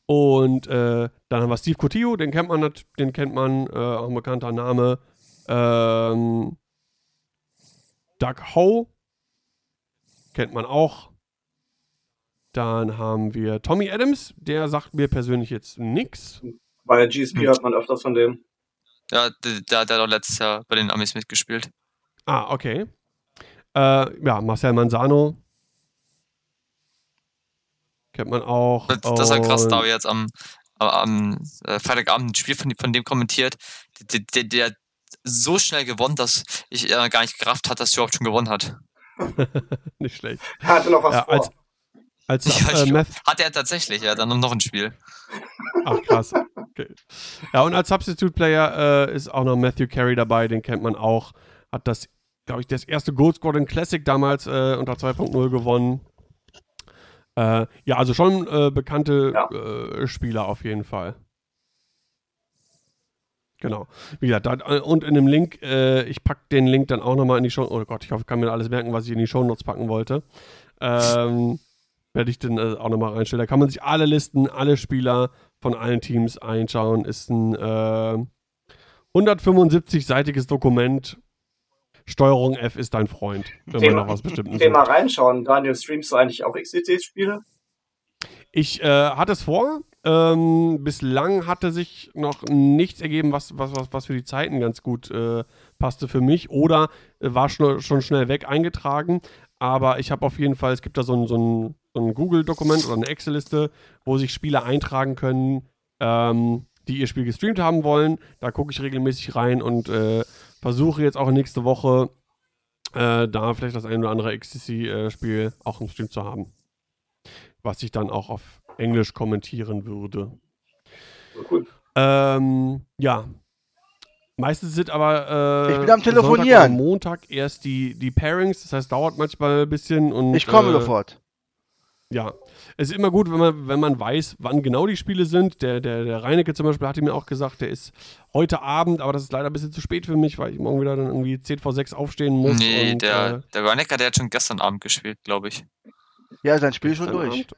A: Und äh, dann haben wir Steve Cotillo, den kennt man, den kennt man, äh, auch ein bekannter Name. Ähm, Doug Ho kennt man auch. Dann haben wir Tommy Adams, der sagt mir persönlich jetzt nichts.
B: Bei GSP hm. hat man öfters von dem.
C: Ja, der, der, der hat auch letztes Jahr bei den Amis mitgespielt.
A: Ah, okay. Äh, ja, Marcel Manzano. Kennt man auch.
C: Das, das ist halt krass, da wir jetzt am, am äh, Freitagabend ein Spiel von, von dem kommentiert. Der, der, der hat so schnell gewonnen, dass ich äh, gar nicht gerafft hat, dass er überhaupt schon gewonnen hat.
A: nicht schlecht.
B: Er hatte noch was
A: ja,
B: vor.
A: Als, als,
C: ja, äh, hat er tatsächlich, ja, dann noch ein Spiel.
A: Ach, krass. Okay. Ja, und als Substitute Player äh, ist auch noch Matthew Carey dabei, den kennt man auch. Hat das, glaube ich, das erste Gold Squadron Classic damals äh, unter 2.0 gewonnen. Äh, ja, also schon äh, bekannte ja. Äh, Spieler auf jeden Fall. Genau. Wie gesagt, da, und in dem Link, äh, ich packe den Link dann auch nochmal in die Show. Oh Gott, ich hoffe, ich kann mir alles merken, was ich in die Show Notes packen wollte. Ähm, werde ich dann äh, auch nochmal reinstellen. Da kann man sich alle Listen, alle Spieler von allen Teams einschauen. Ist ein äh, 175-seitiges Dokument. Steuerung F ist dein Freund, wenn
B: Thema-
A: man noch was Bestimmtes
B: Geh mal reinschauen. Daniel, streamst du eigentlich auch XCT-Spiele?
A: Ich äh, hatte es vor. Ähm, bislang hatte sich noch nichts ergeben, was, was, was, was für die Zeiten ganz gut äh, passte für mich. Oder äh, war schon, schon schnell weg eingetragen. Aber ich habe auf jeden Fall, es gibt da so ein, so ein, so ein Google-Dokument oder eine Excel-Liste, wo sich Spieler eintragen können, ähm, die ihr Spiel gestreamt haben wollen. Da gucke ich regelmäßig rein und äh, versuche jetzt auch nächste Woche äh, da vielleicht das ein oder andere XTC-Spiel auch im Stream zu haben. Was ich dann auch auf Englisch kommentieren würde.
B: Cool.
A: Ähm, ja. Meistens sind aber äh,
D: Ich bin am
A: Sonntag
D: Telefonieren.
A: oder Montag erst die, die Pairings, das heißt, dauert manchmal ein bisschen und
D: Ich komme
A: äh,
D: sofort.
A: ja, es ist immer gut, wenn man, wenn man weiß, wann genau die Spiele sind. Der, der, der Reinecke zum Beispiel hatte mir auch gesagt, der ist heute Abend, aber das ist leider ein bisschen zu spät für mich, weil ich morgen wieder dann irgendwie 10 vor 6 aufstehen muss.
C: Nee,
A: und,
C: der,
A: äh,
C: der Reinecker, der hat schon gestern Abend gespielt, glaube ich.
D: Ja, sein Spiel ist schon durch.
A: Abend.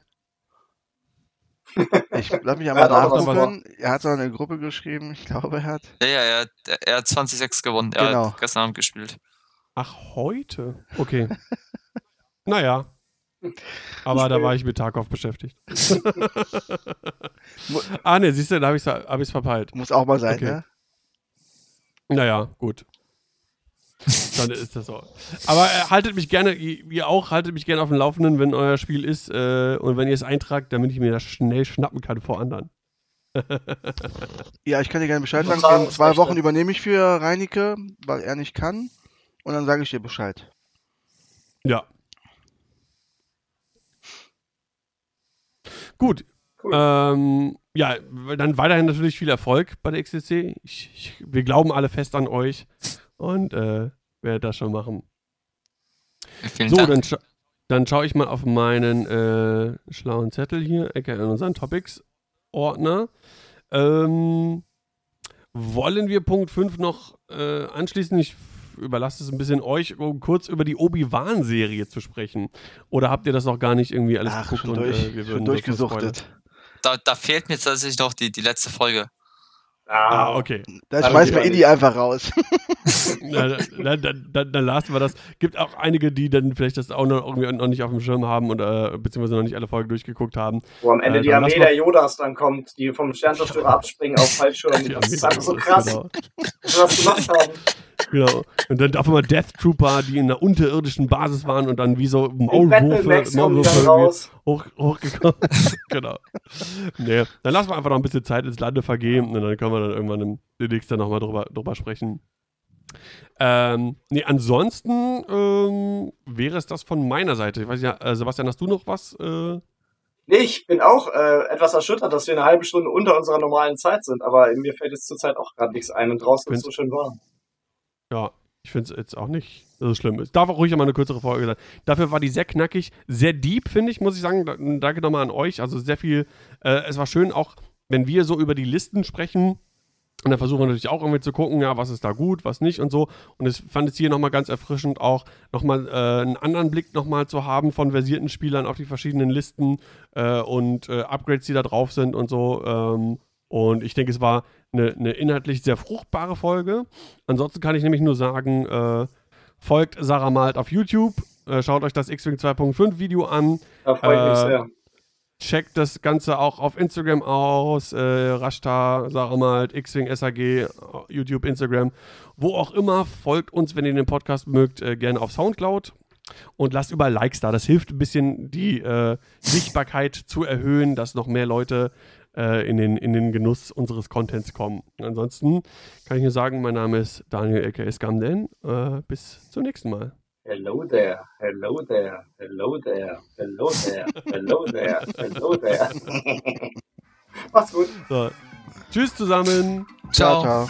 D: Ich lass mich
B: Er
D: einmal nachgucken. Er hat so eine Gruppe geschrieben. Ich glaube, er hat.
C: Ja, ja, er, hat- er hat 20-6 gewonnen. Er
D: Genau.
C: hat gestern Abend gespielt.
A: Ach, heute? Okay. naja. Aber da war ich mit Tarkov beschäftigt. ah, ne, siehst du, da habe ich es hab ich's verpeilt.
D: Muss auch mal sein,
A: Okay.
D: ne?
A: Naja, gut. Dann ist das so. Aber äh, haltet mich gerne, ihr auch, haltet mich gerne auf dem Laufenden, wenn euer Spiel ist äh, und wenn ihr es eintragt, damit ich mir das schnell schnappen kann vor anderen.
D: Ja, ich kann dir gerne Bescheid sagen. In
B: das
D: zwei. Wochen übernehme ich für Reinecke, weil er nicht kann. Und dann sage ich dir Bescheid.
A: Ja. Gut.
B: Cool.
A: Ähm, ja, dann weiterhin natürlich viel Erfolg bei der XCC. Ich, ich, wir glauben alle fest an euch und äh, werde das schon machen.
C: Vielen
A: So,
C: Dank.
A: dann, scha dann schaue ich mal auf meinen äh, schlauen Zettel hier, aka in unseren Topics-Ordner. Ähm, wollen wir Punkt 5 noch äh, anschließen? Ich überlasse es ein bisschen euch, um kurz über die Obi-Wan-Serie zu sprechen. Oder habt ihr das noch gar nicht irgendwie alles
D: Ach,
A: geguckt
D: schon,
A: und
D: durch,
A: äh, wir würden
D: durchgesuchtet.
C: Da, da fehlt mir tatsächlich noch die, die letzte Folge.
A: Ah, okay.
D: Da
B: Dann
D: schmeißen wir Indie einfach raus.
A: Na, dann, dann, dann, lassen wir das. Gibt auch einige, die dann vielleicht das auch noch irgendwie noch nicht auf dem Schirm haben oder beziehungsweise noch nicht alle Folgen durchgeguckt haben.
B: Wo am Ende
A: Äh,
B: die Armee der Yodas dann kommt, die vom Sternzerstörer abspringen auf Fallschirmen.
A: Die
B: Das ist einfach so krass,
A: Yodas,
B: was wir das gemacht haben.
A: Genau. Und dann darf man Death Trooper, die in einer unterirdischen Basis waren und dann wie so Maulwürfe, Maulwürfe hoch, hochgekommen. genau. Nee, dann lassen wir einfach noch ein bisschen Zeit ins Lande vergehen und dann können wir dann irgendwann im demnächst dann nochmal drüber, drüber sprechen. Ähm, nee, ansonsten ähm, wäre es das von meiner Seite. Ich weiß ja, äh, Sebastian, hast du noch was? Äh,
B: Nee, ich bin auch äh, etwas erschüttert, dass wir eine halbe Stunde unter unserer normalen Zeit sind, aber mir fällt jetzt zurzeit auch gerade nichts ein und draußen ist es so schön warm.
A: Ja, ich finde es jetzt auch nicht so schlimm. Es darf auch ruhig mal eine kürzere Folge sein. Dafür war die sehr knackig, sehr deep, finde ich, muss ich sagen. Da- Danke nochmal an euch. Also sehr viel. Äh, es war schön, auch wenn wir so über die Listen sprechen. Und dann versuchen wir natürlich auch irgendwie zu gucken, ja, was ist da gut, was nicht und so. Und ich fand es hier nochmal ganz erfrischend, auch nochmal äh, einen anderen Blick nochmal zu haben von versierten Spielern auf die verschiedenen Listen äh, und äh, Upgrades, die da drauf sind und so. Ähm, und ich denke, es war eine, eine inhaltlich sehr fruchtbare Folge. Ansonsten kann ich nämlich nur sagen, äh, folgt Sarah Malt auf YouTube, äh, schaut euch das X-Wing 2.5 Video an,
B: Da freue ich mich
A: Äh,
B: sehr.
A: checkt das Ganze auch auf Instagram aus, äh, Rashta, Sarah Malt, X-Wing SAG, YouTube, Instagram, wo auch immer. Folgt uns, wenn ihr den Podcast mögt, äh, gerne auf Soundcloud. Und lasst überall Likes da. Das hilft ein bisschen, die äh, Sichtbarkeit zu erhöhen, dass noch mehr Leute äh, in, den, in den Genuss unseres Contents kommen. Ansonsten kann ich nur sagen, mein Name ist Daniel LKS Gamden. Äh, bis zum nächsten Mal.
B: Hello there, hello there, hello there, hello there, hello there, hello there. Mach's gut.
A: So. Tschüss zusammen.
C: Ciao.
D: ciao.